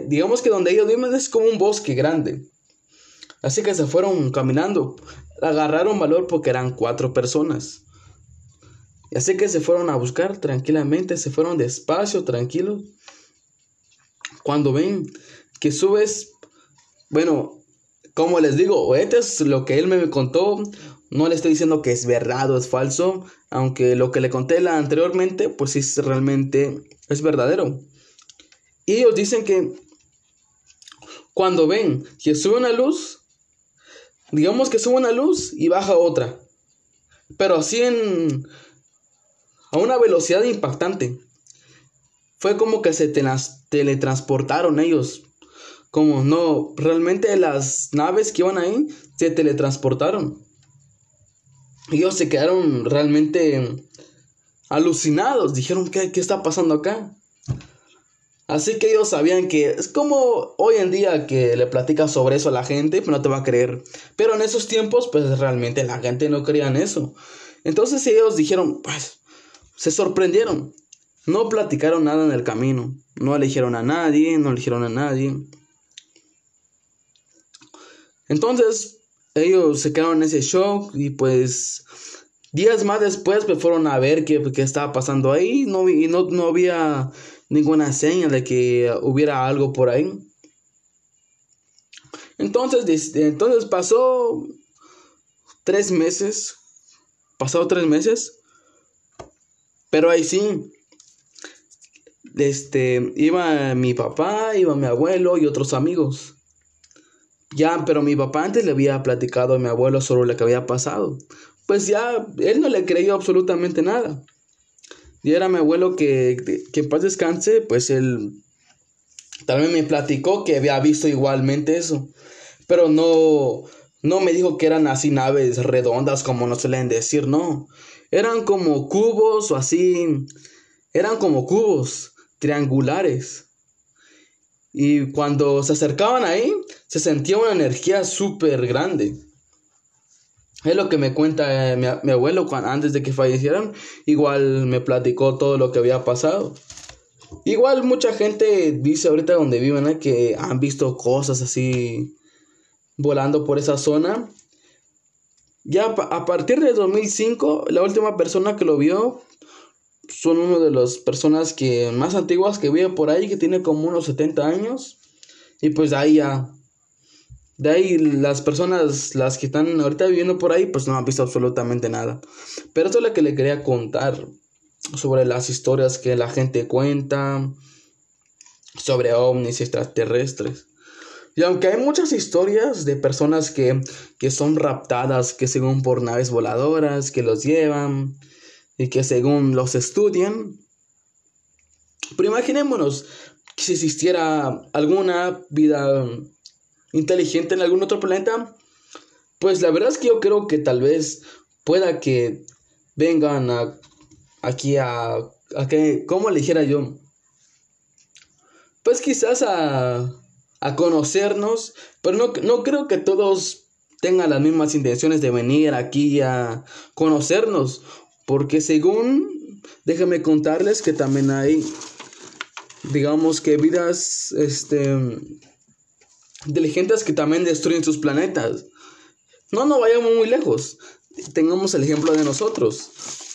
S2: digamos que donde ellos viven es como un bosque grande. Así que se fueron caminando. Agarraron valor porque eran cuatro personas. Así que se fueron a buscar tranquilamente, se fueron despacio, tranquilos. Cuando ven que subes, bueno, como les digo, esto es lo que él me contó. No le estoy diciendo que es verdad o es falso, aunque lo que le conté la anteriormente, pues sí, realmente es verdadero. Y ellos dicen que cuando ven que sube una luz, digamos que sube una luz y baja otra, pero así en a una velocidad impactante. Fue como que se teletransportaron ellos. Como no, realmente las naves que iban ahí se teletransportaron. Ellos se quedaron realmente alucinados. Dijeron, ¿qué, qué está pasando acá? Así que ellos sabían que es como hoy en día que le platicas sobre eso a la gente, pues no te va a creer. Pero en esos tiempos, pues realmente la gente no creía en eso. Entonces ellos dijeron, pues se sorprendieron. No platicaron nada en el camino. No eligieron a nadie, no eligieron a nadie. Entonces, ellos se quedaron en ese shock y pues días más después pues fueron a ver qué, qué estaba pasando ahí no, y no, no había ninguna seña de que hubiera algo por ahí. Entonces, entonces pasó tres meses, pasó tres meses pero ahí sí, este, iba mi papá, iba mi abuelo y otros amigos. Ya, pero mi papá antes le había platicado a mi abuelo sobre lo que había pasado. Pues ya, él no le creyó absolutamente nada. Y era mi abuelo que, que en paz descanse, pues él también me platicó que había visto igualmente eso. Pero no, no me dijo que eran así naves redondas como nos suelen decir, no. Eran como cubos o así. Eran como cubos triangulares. Y cuando se acercaban ahí, se sentía una energía súper grande. Es lo que me cuenta eh, mi, abuelo antes de que fallecieran. Igual me platicó todo lo que había pasado. Igual mucha gente dice ahorita donde viven que han visto cosas así volando por esa zona. Ya a partir de 2005, la última persona que lo vio son una de las personas que más antiguas que vive por ahí, que tiene como unos 70 años. Y pues de ahí ya. De ahí las personas, las que están ahorita viviendo por ahí, pues no han visto absolutamente nada. Pero esto es lo que le quería contar sobre las historias que la gente cuenta, sobre ovnis extraterrestres. Y aunque hay muchas historias de personas que, son raptadas, que según por naves voladoras, que los llevan y que según los estudian, pero imaginémonos que si existiera alguna vida inteligente en algún otro planeta, pues la verdad es que yo creo que tal vez pueda que vengan a, aquí a, a que, ¿cómo le yo? Pues quizás a, a conocernos, pero no, no creo que todos tengan las mismas intenciones de venir aquí a conocernos, porque según, déjenme contarles que también hay, digamos que vidas, este, inteligentes que también destruyen sus planetas. No, no vayamos muy lejos. Tengamos el ejemplo de nosotros.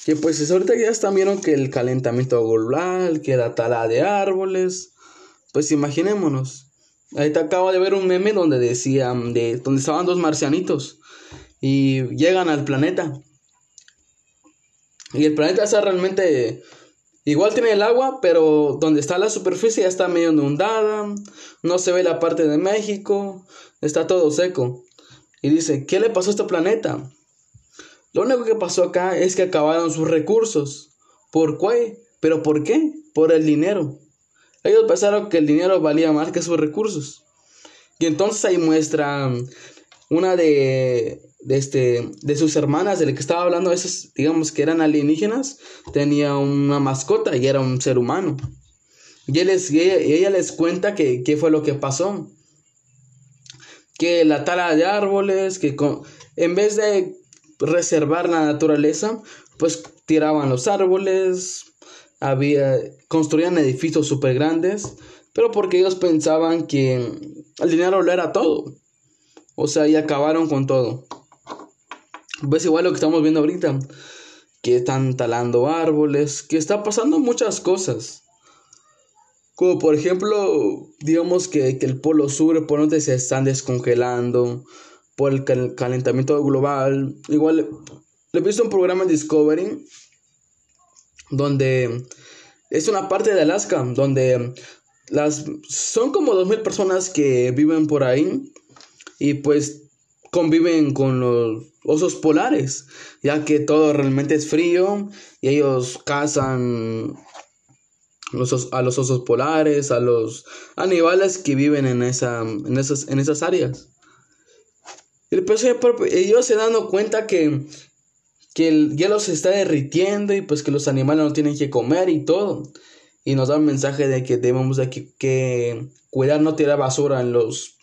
S2: Que pues ahorita ya están vieron que el calentamiento global, que la tala de árboles. Pues imaginémonos. Ahorita acabo de ver un meme donde decían, de, donde estaban dos marcianitos y llegan al planeta. Y el planeta está realmente, igual tiene el agua, pero donde está la superficie ya está medio inundada, no se ve la parte de México, está todo seco. Y dice, ¿qué le pasó a este planeta? Lo único que pasó acá es que acabaron sus recursos. ¿Por qué? ¿Pero por qué? Por el dinero. ellos pensaron que el dinero valía más que sus recursos. Y entonces ahí muestra una de, de, este, de sus hermanas, de la que estaba hablando, esas, digamos que eran alienígenas, tenía una mascota y era un ser humano. Y, ella, les cuenta que, qué fue lo que pasó. Que la tala de árboles, que en vez de reservar la naturaleza, pues tiraban los árboles, había, construían edificios súper grandes, pero porque ellos pensaban que el dinero lo era todo. O sea, y acabaron con todo. Pues igual lo que estamos viendo ahorita, que están talando árboles, que está pasando muchas cosas. Como por ejemplo, digamos que, el polo sur, por donde se están descongelando, por el calentamiento global. Igual, le he visto un programa en Discovery, donde es una parte de Alaska, donde las, son como 2.000 personas que viven por ahí y pues conviven con los osos polares, ya que todo realmente es frío y ellos cazan a los osos polares, a los animales que viven en, esa, en, esas, en esas áreas. Y pues ellos se dan cuenta que, que el hielo se está derritiendo y pues que los animales no tienen que comer y todo. Y nos da un mensaje de que debemos de que, cuidar no tirar basura en los,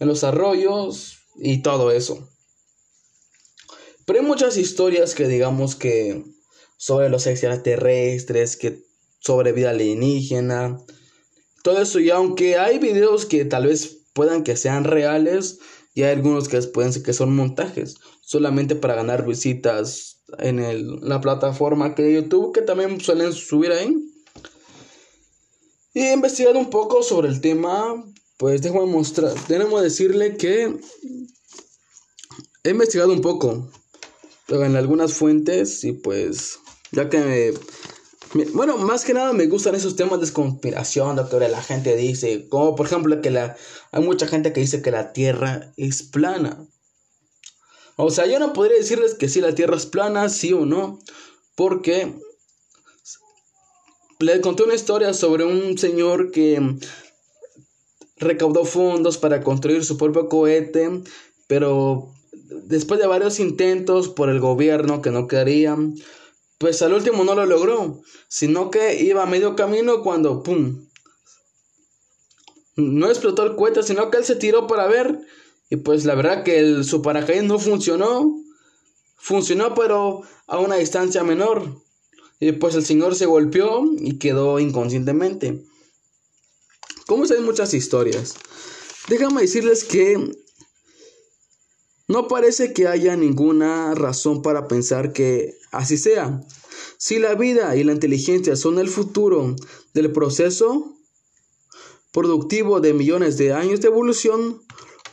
S2: en los arroyos y todo eso. Pero hay muchas historias que digamos que sobre los extraterrestres, que sobre vida alienígena, todo eso. Y aunque hay videos que tal vez puedan que sean reales, y hay algunos que pueden ser que son montajes, solamente para ganar visitas en el, la plataforma que YouTube, que también suelen subir ahí. Y he investigado un poco sobre el tema, pues déjame mostrar, tenemos decirle que he investigado un poco en algunas fuentes y pues ya que me bueno, más que nada me gustan esos temas de conspiración, que la gente dice. Como por ejemplo que la, hay mucha gente que dice que la Tierra es plana. O sea, yo no podría decirles que si la Tierra es plana, sí o no. Porque le conté una historia sobre un señor que recaudó fondos para construir su propio cohete, pero después de varios intentos por el gobierno que no querían, pues al último no lo logró, sino que iba a medio camino cuando, ¡pum! No explotó el cohete, sino que él se tiró para ver y pues la verdad que el, su paracaídas no funcionó, funcionó pero a una distancia menor. Y pues el señor se golpeó y quedó inconscientemente. Como hay muchas historias. Déjame decirles que no parece que haya ninguna razón para pensar que así sea. Si la vida y la inteligencia son el futuro del proceso productivo de millones de años de evolución,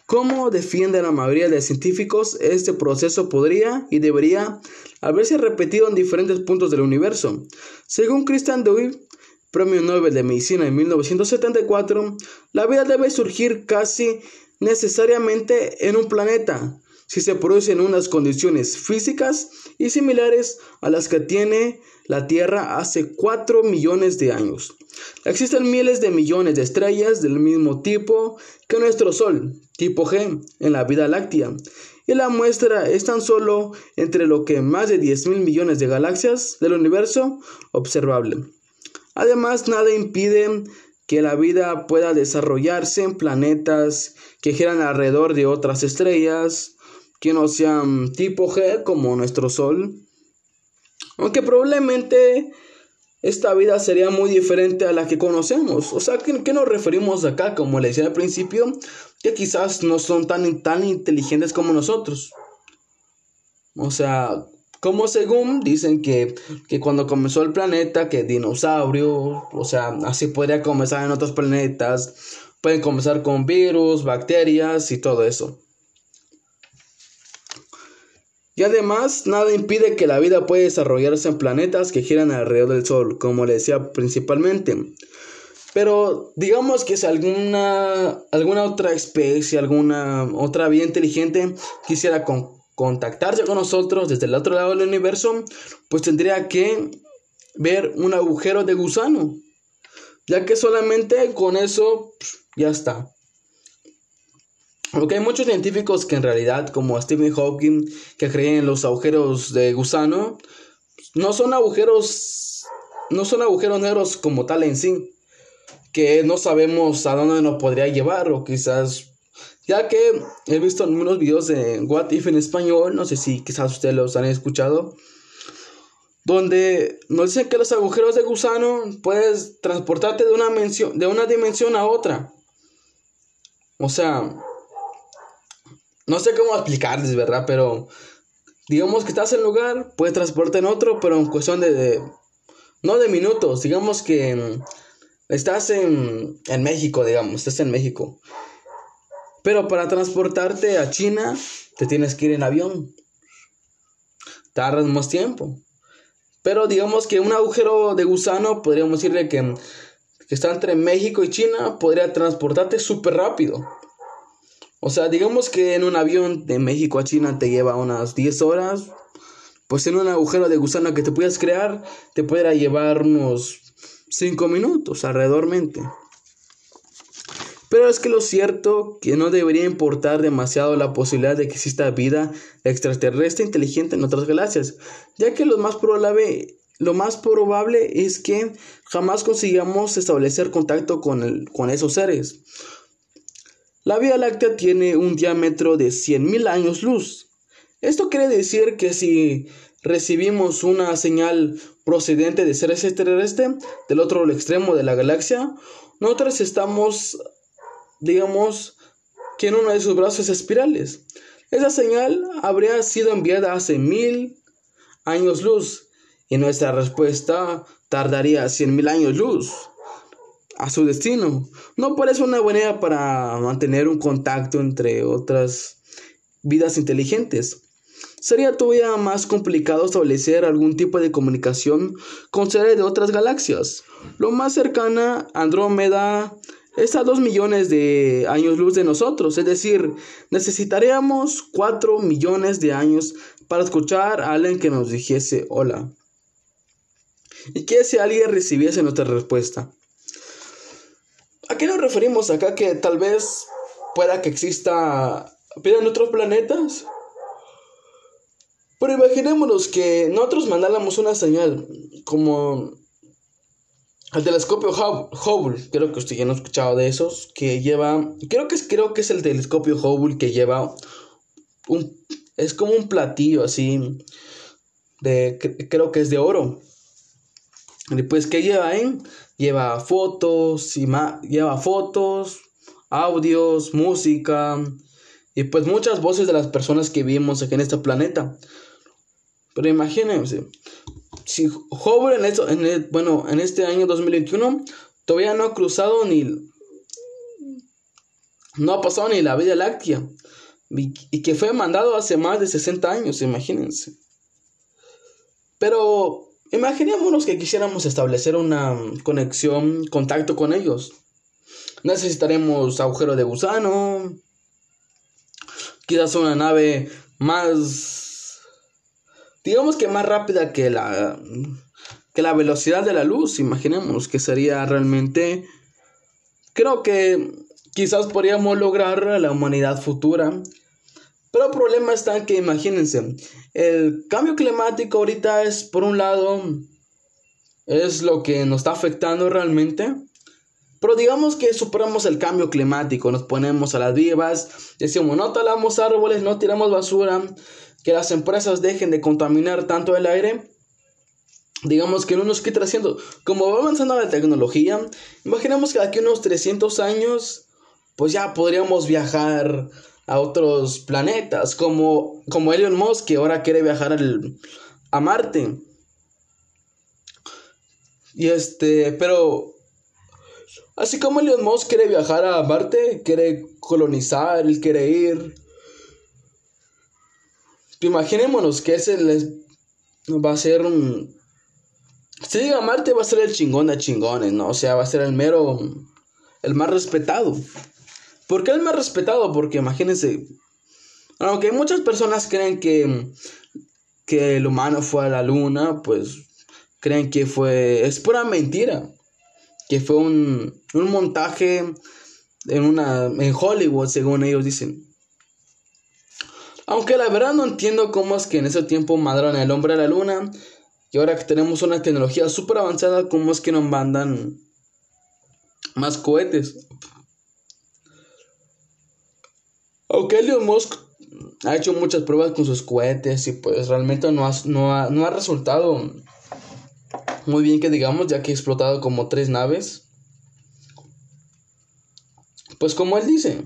S2: ¿cómo defiende la mayoría de científicos este proceso podría y debería haberse repetido en diferentes puntos del universo? Según Christian Dewey, Premio Nobel de Medicina en 1974, la vida debe surgir casi necesariamente en un planeta si se producen unas condiciones físicas y similares a las que tiene la Tierra hace 4 millones de años. Existen miles de millones de estrellas del mismo tipo que nuestro Sol, tipo G, en la vida láctea, y la muestra es tan solo entre lo que más de 10 mil millones de galaxias del universo observable. Además, nada impide que la vida pueda desarrollarse en planetas que giran alrededor de otras estrellas, que no sean tipo G como nuestro Sol. Aunque probablemente esta vida sería muy diferente a la que conocemos. O sea, ¿qué, qué nos referimos acá? Como le decía al principio, que quizás no son tan, tan inteligentes como nosotros. O sea, como según dicen que, que cuando comenzó el planeta, que dinosaurios, o sea, así podría comenzar en otros planetas. Pueden comenzar con virus, bacterias y todo eso. Y además, nada impide que la vida pueda desarrollarse en planetas que giran alrededor del Sol, como le decía principalmente. Pero digamos que si alguna, alguna otra especie, alguna otra vida inteligente quisiera contactarse con nosotros desde el otro lado del universo, pues tendría que ver un agujero de gusano. ya que solamente con eso ya está. Aunque hay muchos científicos que en realidad, como Stephen Hawking, que creen en los agujeros de gusano, no son agujeros, no son agujeros negros como tal en sí, que no sabemos a dónde nos podría llevar o quizás, ya que he visto algunos videos de What If en español, no sé si quizás ustedes los han escuchado, donde nos dicen que los agujeros de gusano puedes transportarte de una, de una dimensión a otra. O sea, no sé cómo explicarles, ¿verdad? Pero digamos que estás en lugar, puedes transportarte en otro, pero en cuestión de, no de minutos, digamos que mm, estás en, en México, digamos, estás en México. Pero para transportarte a China, te tienes que ir en avión. Tardas más tiempo. Pero digamos que un agujero de gusano, podríamos decirle que, que está entre México y China, podría transportarte súper rápido. O sea, digamos que en un avión de México a China te lleva unas 10 horas. Pues en un agujero de gusano que te puedas crear, te pudiera llevar unos 5 minutos alrededormente. Pero es que lo cierto que no debería importar demasiado la posibilidad de que exista vida extraterrestre inteligente en otras galaxias, ya que lo más probable, lo más probable es que jamás consigamos establecer contacto con, con esos seres. La Vía Láctea tiene un diámetro de 100.000 años luz. Esto quiere decir que si recibimos una señal procedente de seres extraterrestres del otro extremo de la galaxia, nosotros estamos, digamos, en uno de sus brazos espirales. Esa señal habría sido enviada hace mil años luz y nuestra respuesta tardaría cien mil años luz a su destino. No parece una buena idea para mantener un contacto entre otras vidas inteligentes. Sería todavía más complicado establecer algún tipo de comunicación con seres de otras galaxias. Lo más cercana, Andrómeda, es a 2 millones de años luz de nosotros, es decir, necesitaríamos 4 millones de años para escuchar a alguien que nos dijese hola. ¿Y qué si alguien recibiese nuestra respuesta? ¿A qué nos referimos acá? Que tal vez pueda que exista vida en otros planetas. Pero imaginémonos que nosotros mandáramos una señal como el telescopio Hubble, creo que usted ya no ha escuchado de esos, que lleva, creo que es, creo que es el telescopio Hubble que lleva un, es como un platillo así, de, creo que es de oro. Y pues, ¿qué lleva, eh? Lleva fotos, lleva fotos, audios, música y pues muchas voces de las personas que vivimos aquí en este planeta. Pero imagínense, si Hubble en, eso, en bueno, en este año 2021 todavía no ha cruzado ni no ha pasado ni la Vía Láctea y que fue mandado hace más de 60 años, imagínense. Pero Imaginémonos que quisiéramos establecer una conexión, contacto con ellos. Necesitaremos agujero de gusano, quizás una nave más, digamos que más rápida que la, que la velocidad de la luz. Imaginemos que sería realmente, creo que quizás podríamos lograr la humanidad futura pero el problema está en que imagínense, el cambio climático ahorita es, por un lado, es lo que nos está afectando realmente. Pero digamos que superamos el cambio climático, nos ponemos a las vivas, decimos no talamos árboles, no tiramos basura, que las empresas dejen de contaminar tanto el aire. Digamos que no nos quita haciendo, como va avanzando la tecnología, imaginemos que de aquí a unos 300 años, pues ya podríamos viajar a otros planetas, como, como Elon Musk, que ahora quiere viajar a Marte. Y este, pero así como Elon Musk quiere viajar a Marte, quiere colonizar, quiere ir. Imaginémonos que ese les va a ser un. Si llega a Marte, va a ser el chingón de chingones, ¿no? O sea, va a ser el mero. El más respetado. ¿Por qué el más respetado? Porque imagínense, aunque muchas personas creen que, que el humano fue a la luna, pues creen que fue, es pura mentira. que fue un, un montaje en, una, en Hollywood, según ellos dicen. Aunque la verdad no entiendo cómo es que en ese tiempo mandaron el hombre a la luna y ahora que tenemos una tecnología súper avanzada, cómo es que nos mandan más cohetes. Aunque Elon Musk ha hecho muchas pruebas con sus cohetes y pues realmente no ha, no ha, no ha resultado muy bien que digamos, ya que ha explotado como tres naves. Pues como él dice,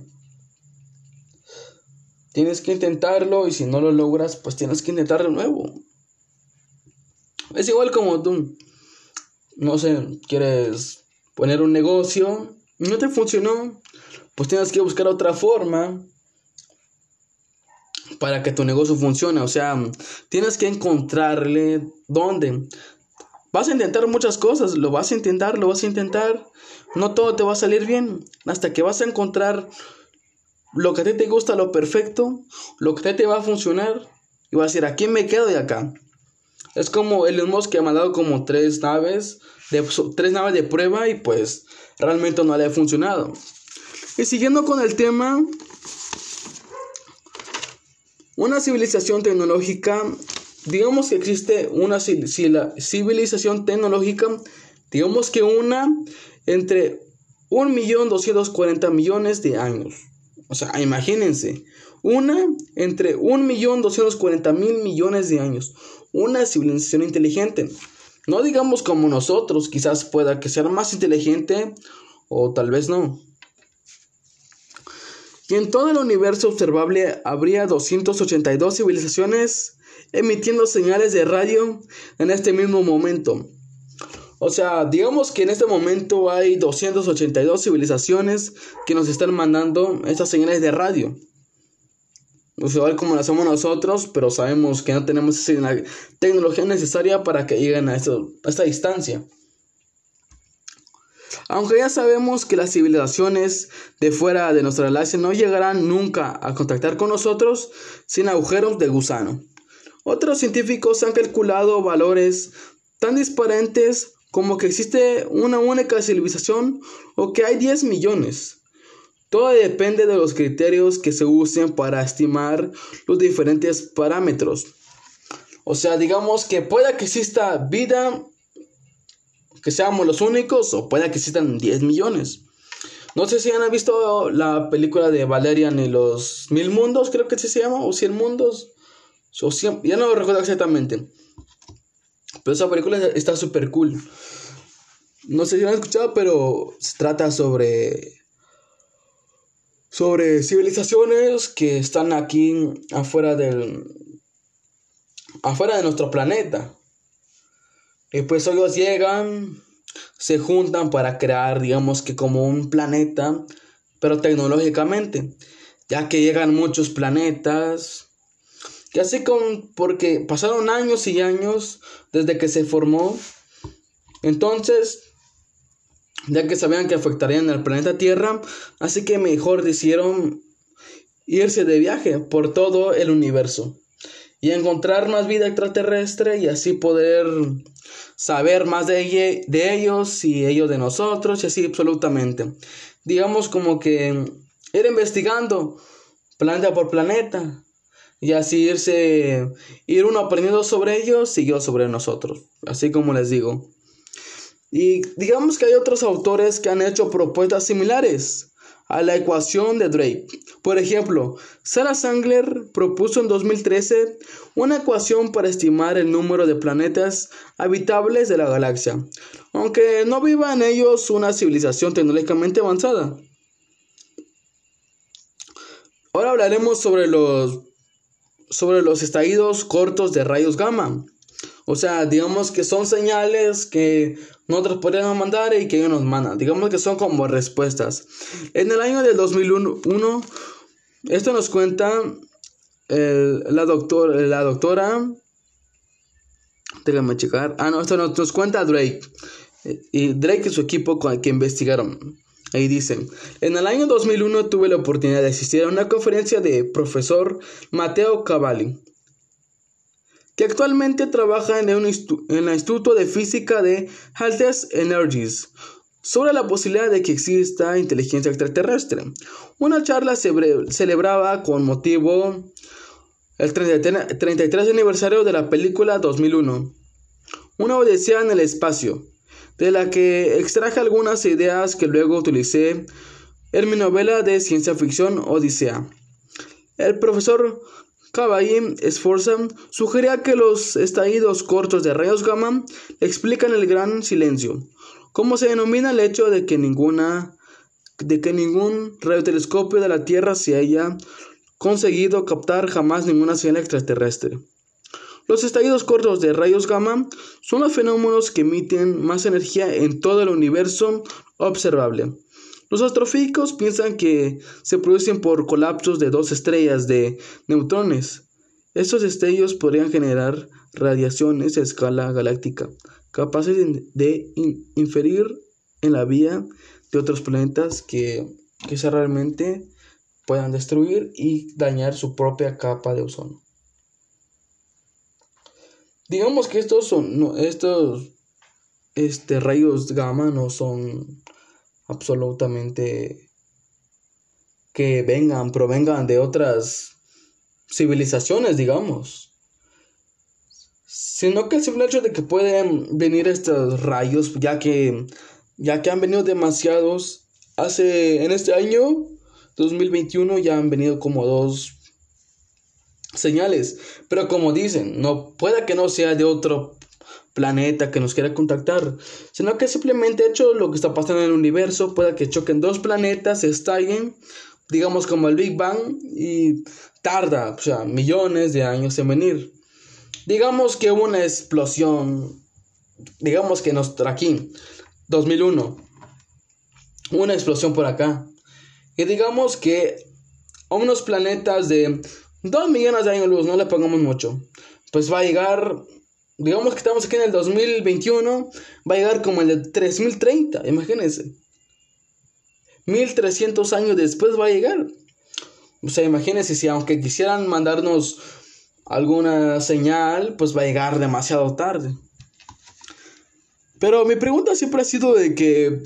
S2: tienes que intentarlo y si no lo logras, pues tienes que intentar de nuevo. Es igual como tú, no sé, quieres poner un negocio, no te funcionó, pues tienes que buscar otra forma para que tu negocio funcione. O sea, tienes que encontrarle dónde. Vas a intentar muchas cosas, lo vas a intentar, lo vas a intentar. No todo te va a salir bien. Hasta que vas a encontrar lo que a ti te gusta, lo perfecto, lo que a ti te va a funcionar. Y vas a decir, aquí me quedo de acá. Es como el Musk que ha mandado como tres naves, de, tres naves de prueba y pues realmente no le ha funcionado. Y siguiendo con el tema, una civilización tecnológica, digamos que existe una civilización tecnológica, digamos que una entre 1.240 millones de años. O sea, imagínense, una entre 1.240.000 millones de años. Una civilización inteligente. No digamos como nosotros, quizás pueda que sea más inteligente o tal vez no. Y en todo el universo observable habría 282 civilizaciones emitiendo señales de radio en este mismo momento. O sea, digamos que en este momento hay 282 civilizaciones que nos están mandando estas señales de radio. No sé igual como lo hacemos nosotros, pero sabemos que no tenemos esa tecnología necesaria para que lleguen a esta distancia. Aunque ya sabemos que las civilizaciones de fuera de nuestra galaxia no llegarán nunca a contactar con nosotros sin agujeros de gusano. Otros científicos han calculado valores tan disparantes como que existe una única civilización o que hay 10 millones. Todo depende de los criterios que se usen para estimar los diferentes parámetros. O sea, digamos que pueda que exista vida, seamos los únicos, o pueda que existan 10 millones. No sé si han visto la película de Valerian y los Mil Mundos, creo que se llama, o Cien Mundos. Ya no lo recuerdo exactamente. Pero esa película está súper cool. No sé si han escuchado, pero se trata sobre. Sobre civilizaciones que están aquí afuera del. afuera de nuestro planeta. Y pues ellos llegan, se juntan para crear, digamos que como un planeta, pero tecnológicamente. Ya que llegan muchos planetas. Y así con. porque pasaron años y años desde que se formó. Entonces ya que sabían que afectarían al planeta Tierra, así que mejor decidieron irse de viaje por todo el universo y encontrar más vida extraterrestre y así poder saber más de, ellos y ellos de nosotros y así absolutamente. Digamos como que ir investigando planeta por planeta y así irse, ir uno aprendiendo sobre ellos y yo sobre nosotros, así como les digo. Y digamos que hay otros autores que han hecho propuestas similares a la ecuación de Drake. Por ejemplo, Sarah Sangler propuso en 2013 una ecuación para estimar el número de planetas habitables de la galaxia, aunque no viva en ellos una civilización tecnológicamente avanzada. Ahora hablaremos sobre los sobre los estallidos cortos de rayos gamma. O sea, digamos que son señales que nosotros podríamos mandar y que ellos nos mandan. Digamos que son como respuestas. En el año del 2001, esto nos cuenta la, doctor, la doctora. Déjame checar. Ah, no, esto nos, cuenta Drake. Y Drake y su equipo que investigaron. Ahí dicen, en el año 2001 tuve la oportunidad de asistir a una conferencia de profesor Mateo Cavalli, que actualmente trabaja en, el Instituto de Física de Haltes Energies, sobre la posibilidad de que exista inteligencia extraterrestre. Una charla se celebraba con motivo el 33 aniversario de la película 2001, Una Odisea en el Espacio, de la que extraje algunas ideas que luego utilicé en mi novela de ciencia ficción Odisea. El profesor Caballín Esforza sugería que los estallidos cortos de rayos gamma explican el gran silencio, como se denomina el hecho de que ninguna de que ningún radiotelescopio de la Tierra se haya conseguido captar jamás ninguna señal extraterrestre. Los estallidos cortos de rayos gamma son los fenómenos que emiten más energía en todo el universo observable. Los astrofísicos piensan que se producen por colapsos de dos estrellas de neutrones. Estos destellos podrían generar radiaciones a escala galáctica, capaces de inferir en la vía de otros planetas que, se realmente puedan destruir y dañar su propia capa de ozono. Digamos que estos son estos este, rayos gamma no son absolutamente que vengan, provengan de otras civilizaciones, digamos. Sino que el simple hecho de que pueden venir estos rayos, ya que, ya que han venido demasiados, hace, en este año 2021 ya han venido como dos señales, pero como dicen, no puede que no sea de otro planeta que nos quiera contactar, sino que simplemente hecho lo que está pasando en el universo, pueda que choquen dos planetas, se estallen, digamos como el Big Bang, y tarda, o sea, millones de años en venir. Digamos que hubo una explosión, digamos que nos aquí, 2001, una explosión por acá, y digamos que a unos planetas de 2 millones de años luz, no le pongamos mucho, pues va a llegar digamos que estamos aquí en el 2021, va a llegar como el de 3030, imagínense. 1300 años después va a llegar. O sea, imagínense si aunque quisieran mandarnos alguna señal, pues va a llegar demasiado tarde. Pero mi pregunta siempre ha sido de que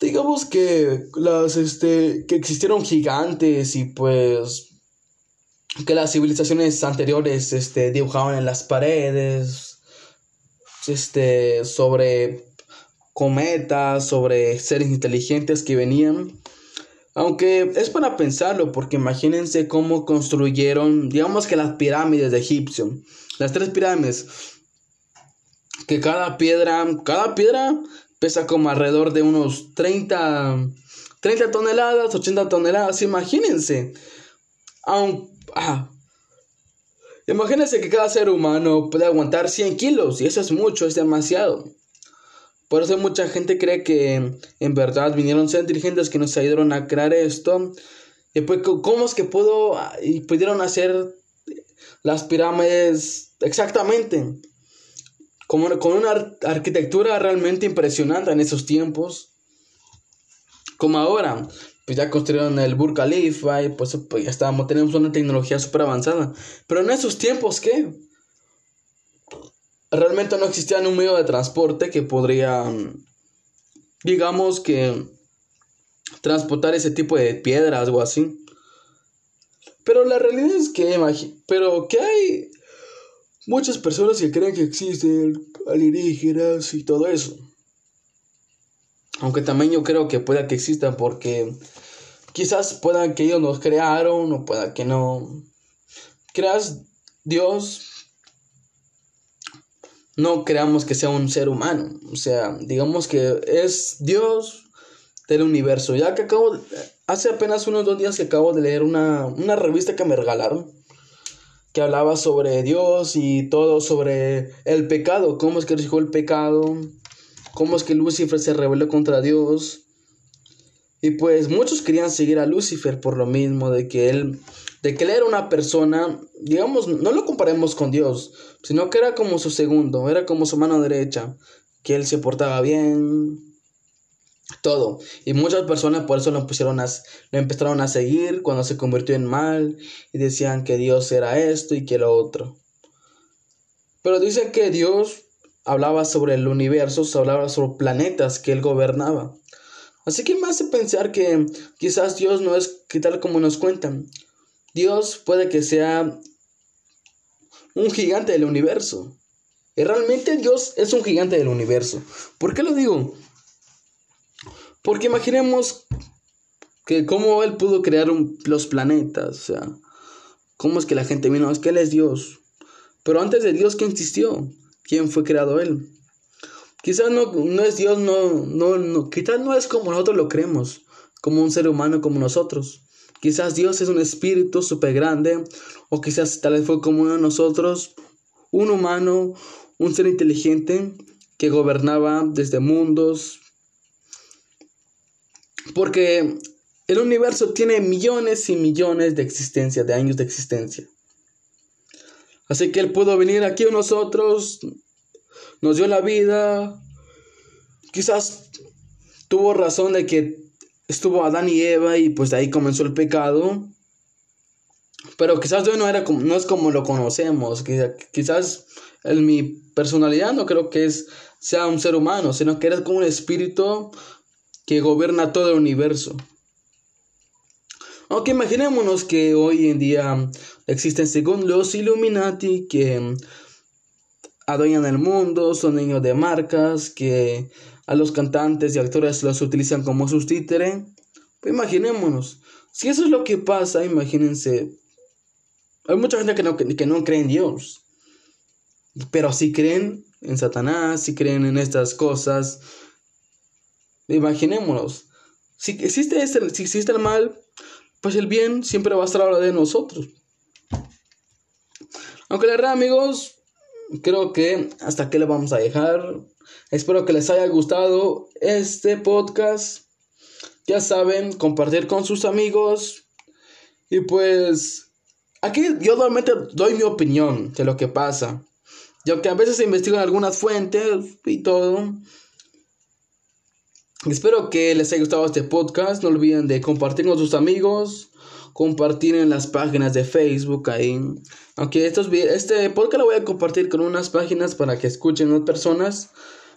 S2: digamos que las este que existieron gigantes y pues que las civilizaciones anteriores este, dibujaban en las paredes, este, sobre cometas, sobre seres inteligentes que venían. Aunque es para pensarlo, porque imagínense cómo construyeron, digamos que las pirámides de Egipcio, las tres pirámides, que cada piedra, cada piedra pesa como alrededor de unos 30, 30 toneladas, 80 toneladas, imagínense. Aunque Imagínense que cada ser humano puede aguantar 100 kilos y eso es mucho, es demasiado. Por eso mucha gente cree que en verdad vinieron ser dirigentes que nos ayudaron a crear esto. Y pues, ¿cómo es que pudo y pudieron hacer las pirámides exactamente? Como, con una arquitectura realmente impresionante en esos tiempos. Como ahora pues ya construyeron el Burj Khalifa y pues, pues, ya estábamos, tenemos una tecnología súper avanzada. Pero en esos tiempos, ¿qué? Realmente no existía un medio de transporte que podría, digamos que, transportar ese tipo de piedras o así. Pero la realidad es que, pero que hay muchas personas que creen que existen alienígenas y todo eso. Aunque también yo creo que pueda que existan porque quizás pueda que ellos nos crearon o pueda que no. Creas Dios. No creamos que sea un ser humano. O sea, digamos que es Dios del universo. Ya que acabo, hace apenas unos dos días que acabo de leer una, una revista que me regalaron. Que hablaba sobre Dios y todo sobre el pecado. Cómo es que recibió el pecado cómo es que Lucifer se rebeló contra Dios. Y pues muchos querían seguir a Lucifer por lo mismo, de que él, de que él era una persona, digamos, no lo comparemos con Dios, sino que era como su segundo, era como su mano derecha, que él se portaba bien, todo. Y muchas personas por eso lo, pusieron a, lo empezaron a seguir cuando se convirtió en mal y decían que Dios era esto y que lo otro. Pero dicen que Dios hablaba sobre el universo, hablaba sobre planetas que él gobernaba. Así que me hace pensar que quizás Dios no es que tal como nos cuentan. Dios puede que sea un gigante del universo. Y realmente Dios es un gigante del universo. ¿Por qué lo digo? Porque imaginemos que cómo Él pudo crear los planetas. O sea, cómo es que la gente vino, es que Él es Dios. Pero antes de Dios, ¿quién existió? ¿Quién fue creado Él? Quizás no, no es Dios, no, no, no, quizás no es como nosotros lo creemos, como un ser humano como nosotros. Quizás Dios es un espíritu súper grande, o quizás tal vez fue como uno de nosotros, un humano, un ser inteligente que gobernaba desde mundos. Porque el universo tiene millones y millones de existencia, de años de existencia. Así que Él pudo venir aquí a nosotros, nos dio la vida. Quizás tuvo razón de que estuvo Adán y Eva y pues de ahí comenzó el pecado. Pero quizás no, era como, no es como lo conocemos. Quizás en mi personalidad no creo que es, sea un ser humano, sino que eres como un espíritu que gobierna todo el universo. Aunque imaginémonos que hoy en día existen según los Illuminati que adueñan el mundo, son niños de marcas, que a los cantantes y actores los utilizan como sus títeres. Pues imaginémonos, si eso es lo que pasa, imagínense, hay mucha gente que no, que no cree en Dios, pero si creen en Satanás, si creen en estas cosas, imaginémonos, si existe, este, si existe el mal, pues el bien siempre va a estar a de nosotros. Aunque la verdad, amigos, creo que hasta aquí le vamos a dejar. Espero que les haya gustado este podcast. Ya saben, compartir con sus amigos. Y pues, aquí yo normalmente doy mi opinión de lo que pasa. Yo que a veces investigo en algunas fuentes y todo. Espero que les haya gustado este podcast. No olviden de compartir con sus amigos compartir en las páginas de Facebook ahí. Aunque estos, este podcast lo voy a compartir con unas páginas para que escuchen más personas.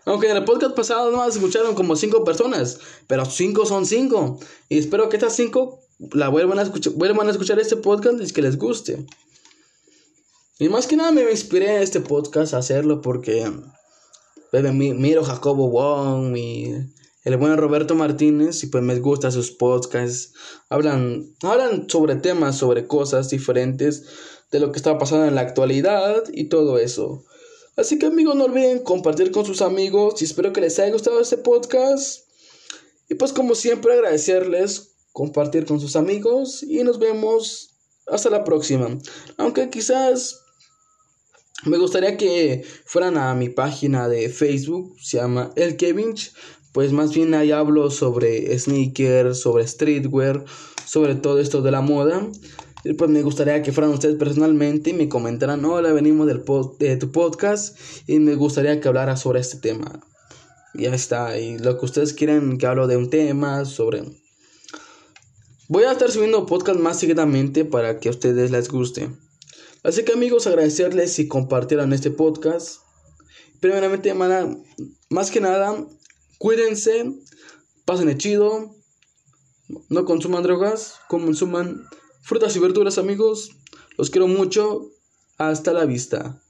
S2: Aunque en el podcast pasado no escucharon como cinco personas, pero cinco son cinco. Y espero que estas cinco la vuelvan a escuchar, vuelvan a escuchar este podcast y que les guste. Y más que nada me inspiré en este podcast a hacerlo porque miro Jacobo Wong y el buen Roberto Martínez y pues me gusta sus podcasts. Hablan, hablan sobre temas, sobre cosas diferentes de lo que está pasando en la actualidad y todo eso. Así que amigos no olviden compartir con sus amigos y espero que les haya gustado este podcast. Y pues como siempre agradecerles compartir con sus amigos y nos vemos hasta la próxima. Aunque quizás me gustaría que fueran a mi página de Facebook, se llama El Kevinch, pues más bien ahí hablo sobre sneakers, sobre streetwear, sobre todo esto de la moda. Y pues me gustaría que fueran ustedes personalmente y me comentaran, hola, venimos del de tu podcast y me gustaría que hablara sobre este tema. Ya está, y lo que ustedes quieren que hablo de un tema, sobre... Voy a estar subiendo podcast más seguidamente para que a ustedes les guste. Así que amigos, agradecerles si compartieran este podcast. Primeramente, más que nada, Cuídense, pasen el chido, no consuman drogas, consuman frutas y verduras amigos. Los quiero mucho. Hasta la vista.